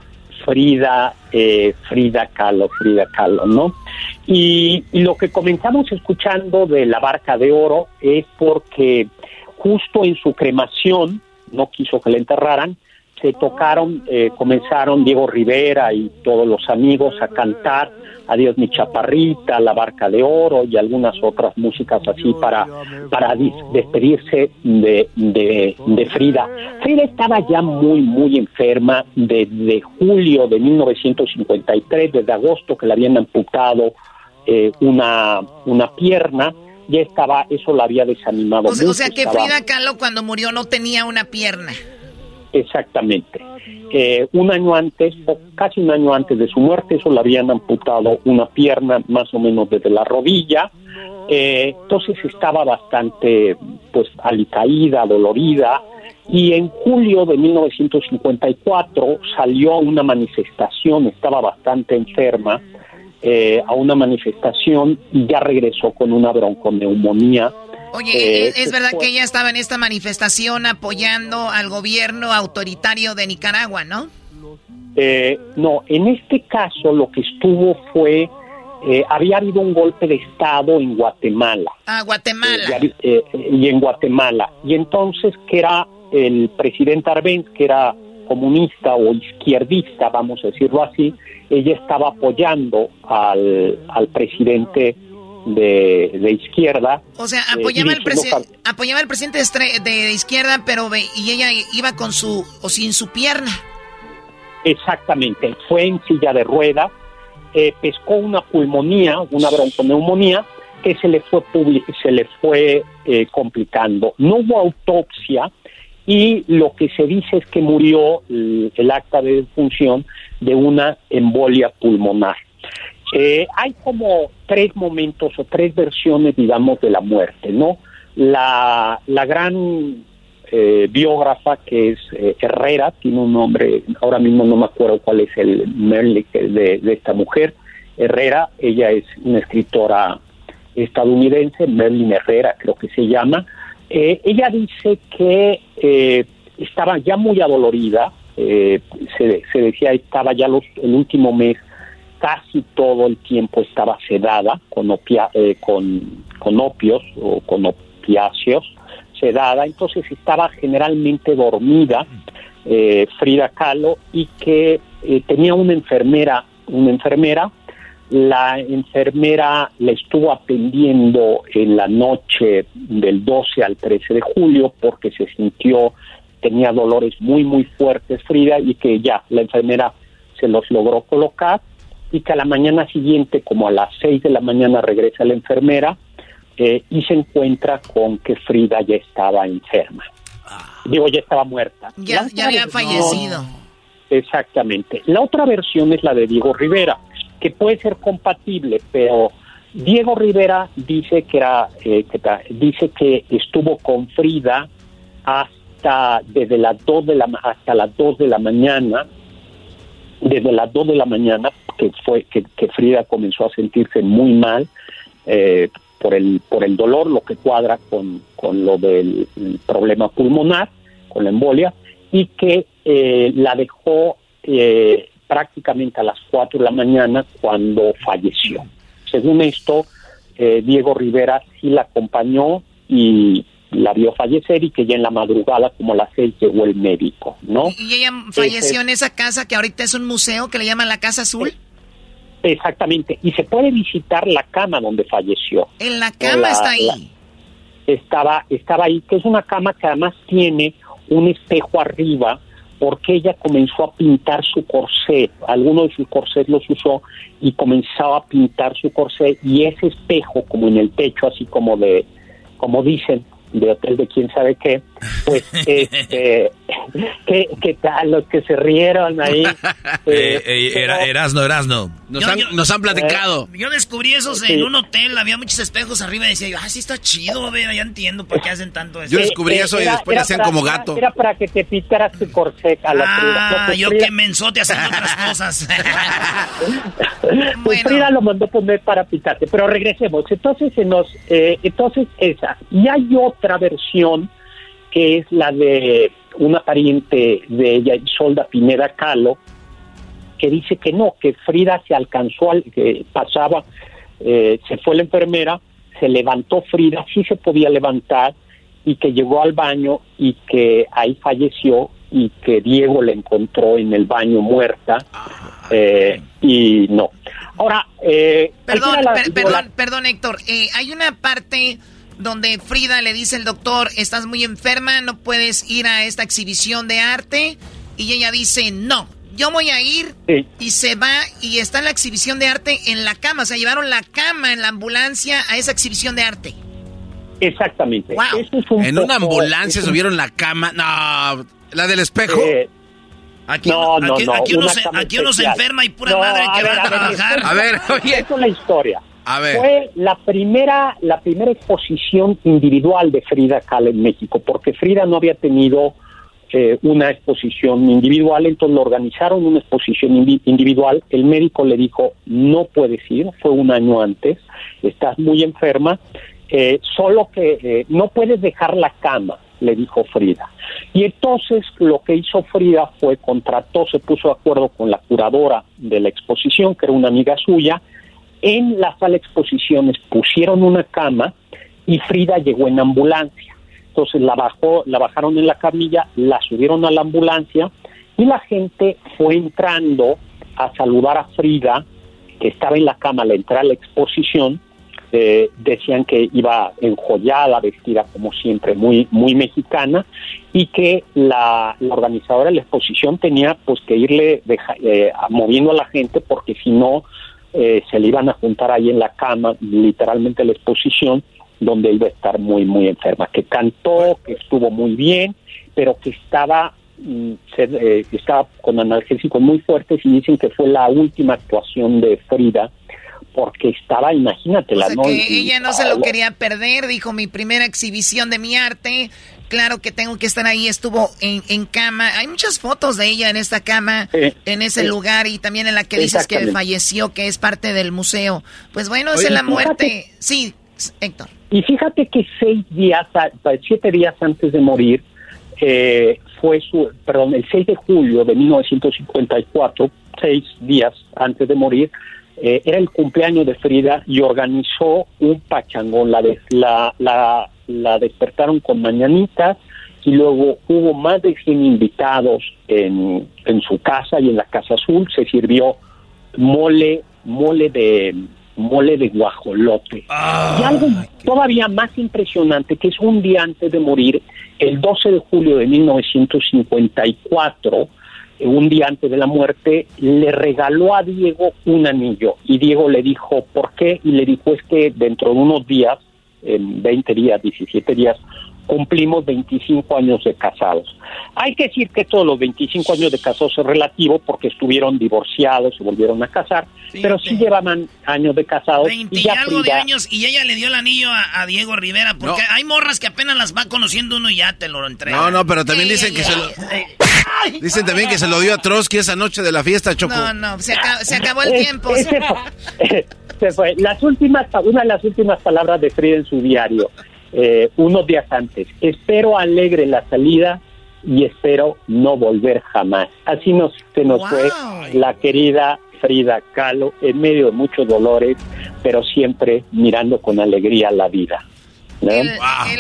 S18: Frida, eh, Frida Kahlo, Frida Kahlo, ¿no? Y, y, lo que comenzamos escuchando de la barca de oro es porque justo en su cremación, no quiso que la enterraran, se tocaron, eh, comenzaron Diego Rivera y todos los amigos a cantar Adiós mi chaparrita, La Barca de Oro y algunas otras músicas así para, para despedirse de, de, Frida. Frida estaba ya muy, muy enferma desde julio de 1953, desde agosto que le habían amputado eh, una, una pierna ya estaba, eso la había desanimado.
S12: O o sea que Frida Kahlo cuando murió no tenía una pierna.
S18: Exactamente. Eh, un año antes, o casi un año antes de su muerte, eso le habían amputado una pierna más o menos desde la rodilla. Eh, entonces estaba bastante, pues, alicaída, dolorida. Y en julio de 1954 salió a una manifestación, estaba bastante enferma, eh, a una manifestación y ya regresó con una bronconeumonía
S12: Oye, ¿es, verdad que ella estaba en esta manifestación apoyando al gobierno autoritario de Nicaragua, ¿no?
S18: Eh, no, en este caso lo que estuvo fue, eh, había habido un golpe de Estado en Guatemala.
S12: Ah, Guatemala.
S18: Eh, y en Guatemala. Y entonces que era el presidente Arbenz, que era comunista o izquierdista, vamos a decirlo así, ella estaba apoyando al, al presidente de, izquierda.
S12: O sea, eh, apoyaba, al, apoyaba al presidente de, izquierda, pero y ella iba con su o sin su pierna.
S18: Exactamente, fue en silla de ruedas, eh, pescó una pulmonía, una bronconeumonía, que se le fue, se le fue eh, complicando. No hubo autopsia y lo que se dice es que murió el, el acta de defunción de una embolia pulmonar. Eh, hay como tres momentos o tres versiones, digamos, de la muerte, ¿no? La, la gran eh, biógrafa que es eh, Herrera, tiene un nombre, ahora mismo no me acuerdo cuál es el Merle de, de esta mujer, Herrera, ella es una escritora estadounidense, Merlin Herrera creo que se llama, ella dice que estaba ya muy adolorida, se, se, decía estaba ya los, el último mes casi todo el tiempo estaba sedada con, eh, con, con opios o con opiáceos, sedada, entonces estaba generalmente dormida eh, Frida Kahlo y que eh, tenía una enfermera, una enfermera, la enfermera le estuvo atendiendo en la noche del 12 al 13 de julio porque se sintió, tenía dolores muy, muy fuertes Frida y que ya la enfermera se los logró colocar y que a la mañana siguiente, como a las seis de la mañana, regresa la enfermera eh, y se encuentra con que Frida ya estaba enferma. Digo, ya estaba muerta.
S12: Ya, había fallecido.
S18: Exactamente. La otra versión es la de Diego Rivera, que puede ser compatible, pero Diego Rivera dice que era, eh, que dice que estuvo con Frida hasta desde las dos de la hasta las dos de la mañana desde las 2 de la mañana, que fue que, Frida comenzó a sentirse muy mal eh, por, el, por el dolor, lo que cuadra con, con lo del problema pulmonar, con la embolia, y que eh, la dejó eh, prácticamente a las 4 de la mañana cuando falleció. Según esto, Diego Rivera sí la acompañó y la vio fallecer y que ya en la madrugada, como a las seis, llegó el médico, ¿no?
S12: ¿Y ella falleció en esa casa que ahorita es un museo que le llaman la Casa Azul?
S18: Exactamente, y se puede visitar la cama donde falleció.
S12: En la cama está ahí.
S18: estaba, estaba ahí, que es una cama que además tiene un espejo arriba, porque ella comenzó a pintar su corset, alguno de sus corsets los usó y comenzaba a pintar su corset y ese espejo como en el techo, así como de, como dicen, de hotel de quién sabe qué, pues, este, ¿qué, tal? Los que se rieron ahí.
S6: Eh, eh, era, Erasno, Erasno.
S7: Nos, han, platicado.
S3: yo descubrí esos en un hotel, había muchos espejos arriba y decía yo, ah, sí está chido, ver, ya entiendo por qué hacen tanto eso.
S7: Yo descubrí eso y después hacían como gato.
S18: Era, para que te picaras tu corsé a la
S3: Ah, yo que mensote haciendo otras cosas.
S18: pues Frida lo mandó poner para picarte, pero regresemos. Entonces, se nos, eh, entonces esa. Y hay otra versión que es la de una pariente de ella, Solda Pineda Calo, que dice que no, que Frida se alcanzó, al, que pasaba, eh, se fue la enfermera, se levantó Frida, sí se podía levantar, y que llegó al baño y que ahí falleció y que Diego la encontró en el baño muerta eh, y no. Ahora, eh,
S3: perdón, perdón, perdón, Héctor, hay una parte donde Frida le dice al doctor, estás muy enferma, no puedes ir a esta exhibición de arte, y ella dice, no, yo voy a ir y se va y está en la exhibición de arte en la cama. O sea, llevaron la cama en la ambulancia a esa exhibición de arte.
S18: Exactamente.
S7: en una ambulancia subieron la cama. No, la del espejo. Eh,
S3: aquí, no, no, no, aquí, uno, se, aquí uno, se, enferma y pura madre que va a, trabajar.
S18: A ver, oye. Esa es la historia. Fue la primera, la primera exposición individual de Frida Kahlo en México, porque Frida no había tenido eh, una exposición individual, entonces lo organizaron una exposición individual, el médico le dijo, no puedes ir, fue un año antes, estás muy enferma, eh, solo que eh, no puedes dejar la cama, le dijo Frida. Y entonces lo que hizo Frida fue contrató, se puso de acuerdo con la curadora de la exposición, que era una amiga suya, en la sala de exposiciones pusieron una cama y Frida llegó en ambulancia. Entonces la bajó, la bajaron en la camilla, la subieron a la ambulancia y la gente fue entrando a saludar a Frida, que estaba en la cama al entrar a la exposición. Eh, decían que iba enjollada, vestida como siempre, muy, muy mexicana, y que la, organizadora de la exposición tenía pues que irle eh, moviendo a la gente porque si no eh, se le iban a juntar ahí en la cama, literalmente la exposición, donde iba a estar muy, muy enferma, que cantó, que estuvo muy bien, pero que estaba, mm, eh, estaba con analgésicos muy fuertes y dicen que fue la última actuación de Frida porque estaba, imagínate, la
S3: noche. Que ella no se lo quería perder, dijo mi primera exhibición de mi arte, claro que tengo que estar ahí, estuvo en, en cama, hay muchas fotos de ella en esta cama, en ese lugar y también en la que dices que falleció, que es parte del museo. Pues bueno, es la muerte, sí, Héctor.
S18: Y fíjate que seis días, siete días antes de morir, eh, fue su, perdón, el 6 de julio de 1954, seis días antes de morir, eh, era el cumpleaños de Frida y organizó un pachangón. La, la, la, la despertaron con mañanitas y luego hubo más de 100 invitados en, en su casa y en la Casa Azul. Se sirvió mole, mole de mole de guajolote. y algo todavía más impresionante, que es un día antes de morir, el 12 de julio de 1954, un día antes de la muerte, le regaló a Diego un anillo. Y Diego le dijo, ¿por qué? Y le dijo, es que dentro de unos días, en 20 días, 17 días, cumplimos 25 años de casados. Hay que decir que todos los 25 años de casados es relativo porque estuvieron divorciados, se volvieron a casar, pero sí llevaban años de casados.
S3: 20 y, algo de años y ella le dio el anillo a, Diego Rivera porque hay morras que apenas las va conociendo uno y ya te lo entrega.
S7: No, no, pero también dicen que se lo... Dicen también que se lo dio a Trotsky esa noche de la fiesta, Choco.
S3: No, no, se, acabó, el tiempo.
S18: se fue. Las últimas, una de las últimas palabras de Frida en su diario eh, unos días antes. Espero alegre la salida y espero no volver jamás. Así nos, se nos fue la querida Frida Kahlo en medio de muchos dolores, pero siempre mirando con alegría la vida.
S3: Él,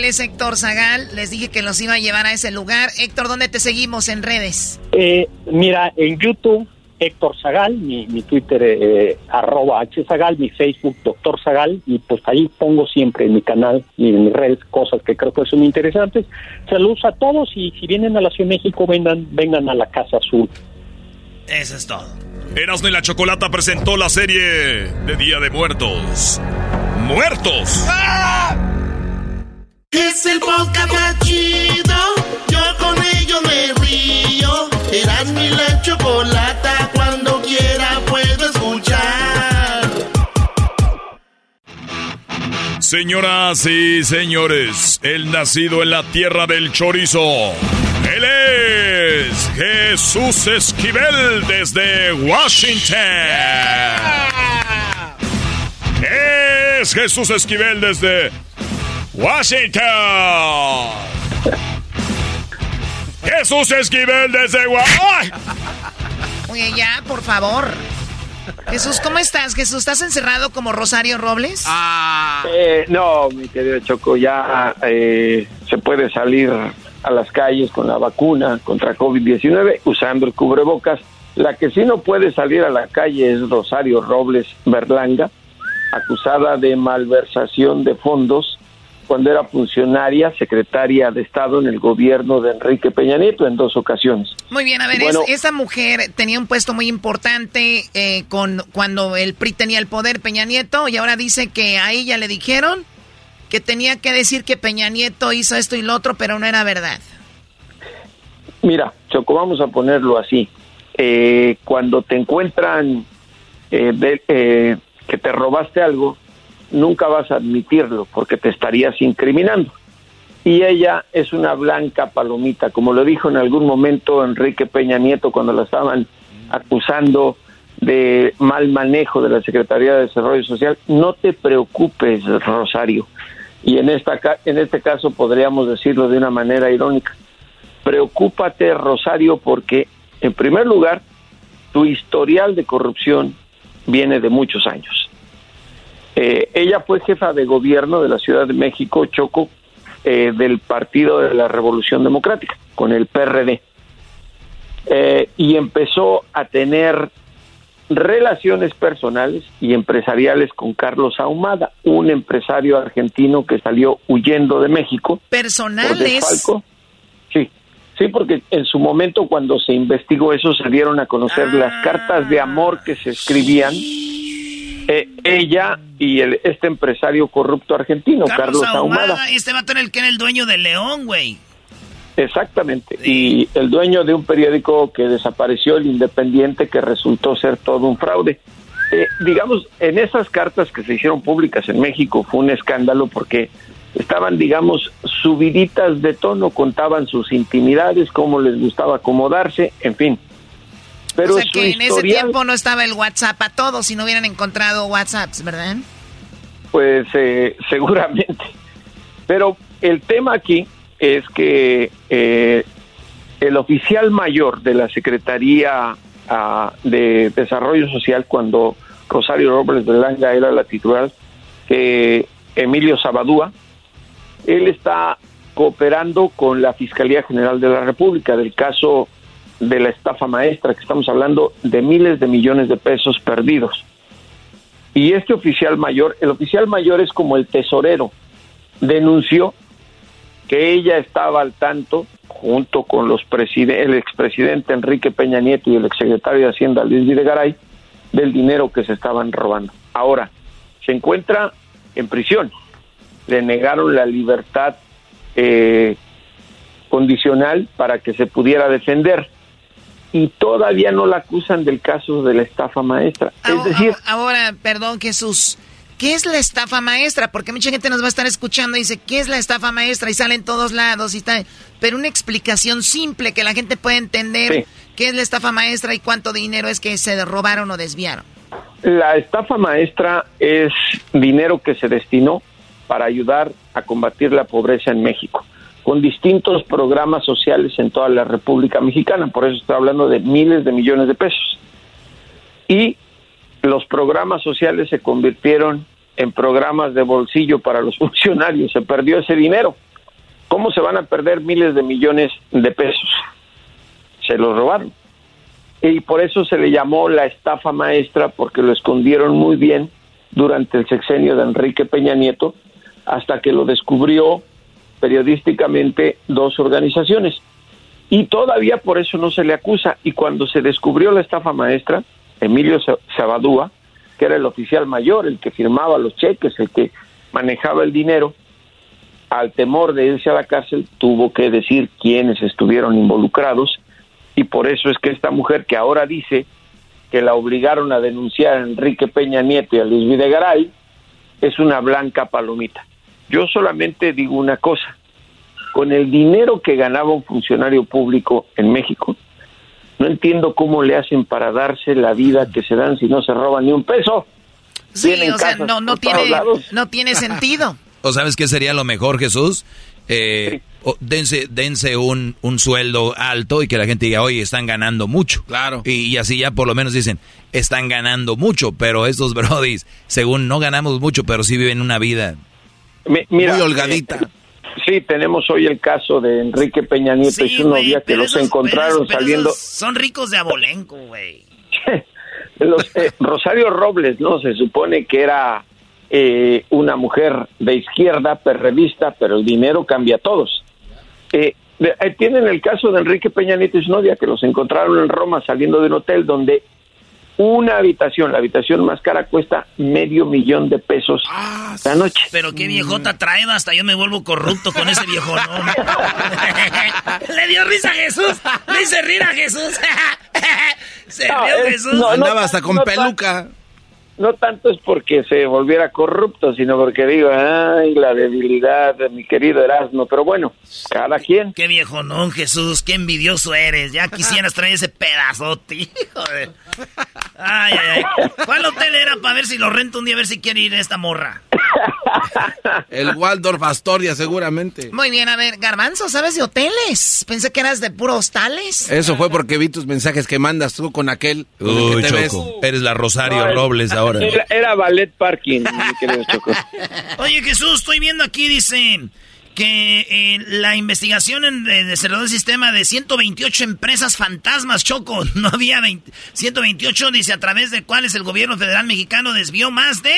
S3: es Héctor Zagal, les dije que los iba a llevar a ese lugar. Héctor, ¿dónde te seguimos en redes?
S18: Eh, mira, en YouTube Héctor Zagal, mi, mi Twitter eh, arroba H Zagal, mi Facebook Doctor Zagal, y pues ahí pongo siempre en mi canal y en mis redes cosas que creo que son interesantes. Saludos a todos y si vienen a la Ciudad de México vengan, vengan a la Casa Azul.
S3: Eso es todo.
S4: Erasmo y la Chocolata presentó la serie de Día de Muertos. ¡Muertos! ¡Ah!
S11: Es el podcast chido, yo con ello me río. Eras mi la chocolata,
S4: Señoras y señores, el nacido en la tierra del chorizo. Él es Jesús Esquivel desde Washington. Es Jesús Esquivel desde Washington. Jesús Esquivel desde Washington.
S12: Oye, ya, por favor. Jesús, ¿cómo estás? Jesús, ¿estás encerrado como Rosario Robles?
S19: Ah. Eh, no, mi querido Choco, ya eh, se puede salir a las calles con la vacuna contra COVID-19 usando el cubrebocas. La que sí no puede salir a la calle es Rosario Robles Berlanga, acusada de malversación de fondos cuando era funcionaria, secretaria de Estado en el gobierno de Enrique Peña Nieto en dos ocasiones.
S12: Muy bien, a ver, esa mujer tenía un puesto muy importante eh, con cuando el PRI tenía el poder, Peña Nieto, y ahora dice que a ella le dijeron que tenía que decir que Peña Nieto hizo esto y lo otro, pero no era verdad.
S19: Mira, Choco, vamos a ponerlo así. Eh, cuando te encuentran eh, que te robaste algo, nunca vas a admitirlo porque te estarías incriminando. Y ella es una blanca palomita, como lo dijo en algún momento Enrique Peña Nieto cuando la estaban acusando de mal manejo de la Secretaría de Desarrollo Social. No te preocupes, Rosario. Y en, esta, en este caso podríamos decirlo de una manera irónica. Preocúpate, Rosario, porque en primer lugar, tu historial de corrupción viene de muchos años. Eh, ella fue jefa de gobierno de la Ciudad de México, Choco, eh, del Partido de la Revolución Democrática, con el PRD. Eh, y empezó a tener relaciones personales y empresariales con Carlos Ahumada, un empresario argentino que salió huyendo de México.
S12: ¿Personales?
S19: Sí, sí, porque en su momento cuando se investigó eso se dieron a conocer las cartas de amor que se escribían eh, ella y el, este empresario corrupto argentino, Carlos, Ahumada.
S12: Este va a tener que era el dueño de León, güey.
S19: Exactamente. Y el dueño de un periódico que desapareció, el Independiente, que resultó ser todo un fraude. Eh, digamos, en esas cartas que se hicieron públicas en México fue un escándalo porque estaban, digamos, subiditas de tono, contaban sus intimidades, cómo les gustaba acomodarse, en fin.
S12: Pero o sea que en ese tiempo no estaba el WhatsApp a todos si no hubieran encontrado WhatsApps, ¿verdad?
S19: Pues eh, seguramente. Pero el tema aquí es que eh, el oficial mayor de la Secretaría ah, de Desarrollo Social, cuando Rosario Robles de Langa era la titular, Emilio Sabadúa, él está cooperando con la Fiscalía General de la República del caso de la estafa maestra, que estamos hablando de miles de millones de pesos perdidos. Y este oficial mayor, el oficial mayor es como el tesorero, denunció que ella estaba al tanto, junto con los el expresidente Enrique Peña Nieto y el exsecretario de Hacienda Luis Videgaray, del dinero que se estaban robando. Ahora, se encuentra en prisión. Le negaron la libertad eh, condicional para que se pudiera defender y todavía no la acusan del caso de la estafa maestra. es decir,
S12: ahora, perdón Jesús, ¿qué es la estafa maestra? Porque mucha gente nos va a estar escuchando y dice, ¿qué es la estafa maestra? Y sale en todos lados y está, pero una explicación simple que la gente pueda entender qué es la estafa maestra y cuánto dinero es que se robaron o desviaron.
S19: La estafa maestra es dinero que se destinó para ayudar a combatir la pobreza en México con distintos programas sociales en toda la República Mexicana, por eso estoy hablando de miles de millones de pesos. Y los programas sociales se convirtieron en programas de bolsillo para los funcionarios, se perdió ese dinero. ¿Cómo se van a perder miles de millones de pesos? Se los robaron. Y por eso se le llamó la estafa maestra, porque lo escondieron muy bien durante el sexenio de Enrique Peña Nieto, hasta que lo descubrió periodísticamente dos organizaciones. Y todavía por eso no se le acusa. Y cuando se descubrió la estafa maestra, Emilio Sabadúa, que era el oficial mayor, el que firmaba los cheques, el que manejaba el dinero, al temor de irse a la cárcel, tuvo que decir quiénes estuvieron involucrados. Y por eso es que esta mujer que ahora dice que la obligaron a denunciar a Enrique Peña Nieto y a Luis Videgaray, es una blanca palomita. Yo solamente digo una cosa, con el dinero que ganaba un funcionario público en México, no entiendo cómo le hacen para darse la vida que se dan si no se roban ni un peso.
S12: Sí, o sea, no, no, tiene, no tiene sentido.
S6: ¿O sabes qué sería lo mejor, Jesús? Eh, dense, dense un, un, sueldo alto y que la gente diga, oye, están ganando mucho.
S7: Claro.
S6: Y, así ya por lo menos dicen, están ganando mucho, pero estos brodis, según no ganamos mucho, pero sí viven una vida
S19: muy
S7: holgadita. Eh,
S19: sí, tenemos hoy el caso de Enrique Peña Nieto y su novia que los encontraron saliendo.
S12: son ricos de abolenco, güey.
S19: Eh, Rosario Robles, ¿no? Se supone que era eh, una mujer de izquierda, perrevista, pero el dinero cambia a todos. Eh, tienen el caso de Enrique Peña Nieto y su novia, que los encontraron en Roma saliendo de un hotel donde una habitación, la habitación más cara cuesta medio millón de pesos ah, la noche.
S12: Pero qué viejota trae, hasta yo me vuelvo corrupto con ese viejo, Le dio risa a Jesús, le hice rir a Jesús. Se rió Jesús.
S7: Andaba hasta con peluca
S19: no tanto es porque se volviera corrupto, sino porque digo, ay, la debilidad de mi querido Erasmo, pero bueno, cada quien.
S12: Qué viejo no, Jesús, qué envidioso eres, ya quisieras traer ese pedazote, hijo de... Ay, ay, ay. ¿Cuál hotel era para ver si lo rento un día, a ver si quiere ir esta morra?
S7: El Waldorf Astoria, seguramente.
S12: Muy bien, a ver, Garbanzo, ¿sabes de hoteles? Pensé que eras de puros hostales.
S7: Eso fue porque vi tus mensajes que mandas tú con aquel.
S6: Uy, Choco, eres la Rosario Robles ahora.
S19: Era, ballet parking, mi querido Choco.
S12: Oye, Jesús, estoy viendo aquí, dice que eh, la investigación en, de cerró el sistema de 128 empresas fantasmas, Choco, no había 128, dice, a través de cuales el gobierno federal mexicano desvió más de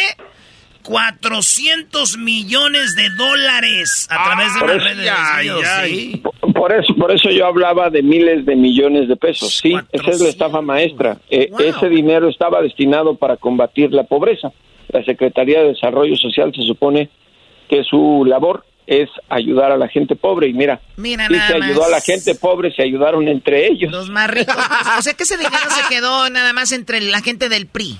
S12: 400 millones de dólares a través de una red de
S19: Por eso, por eso yo hablaba de miles de millones de pesos. Sí, esa es la estafa maestra. Eh, ese dinero estaba destinado para combatir la pobreza. La Secretaría de Desarrollo Social se supone que su labor es ayudar a la gente pobre. Y mira,
S12: mira
S19: se ayudó a la gente pobre, se ayudaron entre ellos.
S12: Los más ricos. o sea que ese dinero se quedó nada más entre la gente del PRI.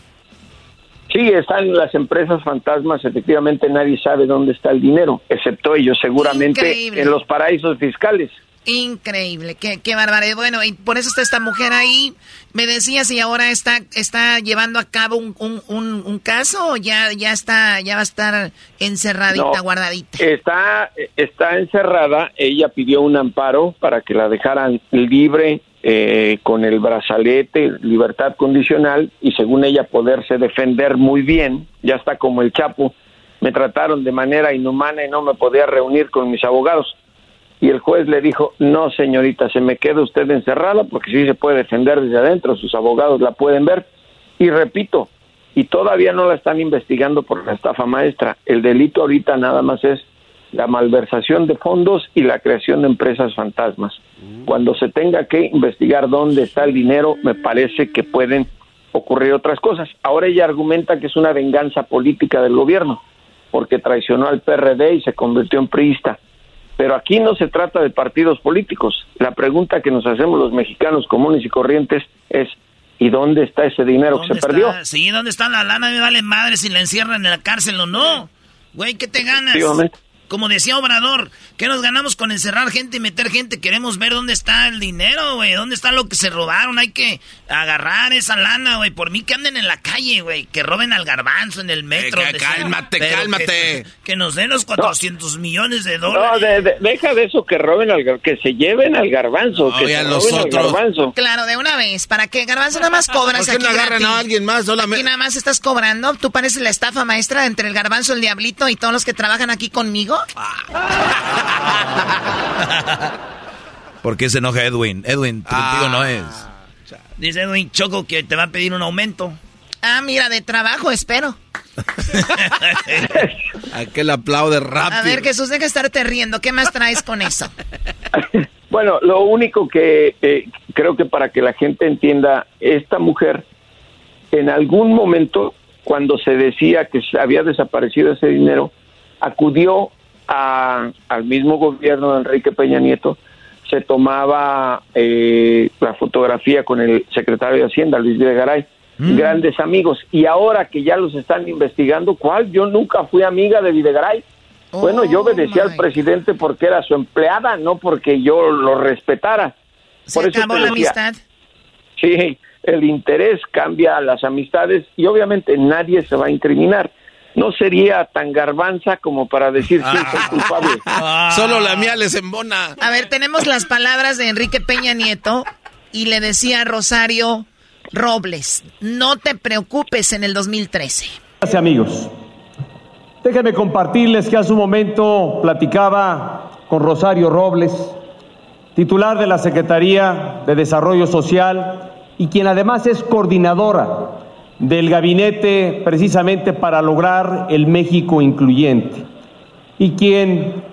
S19: Sí, están las empresas fantasmas, efectivamente nadie sabe dónde está el dinero, excepto ellos, seguramente en los paraísos fiscales.
S12: Increíble, qué, qué barbaridad. Bueno, y por eso está esta mujer ahí. Me decías, y ahora está, está llevando a cabo un, un, caso o ya, ya está, ya va a estar encerradita, guardadita.
S19: Está, está encerrada. Ella pidió un amparo para que la dejaran libre eh, con el brazalete, libertad condicional, y según ella poderse defender muy bien, ya está como el Chapo, me trataron de manera inhumana y no me podía reunir con mis abogados. Y el juez le dijo, no señorita, se me queda usted encerrada porque sí se puede defender desde adentro, sus abogados la pueden ver. Y repito, y todavía no la están investigando por la estafa maestra, el delito ahorita nada más es la malversación de fondos y la creación de empresas fantasmas. Cuando se tenga que investigar dónde está el dinero, me parece que pueden ocurrir otras cosas. Ahora ella argumenta que es una venganza política del gobierno, porque traicionó al PRD y se convirtió en priista. Pero aquí no se trata de partidos políticos. La pregunta que nos hacemos los mexicanos comunes y corrientes es, ¿y dónde está ese dinero que se perdió?
S12: Sí, ¿dónde está la lana? Me vale madre si la encierran en la cárcel o no. Güey, ¿qué te ganas? Como decía Obrador, ¿qué nos ganamos con encerrar gente y meter gente? Queremos ver dónde está el dinero, güey. ¿Dónde está lo que se robaron? Hay que agarrar esa lana, güey. Por mí que anden en la calle, güey. Que roben al garbanzo en el metro.
S7: cálmate, cálmate.
S12: Que, nos den los 400 millones de dólares.
S19: No, deja de eso que roben al que se lleven al garbanzo. que se los roben otros. Al garbanzo.
S12: Claro, de una vez. ¿Para qué? Garbanzo nada más cobras
S7: ¿Por qué no agarran a alguien más?
S12: Solamente... nada más estás cobrando. Tú pareces la estafa maestra entre el garbanzo, el diablito y todos los que trabajan aquí conmigo.
S6: ¿Por qué se enoja Edwin? Edwin, contigo no es.
S12: Dice Edwin Choco que te va a pedir un aumento. Ah, mira, de trabajo, espero.
S7: Aquel aplaude rápido.
S12: A ver, Jesús, deja de estarte riendo. ¿Qué más traes con eso?
S19: bueno, lo único que eh, creo que para que la gente entienda, esta mujer, en algún momento, cuando se decía que había desaparecido ese dinero, acudió al mismo gobierno de Enrique Peña Nieto, se tomaba eh, la fotografía con el secretario de Hacienda, Luis Videgaray, Mm. grandes amigos. Y ahora que ya los están investigando, ¿cuál? Yo nunca fui amiga de Videgaray. bueno, yo obedecía al presidente porque era su empleada, no porque yo lo respetara.
S12: ¿Se acabó la amistad?
S19: Sí, el interés cambia las amistades y obviamente nadie se va a incriminar. No sería tan garbanza como para decir sí, soy culpable.
S7: Solo la mía les embona.
S12: A ver, tenemos las palabras de Enrique Peña Nieto y le decía a Rosario Robles, no te preocupes en el 2013.
S20: Gracias amigos. Déjenme compartirles que hace un momento platicaba con Rosario Robles, titular de la Secretaría de Desarrollo Social y quien además es coordinadora del gabinete precisamente para lograr el México incluyente y quien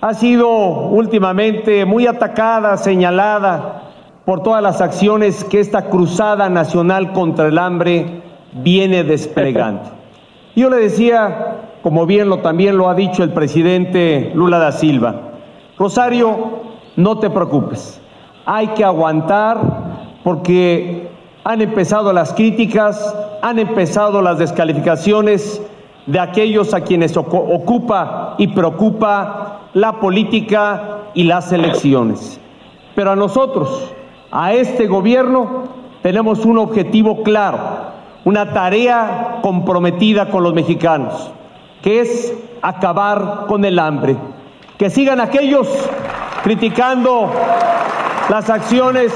S20: ha sido últimamente muy atacada, señalada por todas las acciones que esta cruzada nacional contra el hambre viene desplegando. Yo le decía, como bien lo también lo ha dicho el presidente Lula da Silva, Rosario, no te preocupes, hay que aguantar porque han empezado las críticas, han empezado las descalificaciones de aquellos a quienes ocupa y preocupa la política y las elecciones. Pero a nosotros, a este gobierno tenemos un objetivo claro, una tarea comprometida con los mexicanos, que es acabar con el hambre. Que sigan aquellos criticando las acciones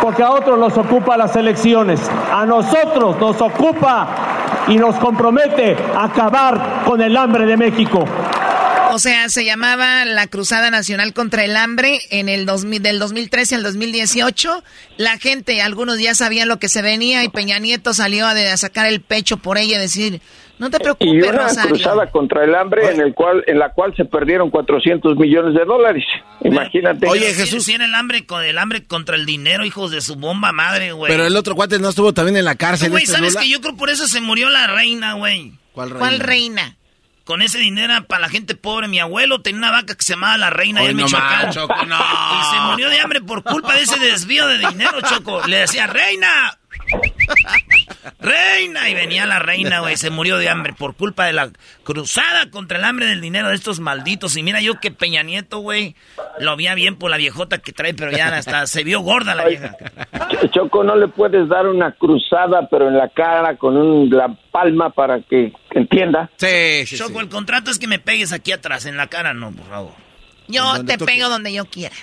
S20: porque a otros nos ocupa las elecciones, a nosotros nos ocupa y nos compromete a acabar con el hambre de México.
S12: O sea, se llamaba la Cruzada Nacional contra el Hambre en el 2000, del 2013 al 2018. La gente, algunos ya sabían lo que se venía y Peña Nieto salió a, a sacar el pecho por ella y decir, no te preocupes,
S19: y una cruzada contra el hambre en el cual en la cual se perdieron 400 millones de dólares. Imagínate.
S3: Oye, Jesús tiene el hambre con el hambre contra el dinero, hijos de su bomba madre, güey.
S7: Pero el otro cuate no estuvo también en la cárcel.
S3: Güey, ¿sabes que yo creo por eso se murió la reina, güey?
S12: ¿Cuál reina? ¿Cuál reina?
S3: Con ese dinero para la gente pobre. Mi abuelo tenía una vaca que se llamaba La Reina de Michoacán. Choco, no. Y se murió de hambre por culpa de ese desvío de dinero, Choco. Le decía, Reina, reina, y venía la reina, güey, se murió de hambre por culpa de la cruzada contra el hambre del dinero de estos malditos. Y mira yo que Peña Nieto, güey, lo veía bien por la viejota que trae, pero ya hasta se vio gorda la vieja.
S19: Choco, no le puedes dar una cruzada, pero en la cara con la palma para que entienda.
S3: Sí, sí Choco, el contrato es que me pegues aquí atrás, en la cara no, por favor.
S12: Yo te pego donde yo quiera.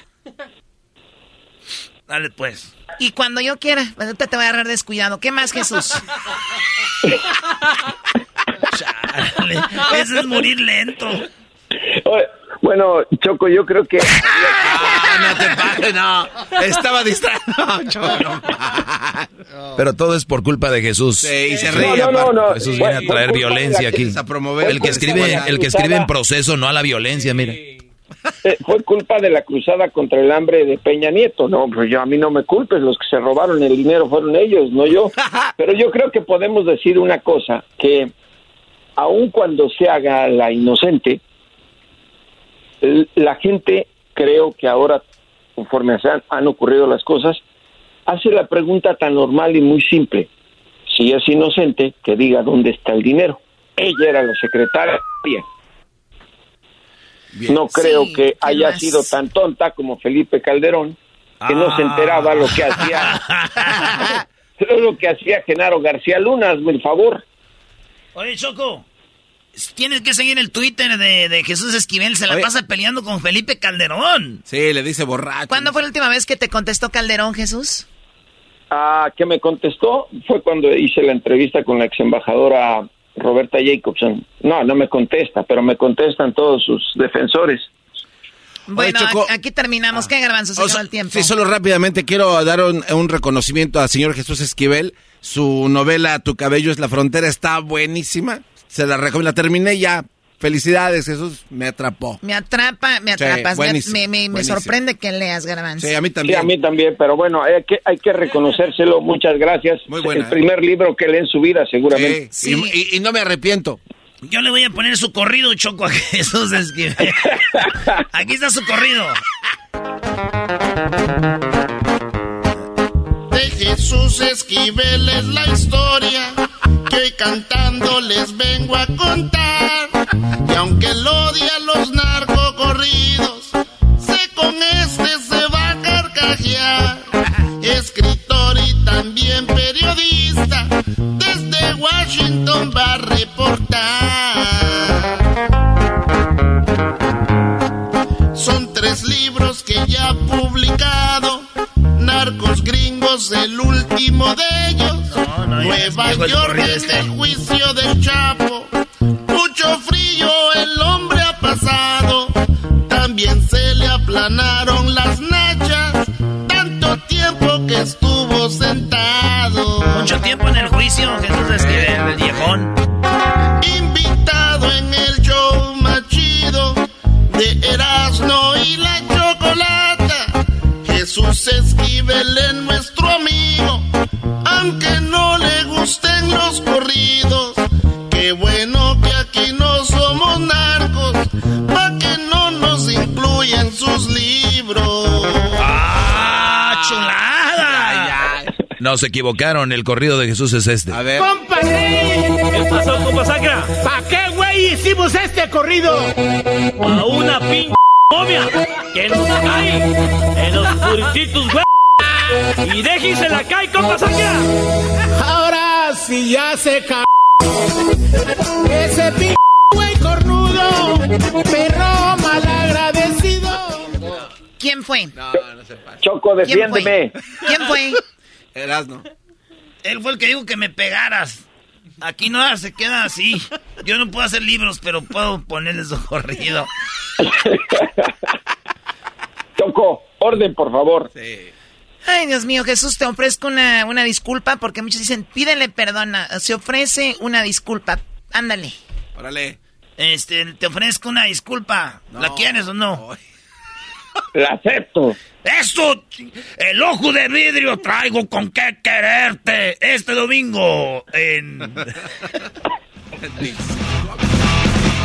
S3: Dale pues.
S12: Y cuando yo quiera, ahorita te voy a agarrar descuidado. ¿Qué más, Jesús?
S3: Eso es morir lento.
S19: Bueno, Choco, yo creo que...
S7: Ah, no te pases, no. Estaba distraído, Choco.
S6: Pero todo es por culpa de Jesús.
S7: Sí, y se ríe.
S19: No, no, no,
S6: Jesús viene a traer violencia aquí. A promover el que escribe, el que escribe en proceso, no a la violencia, mire.
S19: Eh, fue culpa de la cruzada contra el hambre de Peña Nieto. No, pues yo a mí no me culpes, los que se robaron el dinero fueron ellos, no yo. Pero yo creo que podemos decir una cosa, que aun cuando se haga la inocente, la gente creo que ahora, conforme han ocurrido las cosas, hace la pregunta tan normal y muy simple. Si es inocente, que diga dónde está el dinero. Ella era la secretaria no creo que haya sido tan tonta como Felipe Calderón, que no se enteraba lo que hacía lo que hacía Genaro García Luna, hazme el favor.
S3: Oye, Choco, tienes que seguir el Twitter de, Jesús Esquivel, se la pasa peleando con Felipe Calderón.
S7: Sí, le dice borracho.
S12: ¿Cuándo fue la última vez que te contestó Calderón, Jesús?
S19: Ah, que me contestó fue cuando hice la entrevista con la ex embajadora Roberta Jacobson. No, no me contesta, pero me contestan todos sus defensores.
S12: Bueno, aquí terminamos. ¿Qué garbanzo se el tiempo?
S7: Sí, solo rápidamente quiero dar un, reconocimiento al señor Jesús Esquivel. Su novela Tu cabello es la frontera está buenísima. Se la recomiendo. La terminé ya Felicidades, Jesús, me atrapó.
S12: Me atrapa, me atrapas. me, me, sorprende que leas, Garbanzo.
S7: Sí, a mí también.
S19: Sí, a mí también, pero bueno, hay que, hay que reconocérselo. Muchas gracias. Muy El ¿eh? primer libro que lee en su vida, seguramente.
S7: Sí, Y, no me arrepiento.
S3: Yo le voy a poner su corrido, Choco, a Jesús Esquivel. Aquí está su corrido.
S11: de Jesús Esquivel es la historia que hoy cantando les vengo a contar. Y aunque él odia los narcocorridos, sé con este se va a carcajear. Escritor y también periodista, desde Washington va a reportar. Son tres libros que ya ha publicado. Narcos gringos, el último de ellos. Nueva York en el juicio del Chapo. También se le aplanaron las nachas. Tanto tiempo que estuvo sentado.
S3: Mucho tiempo en el juicio, Jesús Esquivel, el viejón.
S11: Invitado en el show más chido de Erasmo y la Chocolata. Jesús Esquivel es nuestro amigo, aunque no le gusten los corridos. Qué bueno que incluyan sus libros.
S3: ¡Ah, chulada!
S6: No, se equivocaron. El corrido de Jesús es este. A ver.
S21: ¡Compadre!
S8: ¿Qué pasó, compa Sacra?
S21: ¿Para qué, güey, hicimos este corrido?
S8: A una pin momia que nos cae en los purititos, güey. Y déjense la cae, compa Sacra.
S21: Ahora sí ya se ca... Ese p... güey cornudo, perro malagradecido.
S12: ¿Quién fue?
S19: Choco,
S12: ¿Quién fue?
S19: defiéndeme.
S12: ¿Quién fue?
S7: Erasno.
S3: Él fue el que dijo que me pegaras. Aquí no se queda así. Yo no puedo hacer libros, pero puedo ponerles su corrido.
S19: Choco, orden, por favor.
S12: Ay, Dios mío, Jesús, te ofrezco una, una disculpa porque muchos dicen, pídele perdón. Se ofrece una disculpa. Ándale.
S7: Órale.
S3: Este, te ofrezco una disculpa. ¿La quieres o no?
S19: La acepto.
S3: ¡Eso! El ojo de vidrio traigo con qué quererte este domingo en...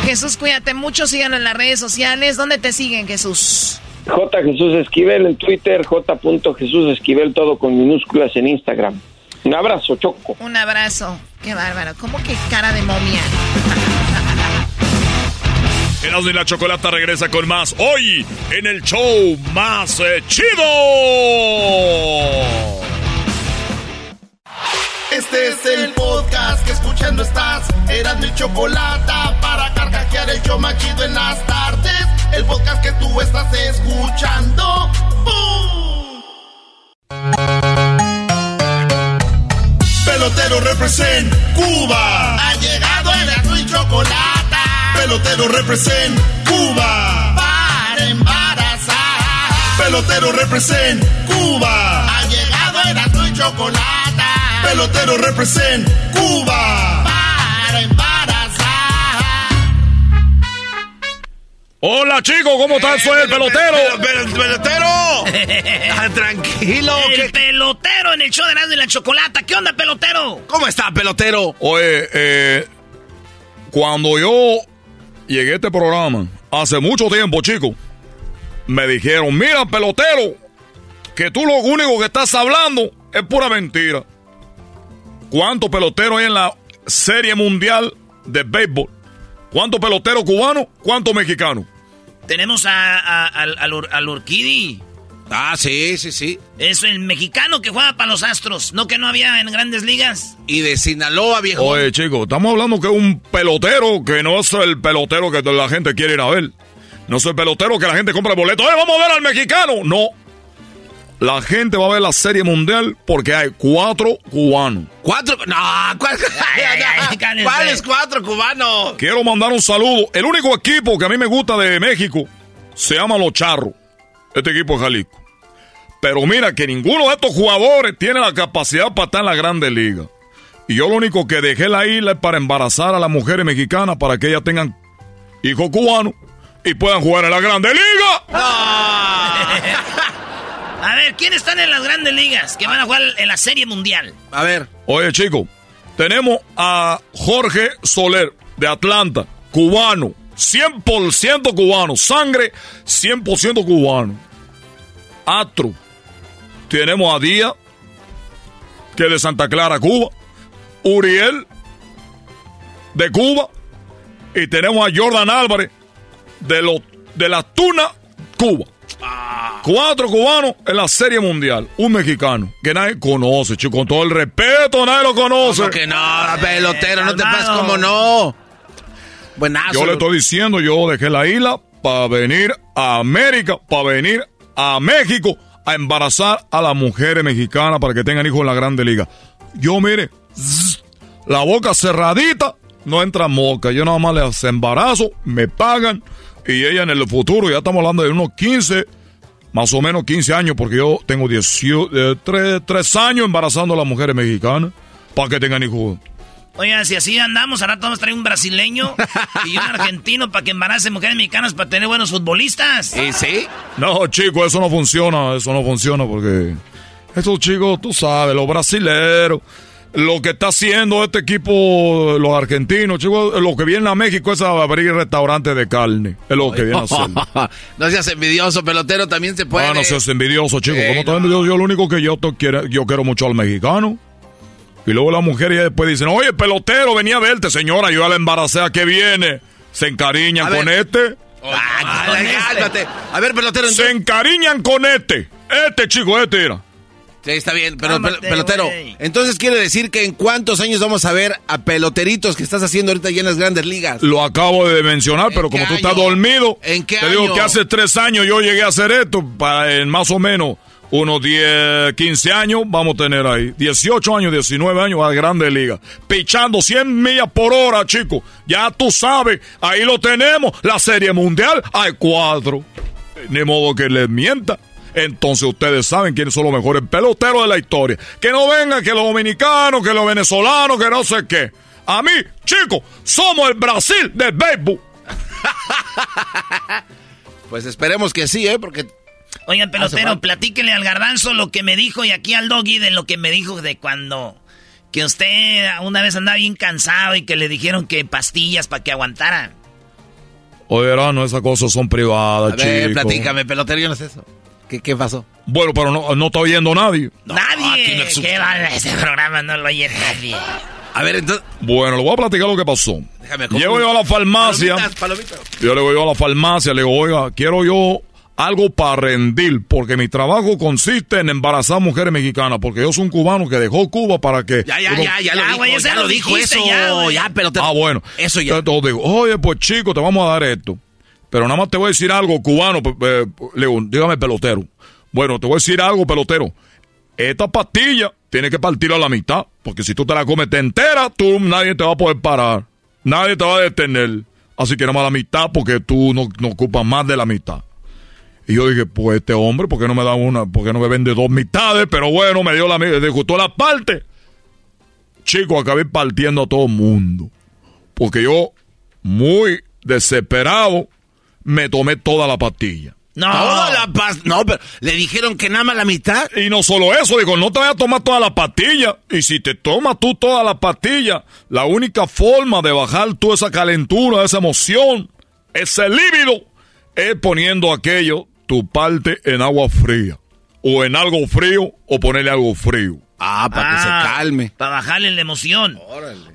S12: Jesús, cuídate mucho. Síganos en las redes sociales. ¿Dónde te siguen, Jesús?
S19: J. Jesús Esquivel en Twitter, J. Jesús Esquivel, todo con minúsculas en Instagram. Un abrazo, Choco.
S12: Un abrazo. Qué bárbaro. ¿Cómo que cara de momia?
S4: Erasmo y la Chocolata regresa con más hoy en el show más eh, chido.
S11: Este es el podcast que escuchando estás. Eran mi chocolate para carcajear el show más chido en las tardes. El podcast que tú estás escuchando. ¡Bum! Pelotero represent Cuba. Ha llegado el y chocolate. Pelotero represent Cuba. Para embarazar. Pelotero represent Cuba. Ha llegado el y chocolate. Pelotero represent Cuba. Para embarazar.
S4: Hola chicos, ¿cómo están? Soy el pelotero.
S7: pelotero. Ah, tranquilo.
S3: El pelotero en el show de Erasmo y la Chocolata. ¿Qué onda, pelotero?
S7: ¿Cómo está, pelotero?
S4: Oye, eh, cuando yo llegué a este programa, hace mucho tiempo, chicos, me dijeron, mira, pelotero, que tú lo único que estás hablando es pura mentira. ¿Cuántos peloteros hay en la Serie Mundial de Béisbol? ¿Cuántos peloteros cubanos? ¿Cuántos mexicanos?
S3: Tenemos a, al, al.
S7: Ah, sí, sí, sí.
S3: Es el mexicano que juega para los Astros. ¿No que no había en grandes ligas?
S7: Y de Sinaloa, viejo.
S4: Oye, chicos, estamos hablando que es un pelotero que no es el pelotero que la gente quiere ir a ver. No es el pelotero que la gente compra el boleto. ¡Eh, vamos a ver al mexicano! No. La gente va a ver la Serie Mundial porque hay cuatro cubanos.
S7: ¿Cuatro? No, ¿cuál- ¿cuáles cuatro cubanos?
S4: Quiero mandar un saludo. El único equipo que a mí me gusta de México se llama Los Charros. Este equipo es Jalisco. Pero mira que ninguno de estos jugadores tiene la capacidad para estar en la Grande Liga. Y yo lo único que dejé la isla es para embarazar a las mujeres mexicanas para que ellas tengan hijos cubanos y puedan jugar en la Grande Liga.
S3: A ver, ¿quiénes están en las grandes ligas que van a jugar en la Serie Mundial?
S7: A ver.
S4: Oye, chicos, tenemos a Jorge Soler de Atlanta, cubano, 100% cubano, sangre 100% cubano. Astro, tenemos a Díaz que es de Santa Clara, Cuba. Uriel, de Cuba. Y tenemos a Jordan Álvarez, de, lo, de la Tuna, Cuba. Cuatro cubanos en la Serie Mundial. Un mexicano que nadie conoce, chico. Con todo el respeto, nadie lo conoce.
S7: ¿Cómo que no, pelotero? No te pases como no. Buenazo.
S4: Yo le estoy diciendo, yo dejé la isla para venir a América, para venir a México a embarazar a las mujeres mexicanas para que tengan hijos en la Grande Liga. Yo, mire, la boca cerradita, no entra moca. Yo nada más les embarazo, me pagan y ella en el futuro, ya estamos hablando de unos 15, más o menos 15 años, porque yo tengo 3, años embarazando a las mujeres mexicanas para que tengan hijos.
S3: Oigan, si así andamos, ahora vamos a traer un brasileño y un argentino para que embarace mujeres mexicanas para tener buenos futbolistas.
S7: ¿Y sí?
S4: No, chicos, eso no funciona, eso no funciona porque estos chicos, tú sabes, los brasileros, lo que está haciendo este equipo, los argentinos, chicos, lo que viene a México es a abrir restaurantes de carne, es lo que viene a hacer.
S7: no seas envidioso, pelotero, también se puede.
S4: Ah, no seas envidioso, chicos, ¿cómo estás envidioso? Yo lo único que yo, quiero, yo quiero mucho al mexicano. Y luego la mujer ya después dicen, oye, pelotero, venía a verte, señora, yo ya la embaracé, ¿a qué viene? Se encariñan
S7: A
S4: con
S7: ver.
S4: este.
S7: Ah, cálmate. A ver, pelotero.
S4: Se encariñan con este. Este chico, este era.
S7: Sí, está bien, pero pelotero, entonces quiere decir que en cuántos años vamos a ver a peloteritos que estás haciendo ahorita ya en las grandes ligas.
S4: Lo acabo de mencionar, pero como tú estás dormido,
S7: ¿En qué
S4: te digo que hace tres años yo llegué a hacer esto, para en más o menos unos 10, 15 años vamos a tener ahí. 18 años, 19 años a Grande Liga. Pichando 100 millas por hora, chicos. Ya tú sabes, ahí lo tenemos. La Serie Mundial hay cuatro. Ni modo que les mienta. Entonces ustedes saben quiénes son los mejores peloteros de la historia. Que no vengan que los dominicanos, que los venezolanos, que no sé qué. A mí, chicos, somos el Brasil del béisbol.
S7: Pues esperemos que sí, ¿eh? Porque
S3: Oigan,
S7: Hace
S3: pelotero, platíquele al garbanzo lo que me dijo y aquí al doggy de lo que me dijo de cuando que usted una vez andaba bien cansado y que le dijeron que pastillas para que aguantara.
S4: Oye, no, esas cosas son privadas,
S7: a ver, platícame, pelotero, yo no sé eso. ¿Qué, qué pasó?
S4: Bueno, pero no, no está oyendo nadie.
S3: nadie. ¿Qué va? Ese programa no lo oye nadie.
S7: A ver, entonces.
S4: Bueno, le voy a platicar lo que pasó.
S7: Déjame
S4: Llego yo a la farmacia.
S7: Palomitas, palomitas.
S4: Yo le voy yo a la farmacia, le digo, oiga, quiero yo algo para rendir, porque mi trabajo consiste en embarazar mujeres mexicanas, porque yo soy un cubano que dejó Cuba para que...
S7: Ya, ya,
S4: uno-
S7: ya, ya,
S3: Ya,
S7: lo dijo, ya
S3: lo
S7: lo dijo eso.
S3: ya.
S7: Ya, pelotero.
S4: Ah, bueno.
S7: Eso ya.
S4: Entonces digo, oye, pues chico, te vamos a dar esto. Pero nada más te voy a decir algo, cubano. Le digo, dígame, pelotero. Bueno, te voy a decir algo, pelotero. Esta pastilla tiene que partir a la mitad. Porque si tú te la comes te entera, tú nadie te va a poder parar. Nadie te va a detener. Así que nada más la mitad porque tú no, no ocupas más de la mitad. Y yo dije, pues este hombre, ¿por qué no me da una? ¿Por qué no me vende dos mitades? Pero bueno, me dio la me gustó la parte. Chico, acabé partiendo a todo el mundo. Porque yo, muy desesperado, me tomé toda la pastilla.
S3: No.
S7: Toda la paz. No, pero le dijeron que nada más la mitad.
S4: Y no solo eso, digo, no te vayas a tomar toda la pastilla. Y si te tomas tú toda la pastilla, la única forma de bajar toda esa calentura, esa emoción, ese líbido, es poniendo aquello, tu parte en agua fría. O en algo frío, o ponerle algo frío.
S7: Ah, para que se calme.
S3: Para bajarle la emoción.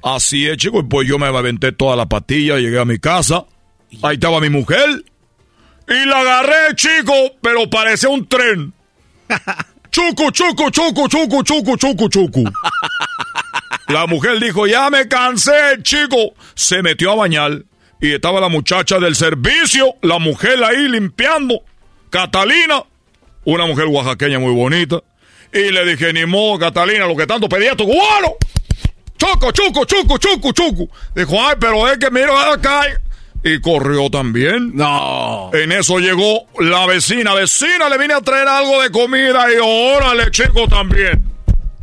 S4: Así es, chicos, pues yo me aventé toda la pastilla, llegué a mi casa, ahí estaba mi mujer, y la agarré, chico, pero parecía un tren. Chucu, chucu, chucu, chucu, chucu, chucu, chucu. La mujer dijo, ya me cansé, chico. Se metió a bañar y estaba la muchacha del servicio, la mujer ahí limpiando. Catalina, una mujer oaxaqueña muy bonita. Y le dije, ni modo, Catalina, lo que tanto pedía tu cubano. Choco, chuco, chuco, chuco, chuco. Dijo, ay, pero es que mira acá. Y corrió también.
S7: No.
S4: En eso llegó la vecina. Vecina, le vine a traer algo de comida y órale, chico, también.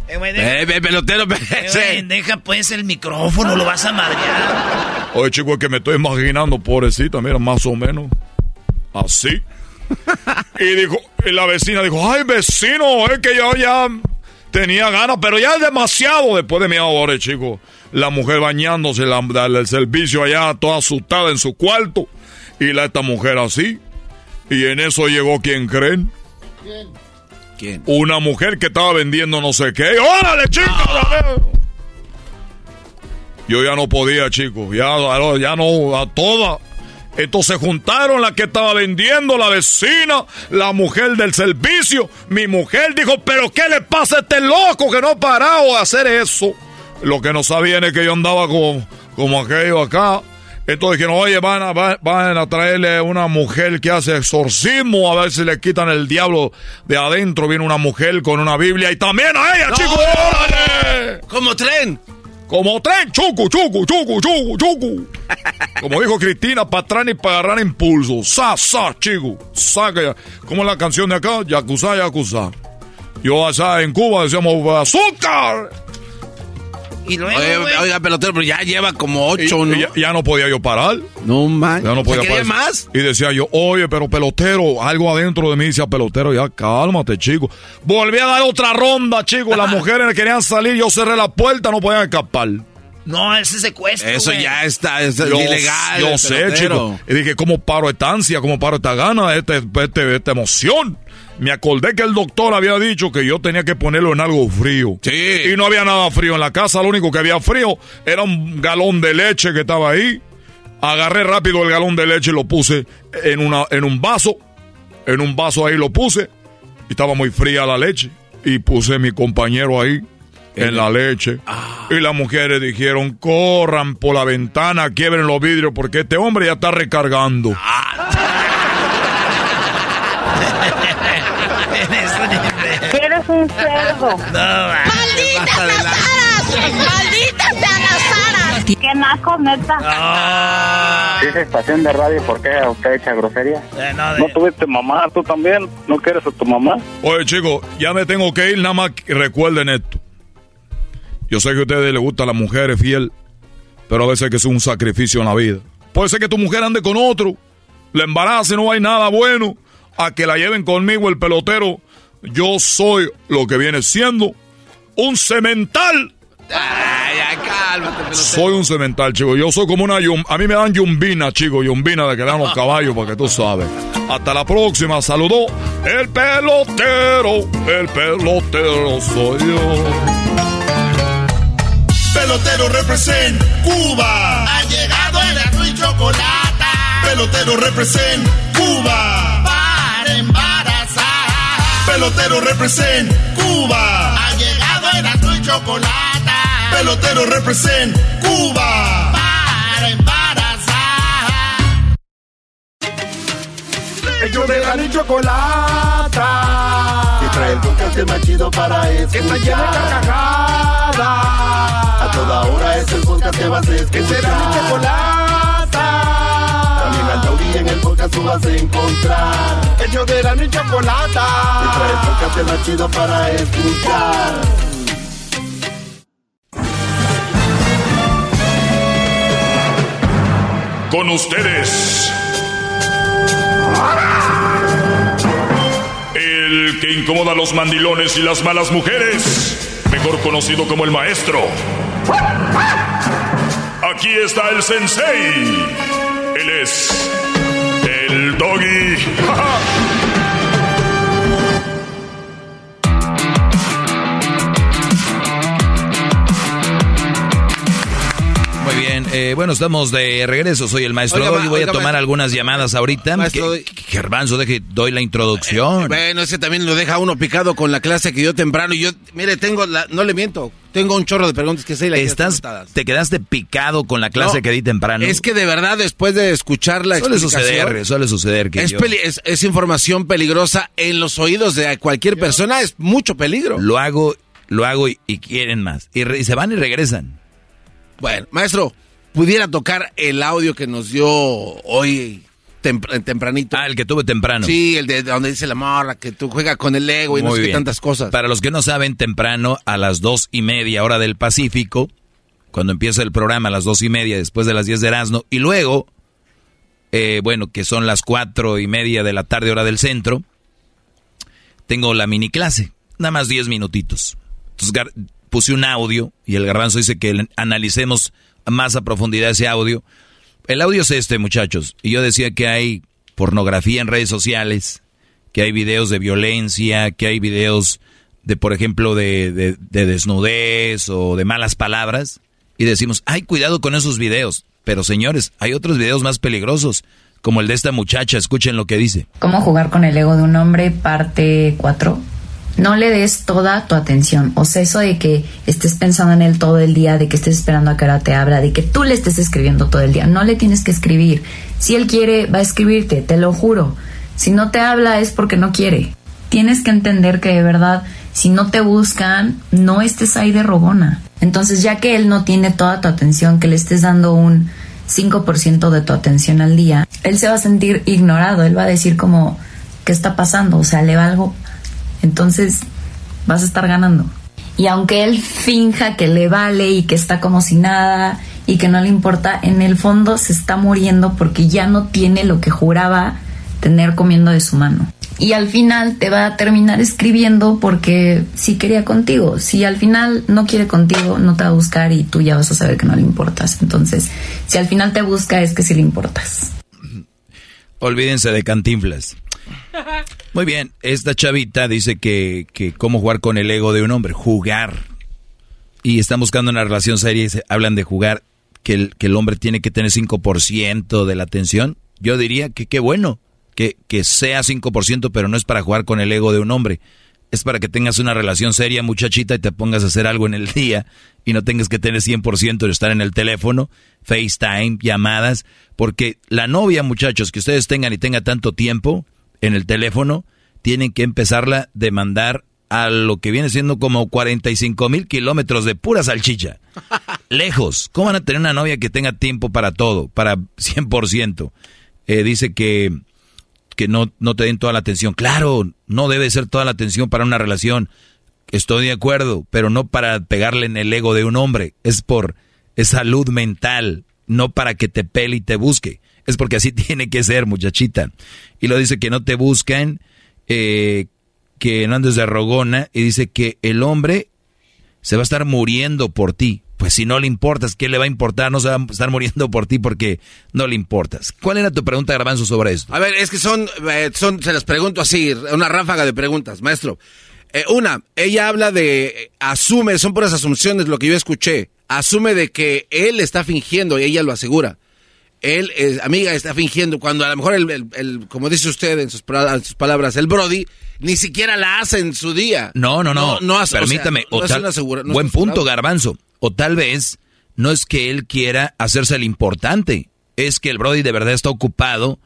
S3: Eh, güey, deja,
S7: Eh, pelotero, ve,
S3: eh, güey, deja pues el micrófono, lo vas a madrear.
S4: Oye, chico, es que me estoy imaginando, pobrecita, mira, más o menos. Así. Y dijo, y la vecina dijo, ay, vecino, es que yo ya tenía ganas, pero ya es demasiado después de mi hora, chico. La mujer bañándose, la, el servicio allá, toda asustada en su cuarto. Y la esta mujer así. Y en eso llegó quien creen.
S7: ¿Quién?
S4: Una mujer que estaba vendiendo no sé qué. ¡Órale, chica! Yo ya no podía, chicos. Ya, ya no, a toda. Entonces juntaron la que estaba vendiendo, la vecina, la mujer del servicio. Mi mujer dijo, pero ¿qué le pasa a este loco que no ha parado de hacer eso? Lo que no sabían es que yo andaba como, como aquello acá. Entonces dijeron, oye, van a, van a traerle una mujer que hace exorcismo, a ver si le quitan el diablo de adentro. Viene una mujer con una Biblia y también a ella, chicos. ¡Órale!
S7: Como tren.
S4: Como tren, chucu, chucu, chucu, chucu, chucu. Como dijo Cristina, para atrás y para agarrar impulso. Sa, sa, chico. Saca. ¿Cómo es la canción de acá? Yakuza, yakuza. Yo allá en Cuba decíamos azúcar.
S7: Y luego, oiga, pelotero, pero ya lleva como ocho, ¿no?
S4: Ya, no podía yo parar.
S7: No man.
S4: Ya no podía parar.
S7: más?
S4: Y decía yo, oye, pero pelotero, algo adentro de mí decía, pelotero, ya cálmate, chico. Volví a dar otra ronda, chico. Las mujeres querían salir, yo cerré la puerta, no podían escapar.
S12: No, ese secuestro.
S7: Eso ya está, es ilegal.
S4: Yo sé, chico. Y dije, ¿cómo paro esta ansia? ¿Cómo paro esta gana? Este, este, esta emoción. Me acordé que el doctor había dicho que yo tenía que ponerlo en algo frío.
S7: Sí.
S4: Y no había nada frío en la casa, lo único que había frío era un galón de leche que estaba ahí. Agarré rápido el galón de leche y lo puse en, una, en un vaso. En un vaso ahí lo puse. Y estaba muy fría la leche. Y puse mi compañero ahí en la leche.
S7: Ah.
S4: Y las mujeres dijeron, corran por la ventana, quiebren los vidrios porque este hombre ya está recargando.
S16: Eres un cerdo.
S21: ¡Malditas las aras! ¡Malditas sean las aras!
S16: ¡Qué naco, neta!
S3: Ah.
S22: Si es estación de radio, ¿por qué usted echa grosería?
S3: Eh, no, de-
S22: ¿No tuviste mamá tú también? ¿No quieres a tu mamá?
S4: Oye, chicos, ya me tengo que ir, nada más recuerden esto. Yo sé que a ustedes les gusta la mujer fiel, pero a veces que hacer un sacrificio en la vida. Puede ser que tu mujer ande con otro, la embarace, no hay nada bueno, a que la lleven conmigo el pelotero. Yo soy lo que viene siendo un cemental.
S7: Ay, ya, cálmate, pelotero.
S4: Soy un cemental, chico. Yo soy como una yum... A mí me dan yumbina, chico. Yumbina de que dan los caballos, para que tú sabes. Hasta la próxima. Saludó el pelotero. El pelotero soy yo.
S1: Pelotero represent Cuba. Ha llegado el azul y chocolate. Pelotero represent Cuba. Pelotero represent Cuba. Ha llegado el azul y chocolate. Pelotero represent Cuba. Para embarazar.
S11: Ellos de la ni chocolata. Que trae el podcast más chido para escuchar. Que está llena de carcajadas. A toda hora es el podcast que vas a escuchar. Que será mi chocolata. Taurí en el podcast tú vas a encontrar. Ellos de la ni chocolata. Que trae el podcast más chido para escuchar.
S4: Con ustedes. El que incomoda a los mandilones y las malas mujeres. Mejor conocido como el maestro. Aquí está el sensei. Él es. El doggy.
S6: Muy bien, eh, bueno, estamos de regreso. Soy el maestro
S7: Oiga,
S6: Doggy. Voy a tomar
S7: ma-
S6: algunas llamadas ahorita.
S7: Maestro
S6: Garbanzo, deje, doy la introducción.
S7: Bueno, ese también lo deja uno picado con la clase que dio temprano. Y yo, mire, tengo, la, no le miento, tengo un chorro de preguntas que sé y las
S6: Estás, te quedaste picado con la clase
S7: No,
S6: que di temprano.
S7: Es que de verdad, después de escuchar la
S6: suele suceder, suele suceder que
S7: Es,
S6: yo
S7: peli- es, es información peligrosa en los oídos de cualquier persona, es mucho peligro.
S6: lo hago, lo hago y, y quieren más. Y, re- y se van y regresan.
S7: Bueno, maestro, pudiera tocar el audio que nos dio hoy tempr- tempranito.
S6: Ah, el que tuve temprano.
S7: Sí, el de donde dice la morra, que tú juegas con el ego y no
S6: Muy
S7: sé qué tantas cosas.
S6: Para los que no saben, temprano, a las dos y media hora del Pacífico, cuando empieza el programa a las dos y media, después de las diez de Erasmo, y luego, eh, bueno, que son las cuatro y media de la tarde hora del centro, tengo la mini clase, nada más diez minutitos. Entonces puse un audio y el garbanzo dice que analicemos más a profundidad ese audio. El audio es este, muchachos. Y yo decía que hay pornografía en redes sociales que hay videos de violencia, que hay videos de, por ejemplo, de, de, de desnudez o de malas palabras, y decimos, ay, cuidado con esos videos. Pero señores, hay otros videos más peligrosos, como el de esta muchacha, escuchen lo que dice.
S10: ¿Cómo jugar con el ego de un hombre? Parte 4. No le des toda tu atención. O sea, eso de que estés pensando en él todo el día, de que estés esperando a que ahora te abra, de que tú le estés escribiendo todo el día. No le tienes que escribir. Si él quiere, va a escribirte, te lo juro. Si no te habla es porque no quiere. Tienes que entender que de verdad, si no te buscan, no estés ahí de rogona. Entonces, ya que él no tiene toda tu atención, que le estés dando un 5% de tu atención al día, él se va a sentir ignorado. Él va a decir como, ¿qué está pasando? O sea, le va algo. Entonces, vas a estar ganando. Y aunque él finja que le vale y que está como si nada y que no le importa, en el fondo se está muriendo porque ya no tiene lo que juraba tener comiendo de su mano. Y al final te va a terminar escribiendo porque sí quería contigo. Si al final no quiere contigo, no te va a buscar y tú ya vas a saber que no le importas. Entonces, si al final te busca, es que sí le importas.
S6: Olvídense de cantinflas. Muy bien, esta chavita dice que, que cómo jugar con el ego de un hombre, jugar. Y están buscando una relación seria y hablan de jugar, que el, que el hombre tiene que tener 5% de la atención. Yo diría que qué bueno que, que sea 5%, pero no es para jugar con el ego de un hombre. Es para que tengas una relación seria, muchachita, y te pongas a hacer algo en el día y no tengas que tener 100% de estar en el teléfono, FaceTime, llamadas, porque la novia, muchachos, que ustedes tengan y tenga tanto tiempo en el teléfono, tienen que empezarla a demandar a lo que viene siendo como 45 mil kilómetros de pura salchicha. Lejos. ¿Cómo van a tener una novia que tenga tiempo para todo, para 100%? Eh, dice que que no, no te den toda la atención. Claro, no debe ser toda la atención para una relación. Estoy de acuerdo, pero no para pegarle en el ego de un hombre. Es por es salud mental, no para que te pele y te busque. Es porque así tiene que ser, muchachita. Y lo dice que no te buscan, eh, que no andes de rogona, y dice que el hombre se va a estar muriendo por ti pues si no le importas, ¿qué le va a importar? No se va a estar muriendo por ti porque no le importas. ¿Cuál era tu pregunta, Garbanzo, sobre esto?
S7: A ver, es que son, eh, son se las pregunto así, una ráfaga de preguntas, maestro. Eh, una, ella habla de, asume, son puras asunciones lo que yo escuché, asume de que él está fingiendo y ella lo asegura. Él, amiga, está fingiendo cuando a lo mejor, el, como dice usted en sus, palabras, el Brody ni siquiera la hace en su día.
S6: No, no, no. no, Permítame. buen punto, Garbanzo. O tal vez no es que él quiera hacerse el importante, es que el Brody de verdad está ocupado,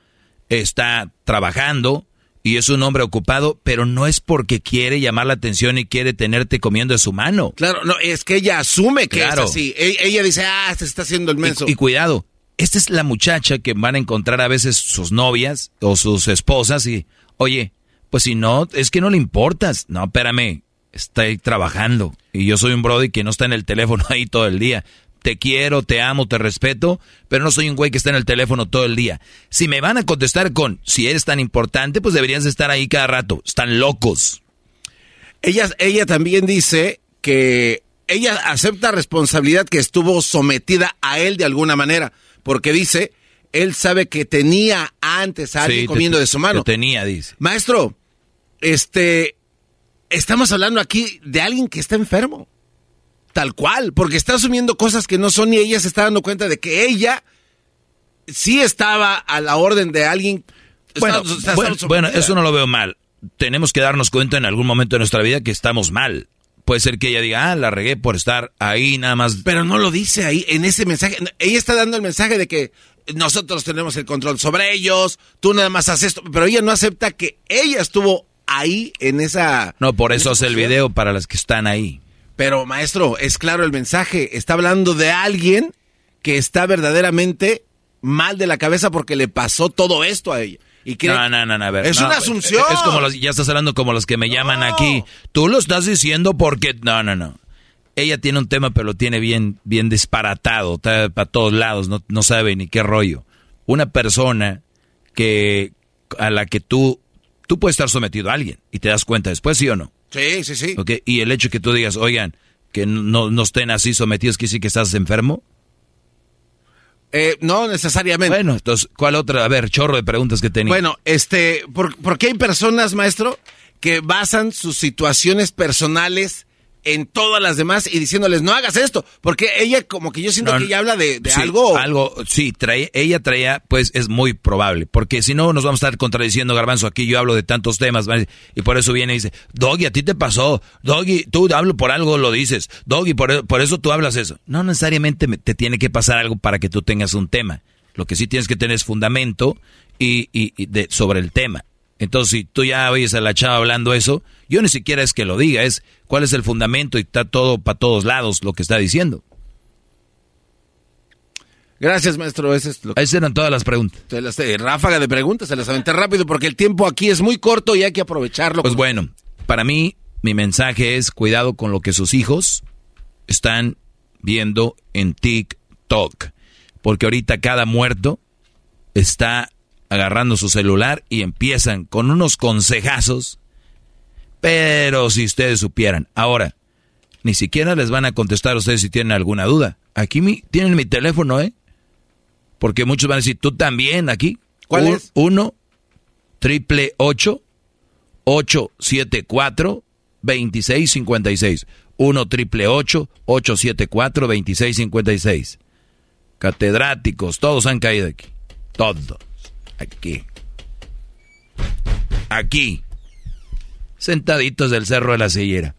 S6: está trabajando y es un hombre ocupado, pero no es porque quiere llamar la atención y quiere tenerte comiendo de su mano.
S7: Claro, no, es que ella asume que es así. E-, ella dice, ah, se está haciendo el menso.
S6: Y, y, cuidado, esta es la muchacha que van a encontrar a veces sus novias o sus esposas y, oye, pues si no, es que no le importas. No, espérame, estoy trabajando y yo soy un brody que no está en el teléfono ahí todo el día. Te quiero, te amo, te respeto, pero no soy un güey que está en el teléfono todo el día. Si me van a contestar con, si eres tan importante, pues deberías estar ahí cada rato. Están locos.
S7: Ella, ella también dice que ella acepta responsabilidad que estuvo sometida a él de alguna manera, porque dice, él sabe que tenía antes a alguien comiendo de su mano.
S6: tenía, dice.
S7: Maestro, este, estamos hablando aquí de alguien que está enfermo. Tal cual, porque está asumiendo cosas que no son y ella se está dando cuenta de que ella sí estaba a la orden de alguien.
S6: Bueno, bueno, eso no lo veo mal. Tenemos que darnos cuenta en algún momento de nuestra vida que estamos mal. Puede ser que ella diga, ah, la regué por estar ahí nada más.
S7: Pero no lo dice ahí, en ese mensaje. Ella está dando el mensaje de que nosotros tenemos el control sobre ellos, tú nada más haces esto, pero ella no acepta que ella estuvo ahí en esa...
S6: No, por eso hace el video para las que están ahí.
S7: Pero maestro, es claro el mensaje, está hablando de alguien que está verdaderamente mal de la cabeza porque le pasó todo esto a ella. Y
S6: no, no, no, a ver.
S7: Es una asunción.
S6: Es, como los, ya estás hablando como los que me llaman aquí. Tú lo estás diciendo porque... No, no, no. Ella tiene un tema, pero lo tiene bien, bien disparatado, está para todos lados, no, no sabe ni qué rollo. Una persona que a la que tú tú puedes estar sometido a alguien y te das cuenta después, ¿sí o no?
S7: Sí, sí, sí.
S6: Okay. Y el hecho que tú digas, oigan, que no, no estén así sometidos, ¿quiere decir que estás enfermo?
S7: Eh, no necesariamente.
S6: Bueno, entonces, ¿cuál otra? A ver, chorro de preguntas que tenía.
S7: Bueno, este, ¿por, por qué hay personas, maestro, que basan sus situaciones personales en todas las demás y diciéndoles no hagas esto porque ella como que yo siento
S6: No,
S7: que ella habla de, de
S6: Sí,
S7: algo
S6: Algo, sí, trae, ella traía, pues es muy probable, porque si no nos vamos a estar contradiciendo, Garbanzo, aquí yo hablo de tantos temas, y por eso viene y dice, Doggy, a ti te pasó, Doggy, tú hablo por algo, lo dices, Doggy, por, por eso tú hablas eso. No necesariamente me- te tiene que pasar algo para que tú tengas un tema. Lo que sí tienes que tener es fundamento y, y- y de, sobre el tema. Entonces, si tú ya oyes a la chava hablando eso, yo ni siquiera es que lo diga, es cuál es el fundamento y está todo para todos lados lo que está diciendo.
S7: Gracias, maestro. Es lo
S6: Esas eran todas las preguntas.
S7: Se las, eh, ráfaga de preguntas, se las aventé rápido porque el tiempo aquí es muy corto y hay que aprovecharlo.
S6: Pues bueno, para mí, mi mensaje es cuidado con lo que sus hijos están viendo en TikTok. Porque ahorita cada muerto está agarrando su celular y empiezan con unos consejazos. Pero si ustedes supieran. Ahora, ni siquiera les van a contestar a ustedes si tienen alguna duda. Aquí mi, tienen mi teléfono, ¿eh? Porque muchos van a decir, tú también aquí.
S7: ¿Cuál
S6: Un-
S7: es?
S6: Uno, triple ocho, 874 2656 1 triple 874 2656 Catedráticos, todos han caído aquí. Todos. Aquí. Aquí. Sentaditos del cerro de la sillera.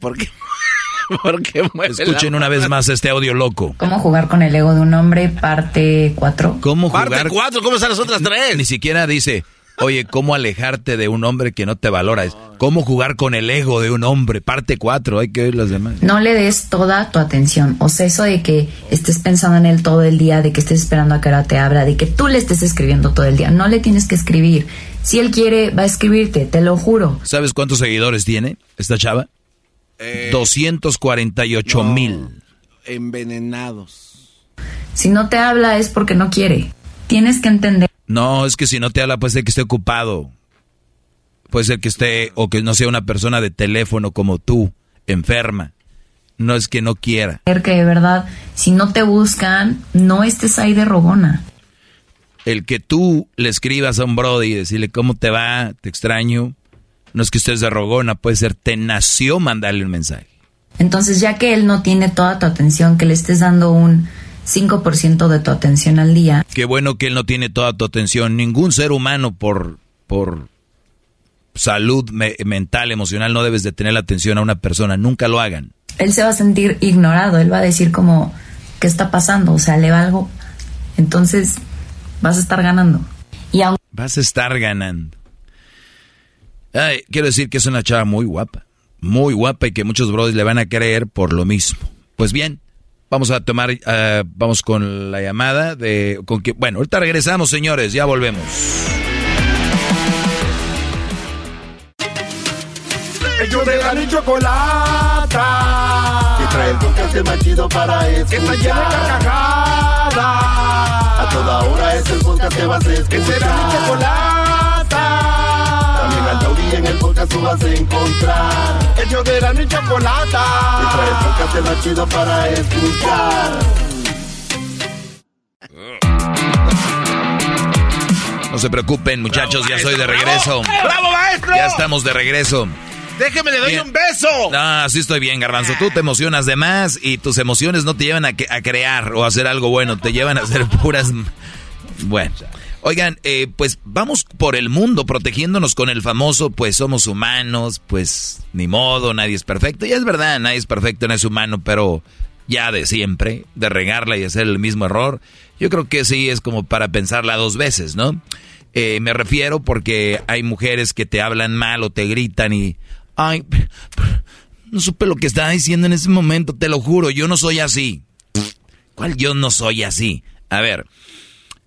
S7: ¿Por qué? ¿Por qué mueve
S6: Escuchen una vez más este audio loco.
S10: ¿Cómo jugar con el ego de un hombre? Parte 4.
S6: ¿Cómo
S7: Parte
S6: jugar?
S7: cuatro, ¿cómo están las otras tres?
S6: Ni siquiera dice, oye, ¿cómo alejarte de un hombre que no te valora? ¿Cómo jugar con el ego de un hombre? Parte 4, hay que oír las demás.
S10: No le des toda tu atención. O sea, eso de que estés pensando en él todo el día, de que estés esperando a que ahora te abra, de que tú le estés escribiendo todo el día. No le tienes que escribir. Si él quiere, va a escribirte, te lo juro.
S6: ¿Sabes cuántos seguidores tiene esta chava?
S7: Eh,
S6: 248 mil.
S7: Envenenados.
S10: Si no te habla es porque no quiere. Tienes que entender.
S6: No, es que si no te habla puede ser que esté ocupado. Puede ser que esté, o que no sea una persona de teléfono como tú, enferma. No es que no quiera.
S10: que de verdad, si no te buscan, no estés ahí de rogona.
S6: El que tú le escribas a un brody y decirle cómo te va, te extraño, no es que estés de rogona, puede ser te nació mandarle un mensaje.
S10: Entonces, ya que él no tiene toda tu atención, que le estés dando un 5% de tu atención al día,
S6: Qué bueno que él no tiene toda tu atención. Ningún ser humano por, por salud me- mental, emocional, no debes de tener la atención a una persona. Nunca lo hagan.
S10: él se va a sentir ignorado, él va a decir como, ¿qué está pasando? O sea, le va algo. Entonces, vas a estar ganando. Y aun
S6: Vas a estar ganando. Ay, quiero decir que es una chava muy guapa. Muy guapa y que muchos brothers le van a creer por lo mismo. Pues bien, vamos a tomar, eh, vamos con la llamada de, con que, bueno, ahorita regresamos, señores, ya volvemos.
S11: Ellos de la ni chocolata. Que trae el podcast más chido para escuchar. Que está llena de carcajadas. A toda hora es el podcast que vas a escuchar. Que será mi chocolata. En el podcast tú vas a encontrar. Ellos de la ni chocolata. Que trae el podcast más chido para escuchar.
S6: No se preocupen, muchachos, ya soy de regreso.
S1: ¡Bravo, maestro!
S6: Ya estamos de regreso.
S1: Déjeme, le doy
S6: Bien.
S1: un beso.
S6: No, sí estoy bien, Garbanzo. Tú te emocionas de más y tus emociones no te llevan a, que- a crear o a hacer algo bueno, te llevan a hacer puras... Bueno, oigan, eh, pues vamos por el mundo protegiéndonos con el famoso, pues somos humanos, pues ni modo, nadie es perfecto. Y es verdad, nadie es perfecto, no es humano, pero ya de siempre, de regarla y hacer el mismo error, yo creo que sí es como para pensarla dos veces, ¿no? Eh, me refiero porque hay mujeres que te hablan mal o te gritan y... Ay, no supe lo que estaba diciendo en ese momento, te lo juro, yo no soy así. ¿Cuál yo no soy así? A ver,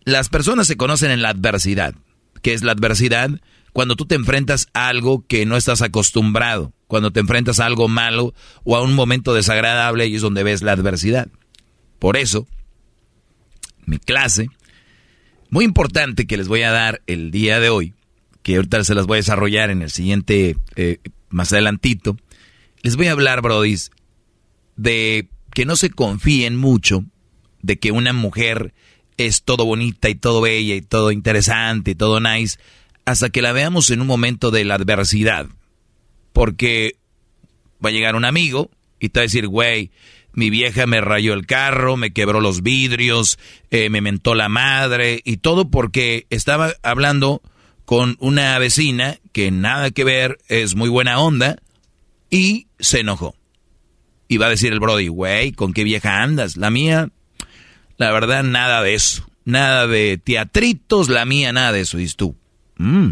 S6: las personas se conocen en la adversidad. ¿Qué es la adversidad? Cuando tú te enfrentas a algo que no estás acostumbrado, cuando te enfrentas a algo malo o a un momento desagradable, ahí es donde ves la adversidad. Por eso, mi clase, muy importante que les voy a dar el día de hoy, que ahorita se las voy a desarrollar en el siguiente, eh, más adelantito, les voy a hablar, brodis, de que no se confíen mucho de que una mujer es todo bonita y todo bella y todo interesante y todo nice hasta que la veamos en un momento de la adversidad. Porque va a llegar un amigo y te va a decir, güey, mi vieja me rayó el carro, me quebró los vidrios, eh, me mentó la madre y todo porque estaba hablando con una vecina que nada que ver, es muy buena onda y se enojó. Y va a decir el Brody, güey, ¿con qué vieja andas? La mía, la verdad, nada de eso. Nada de teatritos, la mía, nada de eso. Dices tú, mm,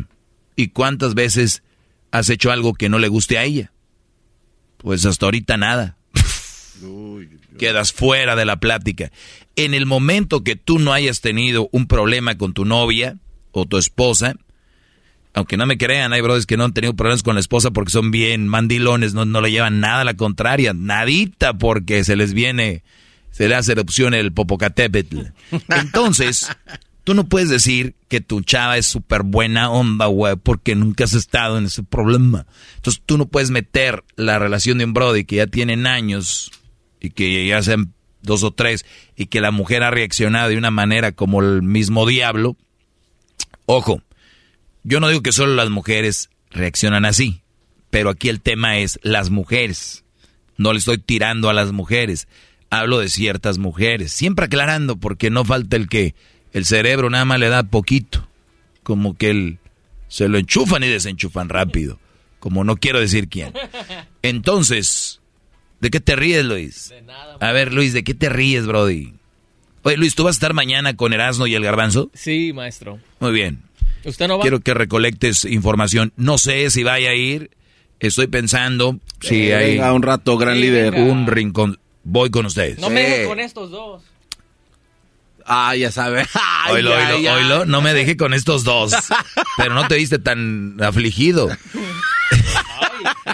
S6: ¿y cuántas veces has hecho algo que no le guste a ella? Pues hasta ahorita nada quedas fuera de la plática. En el momento que tú no hayas tenido un problema con tu novia o tu esposa, aunque no me crean, hay brothers que no han tenido problemas con la esposa porque son bien mandilones, no, no le llevan nada a la contraria, nadita porque se les viene, se le hace erupción el Popocatépetl. Entonces, tú no puedes decir que tu chava es súper buena onda, güey, porque nunca has estado en ese problema. Entonces, tú no puedes meter la relación de un brody que ya tienen años y que ya sean dos o tres y que la mujer ha reaccionado de una manera como el mismo diablo, ojo, yo no digo que solo las mujeres reaccionan así, pero aquí el tema es las mujeres. No le estoy tirando a las mujeres, hablo de ciertas mujeres, siempre aclarando porque no falta el que el cerebro nada más le da poquito, como que el, se lo enchufan y desenchufan rápido, como no quiero decir quién. Entonces, ¿De qué te ríes, Luis? De nada. A ver, Luis, ¿de qué te ríes, Brody? Oye, Luis, ¿tú vas a estar mañana con Erasmo y el Garbanzo?
S23: Sí, maestro.
S6: Muy bien.
S23: ¿Usted no va?
S6: Quiero que recolectes información. No sé si vaya a ir. Estoy pensando si
S7: eh,
S6: hay...
S7: Venga, un rato, gran líder.
S6: Un rincón. Voy con ustedes.
S23: No me deje con estos dos.
S7: Ah, ya sabe.
S6: oilo, oilo, oilo, no me deje con estos dos. Pero no te viste tan afligido.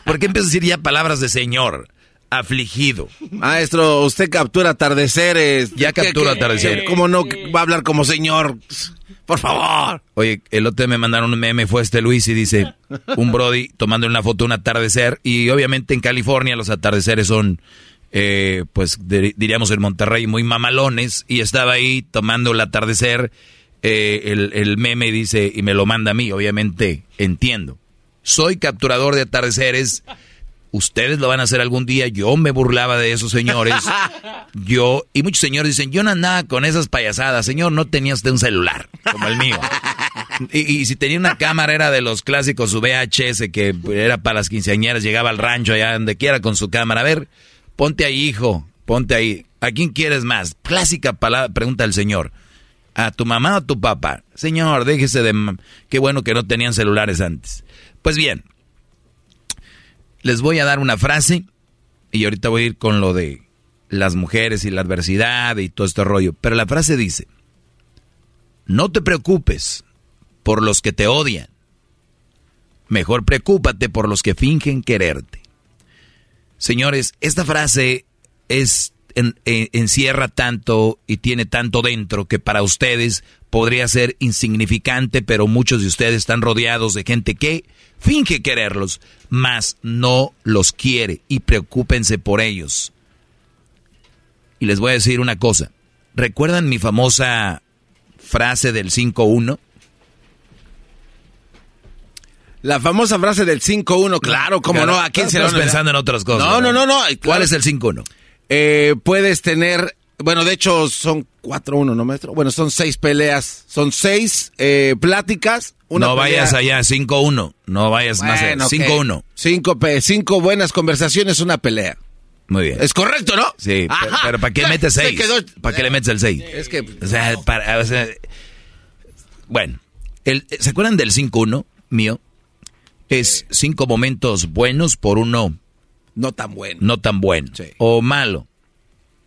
S6: ¿Por qué empiezas a decir ya palabras de señor? afligido.
S7: Maestro, usted captura atardeceres.
S6: Ya captura atardeceres.
S7: ¿Cómo no va a hablar como señor? Por favor.
S6: Oye, el otro me mandaron un meme, fue este Luis y dice, un Brody tomando una foto un atardecer y obviamente en California los atardeceres son, eh, pues diríamos en Monterrey, muy mamalones y estaba ahí tomando el atardecer, eh, el, el meme dice, y me lo manda a mí, obviamente entiendo. Soy capturador de atardeceres Ustedes lo van a hacer algún día. Yo me burlaba de esos señores. Yo, y muchos señores dicen, yo no andaba con esas payasadas. Señor, no tenía usted un celular, como el mío. Y, si tenía una cámara era de los clásicos, su VHS, que era para las quinceañeras, llegaba al rancho allá donde quiera con su cámara. A ver, ponte ahí, hijo, ponte ahí. ¿A quién quieres más? Clásica palabra, pregunta el señor. ¿A tu mamá o a tu papá? Señor, déjese de... Qué bueno que no tenían celulares antes. Pues bien, les voy a dar una frase y ahorita voy a ir con lo de las mujeres y la adversidad y todo este rollo. Pero la frase dice, no te preocupes por los que te odian. Mejor preocúpate por los que fingen quererte. Señores, esta frase es eh, encierra tanto y tiene tanto dentro que para ustedes podría ser insignificante, pero muchos de ustedes están rodeados de gente que finge quererlos, mas no los quiere y preocúpense por ellos. Y les voy a decir una cosa. ¿Recuerdan mi famosa frase del 5-1?
S7: La famosa frase del 5-1, claro, como no, ¿a quién se
S6: Estás pensando en otras cosas.
S7: No, no, no, no.
S6: ¿Cuál es el 5-1?
S7: Eh, puedes tener, bueno, de hecho son 4-1, ¿no, maestro? Bueno, son seis peleas, son seis eh, pláticas. Una
S6: no vayas allá, 5-1, no vayas más allá, 5-1.
S7: Cinco, cinco buenas conversaciones, una pelea.
S6: Muy bien.
S7: Es correcto, ¿no?
S6: Sí, pero, ¿para qué metes 6? ¿Para qué le metes el 6?
S7: Es que...
S6: O sea, para, o sea bueno, el, ¿se acuerdan del 5-1 mío? Es cinco momentos buenos por uno
S7: no tan bueno.
S6: No tan bueno. O malo.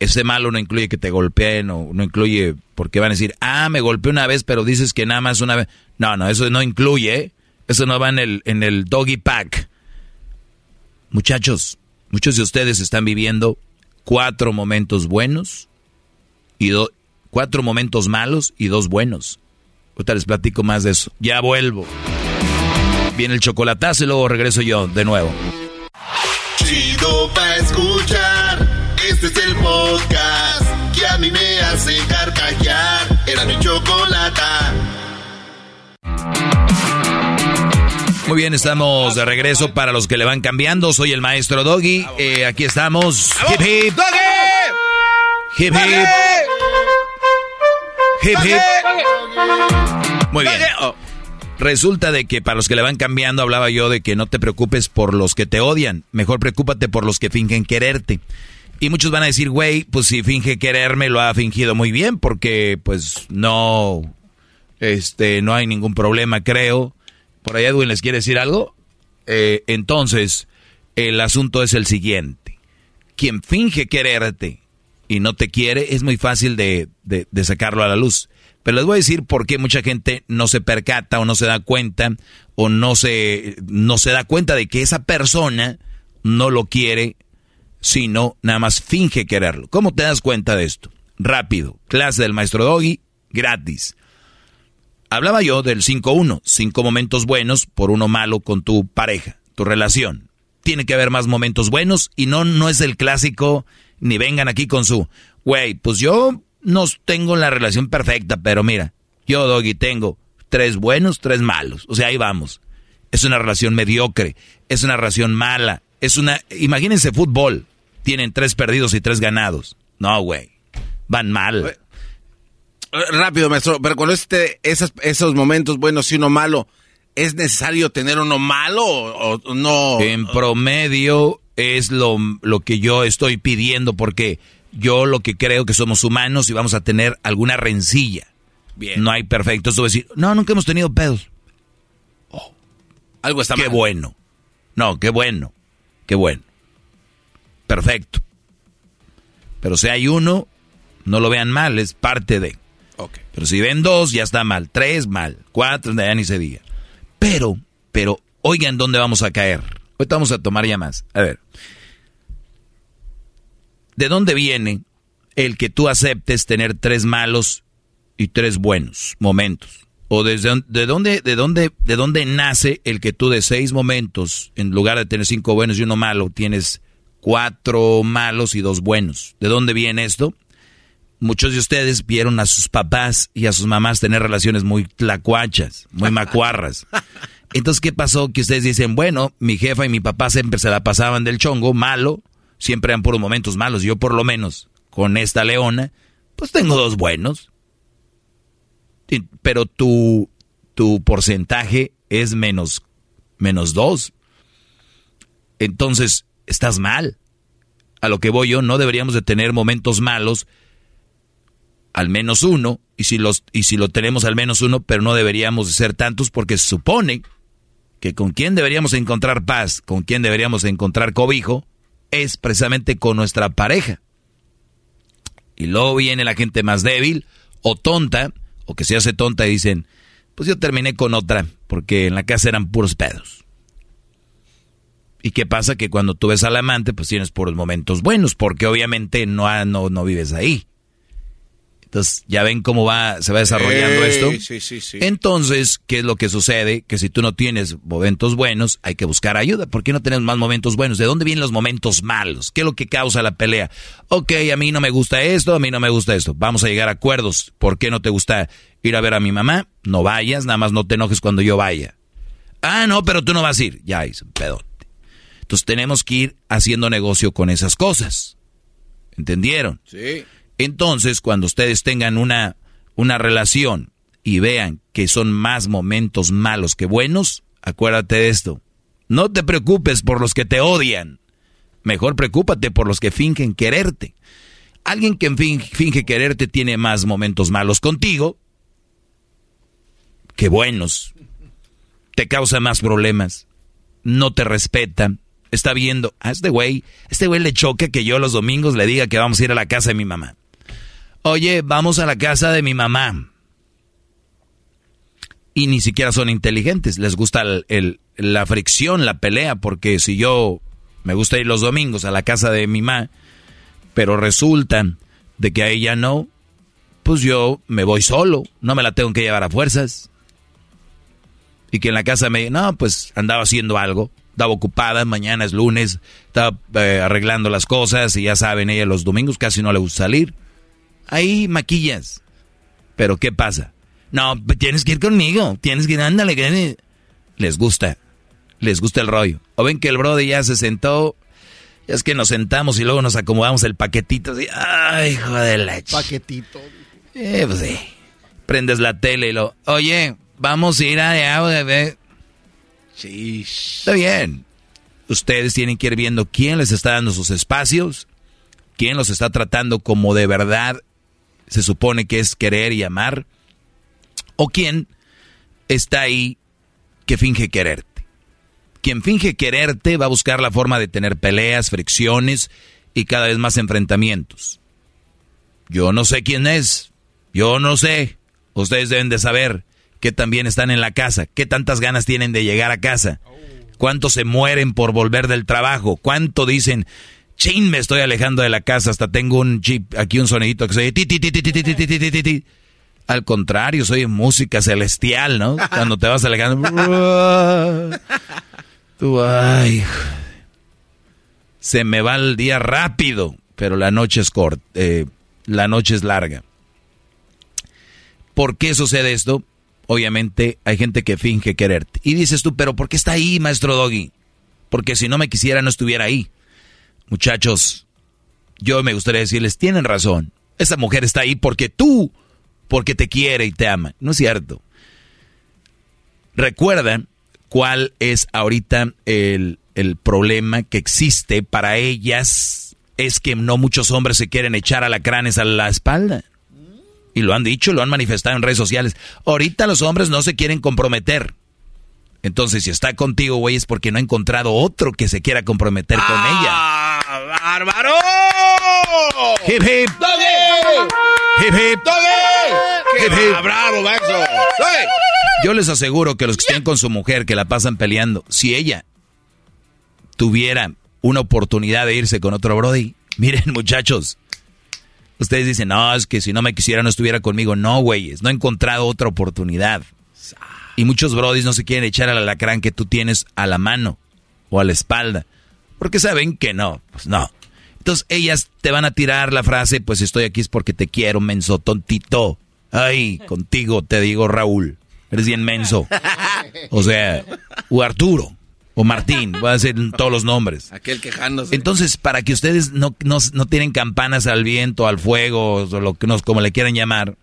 S6: Ese malo no incluye que te golpeen o no incluye porque van a decir, ah, me golpeé una vez, pero dices que nada más una vez. No, no, eso no incluye. Eso no va en el, en el doggy pack. Muchachos, muchos de ustedes están viviendo cuatro momentos buenos y cuatro momentos malos y dos buenos. Ahorita les platico más de eso. Ya vuelvo. Viene el chocolatazo y luego regreso yo de nuevo.
S11: Chido pa' escuchar. Este es el podcast que a mí me hace carcajear. Era mi chocolata.
S6: Muy bien, estamos de regreso para los que le van cambiando. Soy el maestro Doggy. Eh, aquí estamos. Hip hip. Hip hip. Hip hip. Muy bien. Resulta de que para los que le van cambiando hablaba yo de que no te preocupes por los que te odian, mejor preocúpate por los que fingen quererte. Y muchos van a decir, güey, pues si finge quererme lo ha fingido muy bien porque pues no este no hay ningún problema, creo. Por ahí Edwin les quiere decir algo. Eh, entonces, el asunto es el siguiente. Quien finge quererte y no te quiere es muy fácil de, de sacarlo a la luz. Pero les voy a decir por qué mucha gente no se percata o no se da cuenta o no se, no se da cuenta de que esa persona no lo quiere, sino nada más finge quererlo. ¿Cómo te das cuenta de esto? Rápido, clase del maestro Doggy, gratis. Hablaba yo del 5-1, cinco momentos buenos por uno malo con tu pareja, tu relación. Tiene que haber más momentos buenos y no, no es el clásico, ni vengan aquí con su, güey, pues yo no tengo la relación perfecta, pero mira, yo, Doggy, tengo tres buenos, tres malos. O sea, ahí vamos. Es una relación mediocre, es una relación mala, es una... Imagínense fútbol, tienen tres perdidos y tres ganados. No, güey, van mal.
S7: Rápido, maestro, pero con este, esos, esos momentos buenos y uno malo, ¿es necesario tener uno malo o, no?
S6: En promedio es lo, lo que yo estoy pidiendo porque yo lo que creo que somos humanos y vamos a tener alguna rencilla. Bien. No hay perfecto. Eso decir, no, nunca hemos tenido pedos.
S7: Oh, algo está
S6: Qué bueno. No, qué bueno. Qué bueno. Perfecto. Pero si hay uno, no lo vean mal, es parte de. Pero si ven dos, ya está mal. Tres, mal. Cuatro, ya ni se diga. Pero, pero, oigan dónde vamos a caer. Ahorita vamos a tomar ya más. A ver. ¿De dónde viene el que tú aceptes tener tres malos y tres buenos momentos? ¿O desde de dónde, de dónde, de dónde nace el que tú de seis momentos, en lugar de tener cinco buenos y uno malo, tienes cuatro malos y dos buenos? ¿De dónde viene esto? Muchos de ustedes vieron a sus papás y a sus mamás tener relaciones muy tlacuachas, muy macuarras. Entonces, ¿qué pasó? Que ustedes dicen, bueno, mi jefa y mi papá siempre se la pasaban del chongo, malo, siempre eran puros momentos malos. Yo por lo menos, con esta leona, pues tengo dos buenos. Pero tu, tu porcentaje es menos, menos dos. Entonces, estás mal. A lo que voy yo, no deberíamos de tener momentos malos al menos uno, y si, los, y si lo tenemos al menos uno, pero no deberíamos de ser tantos porque se supone que con quien deberíamos encontrar paz, con quien deberíamos encontrar cobijo, es precisamente con nuestra pareja. Y luego viene la gente más débil o tonta, o que se hace tonta y dicen, pues yo terminé con otra, porque en la casa eran puros pedos. ¿Y qué pasa? Que cuando tú ves al amante, pues tienes puros momentos buenos, porque obviamente no, no, no vives ahí. Entonces, ya ven cómo va, se va desarrollando esto.
S7: Sí, sí, sí.
S6: Entonces, ¿qué es lo que sucede? Que si tú no tienes momentos buenos, hay que buscar ayuda. ¿Por qué no tenemos más momentos buenos? ¿De dónde vienen los momentos malos? ¿Qué es lo que causa la pelea? Ok, a mí no me gusta esto, a mí no me gusta esto. Vamos a llegar a acuerdos. ¿Por qué no te gusta ir a ver a mi mamá? No vayas, nada más no te enojes cuando yo vaya. Ah, no, pero tú no vas a ir. Ya hice un pedote. Entonces tenemos que ir haciendo negocio con esas cosas. ¿Entendieron?
S7: Sí.
S6: Entonces, cuando ustedes tengan una, una relación y vean que son más momentos malos que buenos, acuérdate de esto. No te preocupes por los que te odian. Mejor preocúpate por los que fingen quererte. Alguien que finge, quererte tiene más momentos malos contigo que buenos. Te causa más problemas. No te respeta. Está viendo, a este güey, este güey le choca que yo los domingos le diga que vamos a ir a la casa de mi mamá. Oye, vamos a la casa de mi mamá. Y ni siquiera son inteligentes, les gusta el, la fricción, la pelea, porque si yo me gusta ir los domingos a la casa de mi mamá, pero resulta de que a ella no, pues yo me voy solo, no me la tengo que llevar a fuerzas. Y que en la casa me no, pues andaba haciendo algo. estaba ocupada, mañana es lunes, estaba eh, arreglando las cosas y ya saben, ella los domingos casi no le gusta salir. Ahí maquillas. Pero ¿qué pasa? No, tienes que ir conmigo, tienes que ir, ándale, que les gusta, les gusta el rollo. O ven que el brother ya se sentó, es que nos sentamos y luego nos acomodamos el paquetito, así, ay, hijo de la
S7: Paquetito.
S6: Eh, pues sí. Prendes la tele y lo, oye, vamos a ir allá, bebé. Sí. Está bien. Ustedes tienen que ir viendo quién les está dando sus espacios, quién los está tratando como de verdad se supone que es querer y amar, o quién está ahí que finge quererte. Quien finge quererte va a buscar la forma de tener peleas, fricciones y cada vez más enfrentamientos. Yo no sé quién es, yo no sé. Ustedes deben de saber que también están en la casa, qué tantas ganas tienen de llegar a casa, cuántos se mueren por volver del trabajo, cuánto dicen, chin, me estoy alejando de la casa, hasta tengo un chip, aquí un sonidito que se ti, ti, ti, ti, ti, ti, ti, ti, ti. Al contrario, soy música celestial, ¿no? Cuando te vas alejando. Tú, ay. Se me va el día rápido, pero la noche es corta, eh, la noche es larga. ¿Por qué sucede esto? obviamente hay gente que finge quererte. Y dices tú, pero ¿por qué está ahí, maestro Doggy? Porque si no me quisiera, no estuviera ahí. Muchachos, yo me gustaría decirles, tienen razón. Esa mujer está ahí porque tú, porque te quiere y te ama. No es cierto. Recuerdan cuál es ahorita el, el problema que existe para ellas. Es que no muchos hombres se quieren echar alacranes a la espalda. Y lo han dicho, lo han manifestado en redes sociales. Ahorita los hombres no se quieren comprometer. Entonces, si está contigo, güey, es porque no ha encontrado otro que se quiera comprometer con
S1: ¡Ah,
S6: ella.
S1: ¡Bárbaro!
S6: Hip hip. Hip hip.
S1: Hip hip. ¡Bravo, Maxo!
S6: Yo les aseguro que los que estén con su mujer que la pasan peleando, si ella tuviera una oportunidad de irse con otro Brody, miren, muchachos, Ustedes dicen, no, es que si no me quisiera no estuviera conmigo. No, güeyes, no he encontrado otra oportunidad. Y muchos brodis no se quieren echar al alacrán que tú tienes a la mano o a la espalda. Porque saben que no, pues no. Entonces ellas te van a tirar la frase, pues estoy aquí es porque te quiero, menso, tontito. Ay, contigo te digo Raúl, eres bien menso. O sea, o Arturo o Martín, voy a decir todos los nombres.
S7: Aquel quejándose.
S6: Entonces, para que ustedes no, no, no tienen campanas al viento, al fuego, o lo que nos, como le quieran llamar,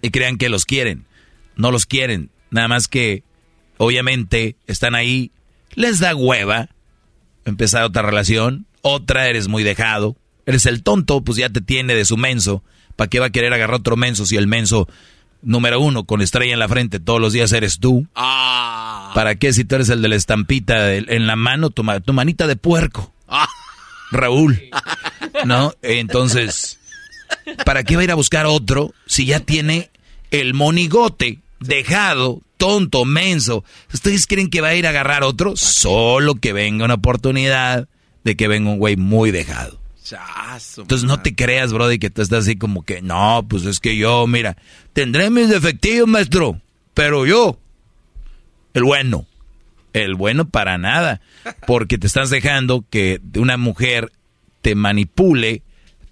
S6: y crean que los quieren. No los quieren. Nada más que, obviamente, están ahí, les da hueva empezar otra relación, otra eres muy dejado, eres el tonto, pues ya te tiene de su menso. ¿Para qué va a querer agarrar otro menso si el menso número uno con estrella en la frente todos los días eres tú?
S7: Ah.
S6: ¿Para qué si tú eres el de la estampita en la mano, tu, tu manita de puerco?
S7: Ah.
S6: Raúl. ¿No? Entonces, ¿para qué va a ir a buscar otro si ya tiene el monigote dejado, tonto, menso? ¿Ustedes creen que va a ir a agarrar otro? Solo que venga una oportunidad de que venga un güey muy dejado. Entonces no te creas, Brody, que tú estás así como que, no, pues es que yo, mira, tendré mis defectivos, maestro, pero yo, el bueno, el bueno para nada, porque te estás dejando que una mujer te manipule,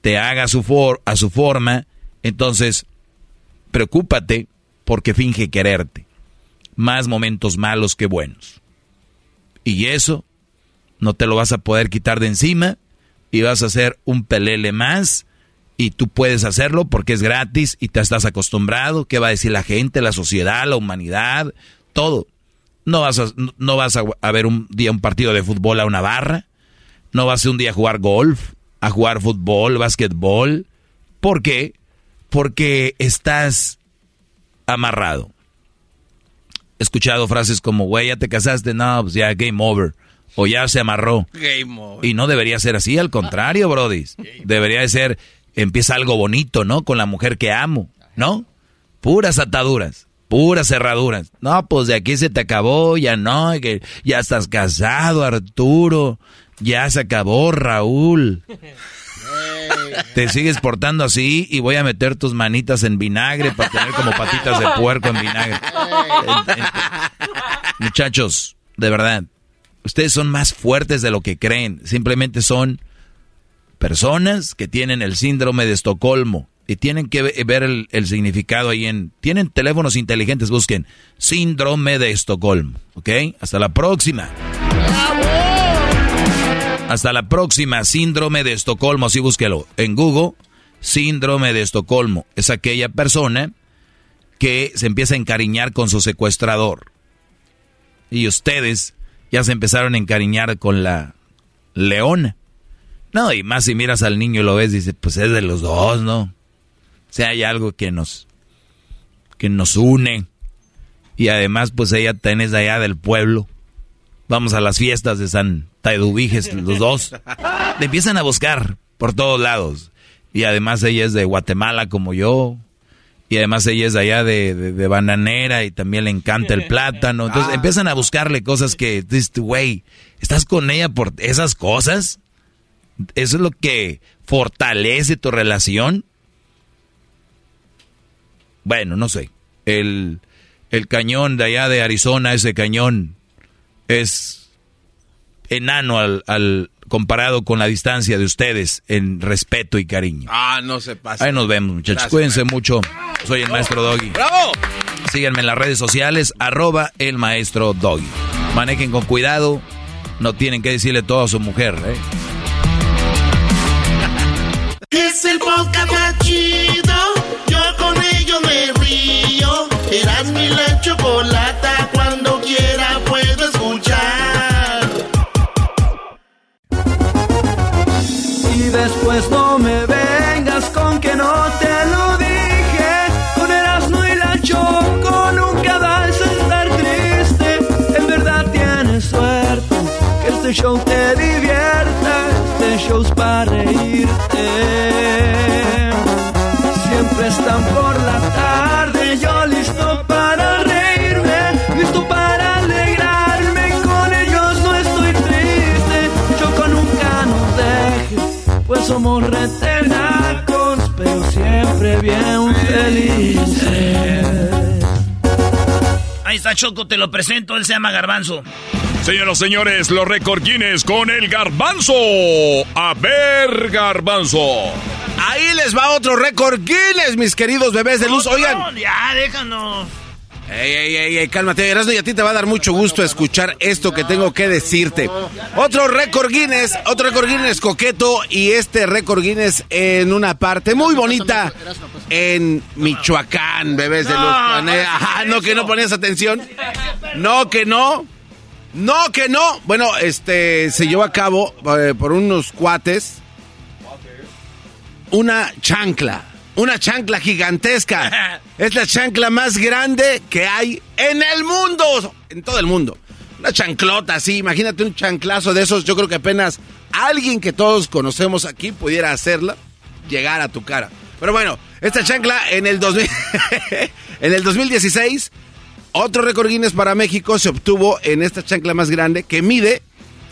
S6: te haga a su, for a su forma, entonces preocúpate porque finge quererte. Más momentos malos que buenos. Y eso no te lo vas a poder quitar de encima y vas a hacer un pelele más y tú puedes hacerlo porque es gratis y te estás acostumbrado. ¿Qué va a decir la gente, la sociedad, la humanidad? Todo. No vas a, no vas a, ver un día un partido de fútbol a una barra. No vas a un día a jugar golf, a jugar fútbol, básquetbol. ¿Por qué? Porque estás amarrado. He escuchado frases como, güey, ya te casaste, no, pues ya game over o ya se amarró. Y no debería ser así, al contrario, Brody. Debería de ser, empieza algo bonito, ¿no? Con la mujer que amo, ¿no? Puras ataduras, puras cerraduras. No, pues de aquí se te acabó, ya no, ya estás casado, Arturo. Ya se acabó, Raúl. Te sigues portando así y voy a meter tus manitas en vinagre para tener como patitas de puerco en vinagre. Muchachos, de verdad, Ustedes son más fuertes de lo que creen. Simplemente son personas que tienen el síndrome de Estocolmo y tienen que ver el, significado ahí en... Tienen teléfonos inteligentes, busquen síndrome de Estocolmo, ¿ok? Hasta la próxima. Hasta la próxima, síndrome de Estocolmo, así búsquelo en Google, síndrome de Estocolmo. Es aquella persona que se empieza a encariñar con su secuestrador. Y ustedes ya se empezaron a encariñar con la leona. No, y más si miras al niño y lo ves, dice, pues es de los dos, ¿no? O sea, hay algo que nos, que nos une. Y además, pues ella tenés allá del pueblo. Vamos a las fiestas de San Taedubiges, los dos. Le empiezan a buscar por todos lados. Y además ella es de Guatemala como yo. Y además ella es de allá de, de, bananera y también le encanta el plátano. Entonces ah. empiezan a buscarle cosas que, dices, güey, ¿estás con ella por esas cosas? ¿Eso es lo que fortalece tu relación? Bueno, no sé. El, el cañón de allá de Arizona, ese cañón, es enano al, al, comparado con la distancia de ustedes en respeto y cariño.
S7: Ah, no se pasa.
S6: Ahí nos vemos, muchachos. Cuídense mucho. Soy el maestro Doggy.
S7: ¡Bravo!
S6: Síganme en las redes sociales, arroba el maestro Doggy. Manejen con cuidado. No tienen que decirle todo a su mujer, ¿eh?
S11: Es el podcast chido.
S3: Está Choco, te lo presento, él se llama Garbanzo.
S4: Señoras y señores, los récord Guinness con el garbanzo. A ver, garbanzo.
S7: Ahí les va otro récord Guinness, mis queridos bebés de luz. Oigan.
S3: ya, déjanos.
S7: Ey, ey, ey, ey, cálmate, Erasmo, y a ti te va a dar mucho gusto escuchar esto que tengo que decirte. Otro récord Guinness, otro récord Guinness coqueto y este récord Guinness en una parte muy bonita en Michoacán, bebés de luz. Ajá, no que no ponías atención. No que no. No, que no. Bueno, este se llevó a cabo eh, por unos cuates una chancla. Una chancla gigantesca. es la chancla más grande que hay en el mundo. En todo el mundo. Una chanclota así. Imagínate un chanclazo de esos. Yo creo que apenas alguien que todos conocemos aquí pudiera hacerla. Llegar a tu cara. Pero bueno, esta chancla en el, 2000, en el 2016 otro récord Guinness para México se obtuvo en esta chancla más grande que mide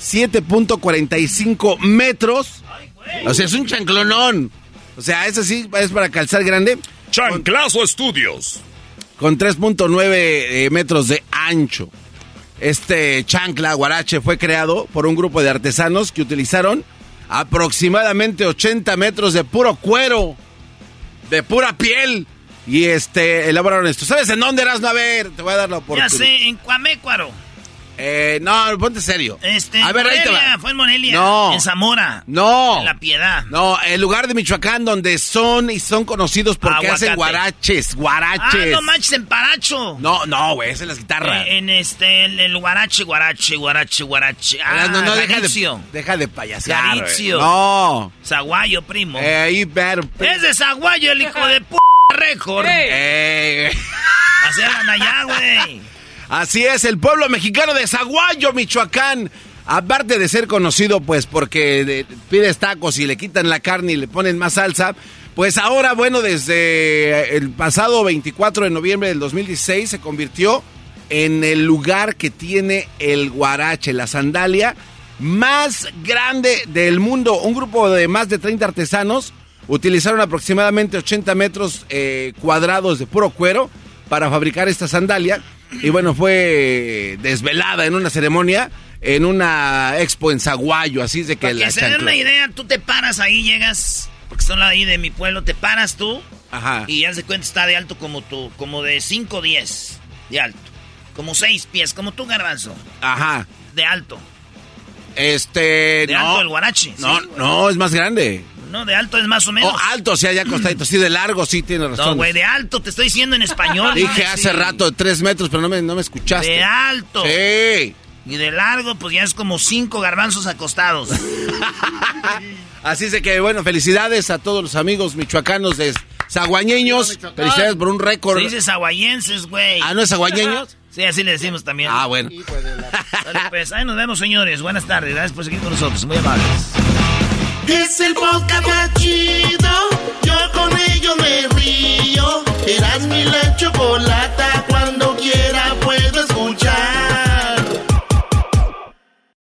S7: 7.45 metros. O sea, es un chanclonón. O sea, ese sí es para calzar grande.
S4: Chanclazo Estudios.
S7: Con 3.9 eh, metros de ancho. Este chancla guarache fue creado por un grupo de artesanos que utilizaron aproximadamente 80 metros de puro cuero, de pura piel y este, elaboraron esto. ¿Sabes en dónde eras? No, a ver, te voy a dar la oportunidad.
S3: Ya sé, en Cuamécuaro.
S7: Eh, no, ponte serio.
S3: Este, a ver, Morelia, ahí fue en Morelia.
S7: No.
S3: En Zamora.
S7: No.
S3: En La Piedad.
S7: No, el lugar de Michoacán donde son y son conocidos porque hacen guaraches, guaraches. Ah,
S3: no manches, en Paracho.
S7: No, no, güey, es en las guitarras.
S3: Eh, en este, el, el, guarache, guarache, guarache, guarache. Ah,
S7: no, no, deja de, deja de payasear.
S3: Garicio.
S7: No.
S3: Zaguayo, primo.
S7: Eh, ahí, ver.
S3: Es de Zaguayo, el hijo de p récord.
S7: Eh.
S3: allá, güey.
S7: Así es, el pueblo mexicano de Zaguayo, Michoacán. Aparte de ser conocido, pues, porque pides tacos y le quitan la carne y le ponen más salsa, pues ahora, bueno, desde el pasado 24 de noviembre del 2016 se convirtió en el lugar que tiene el guarache, la sandalia más grande del mundo. Un grupo de más de 30 artesanos utilizaron aproximadamente 80 metros eh, cuadrados de puro cuero para fabricar esta sandalia. Y bueno, fue desvelada en una ceremonia en una expo en Zaguayo, así es de que
S3: Para
S7: la
S3: que se den una idea, tú te paras ahí, llegas, porque son ahí de mi pueblo, te paras tú
S7: Ajá.
S3: y ya se cuenta está de alto como tú, como de 5 o 10 de alto. Como 6 pies, como tú, garbanzo,
S7: Ajá.
S3: de alto.
S7: Este,
S3: De
S7: no.
S3: alto el guarache.
S7: No,
S3: ¿sí?
S7: no, es más grande.
S3: No, de alto es más o menos.
S7: Oh, alto, o sea, ya acostadito. Sí, de largo, sí, tiene razón.
S3: no, güey, de alto, te estoy diciendo en español.
S7: Dije hace
S3: Sí.
S7: rato de tres metros, pero no me, no me escuchaste.
S3: De alto.
S7: Sí.
S3: Y de largo, pues ya es como cinco garbanzos acostados.
S7: Así es de que, bueno, felicidades a todos los amigos michoacanos de Zaguañeños. Felicidades por un récord.
S3: Se dice zaguayenses, güey.
S7: Ah, ¿no es zaguañeños?
S3: Sí, así le decimos también.
S7: Ah, bueno.
S3: Dale, pues, ahí nos vemos, señores. Buenas tardes. Gracias por seguir con nosotros. Muy amables.
S11: Es el podcast más chido. Yo con ello me río. Eras mi la chocolata. Cuando quiera puedo escuchar.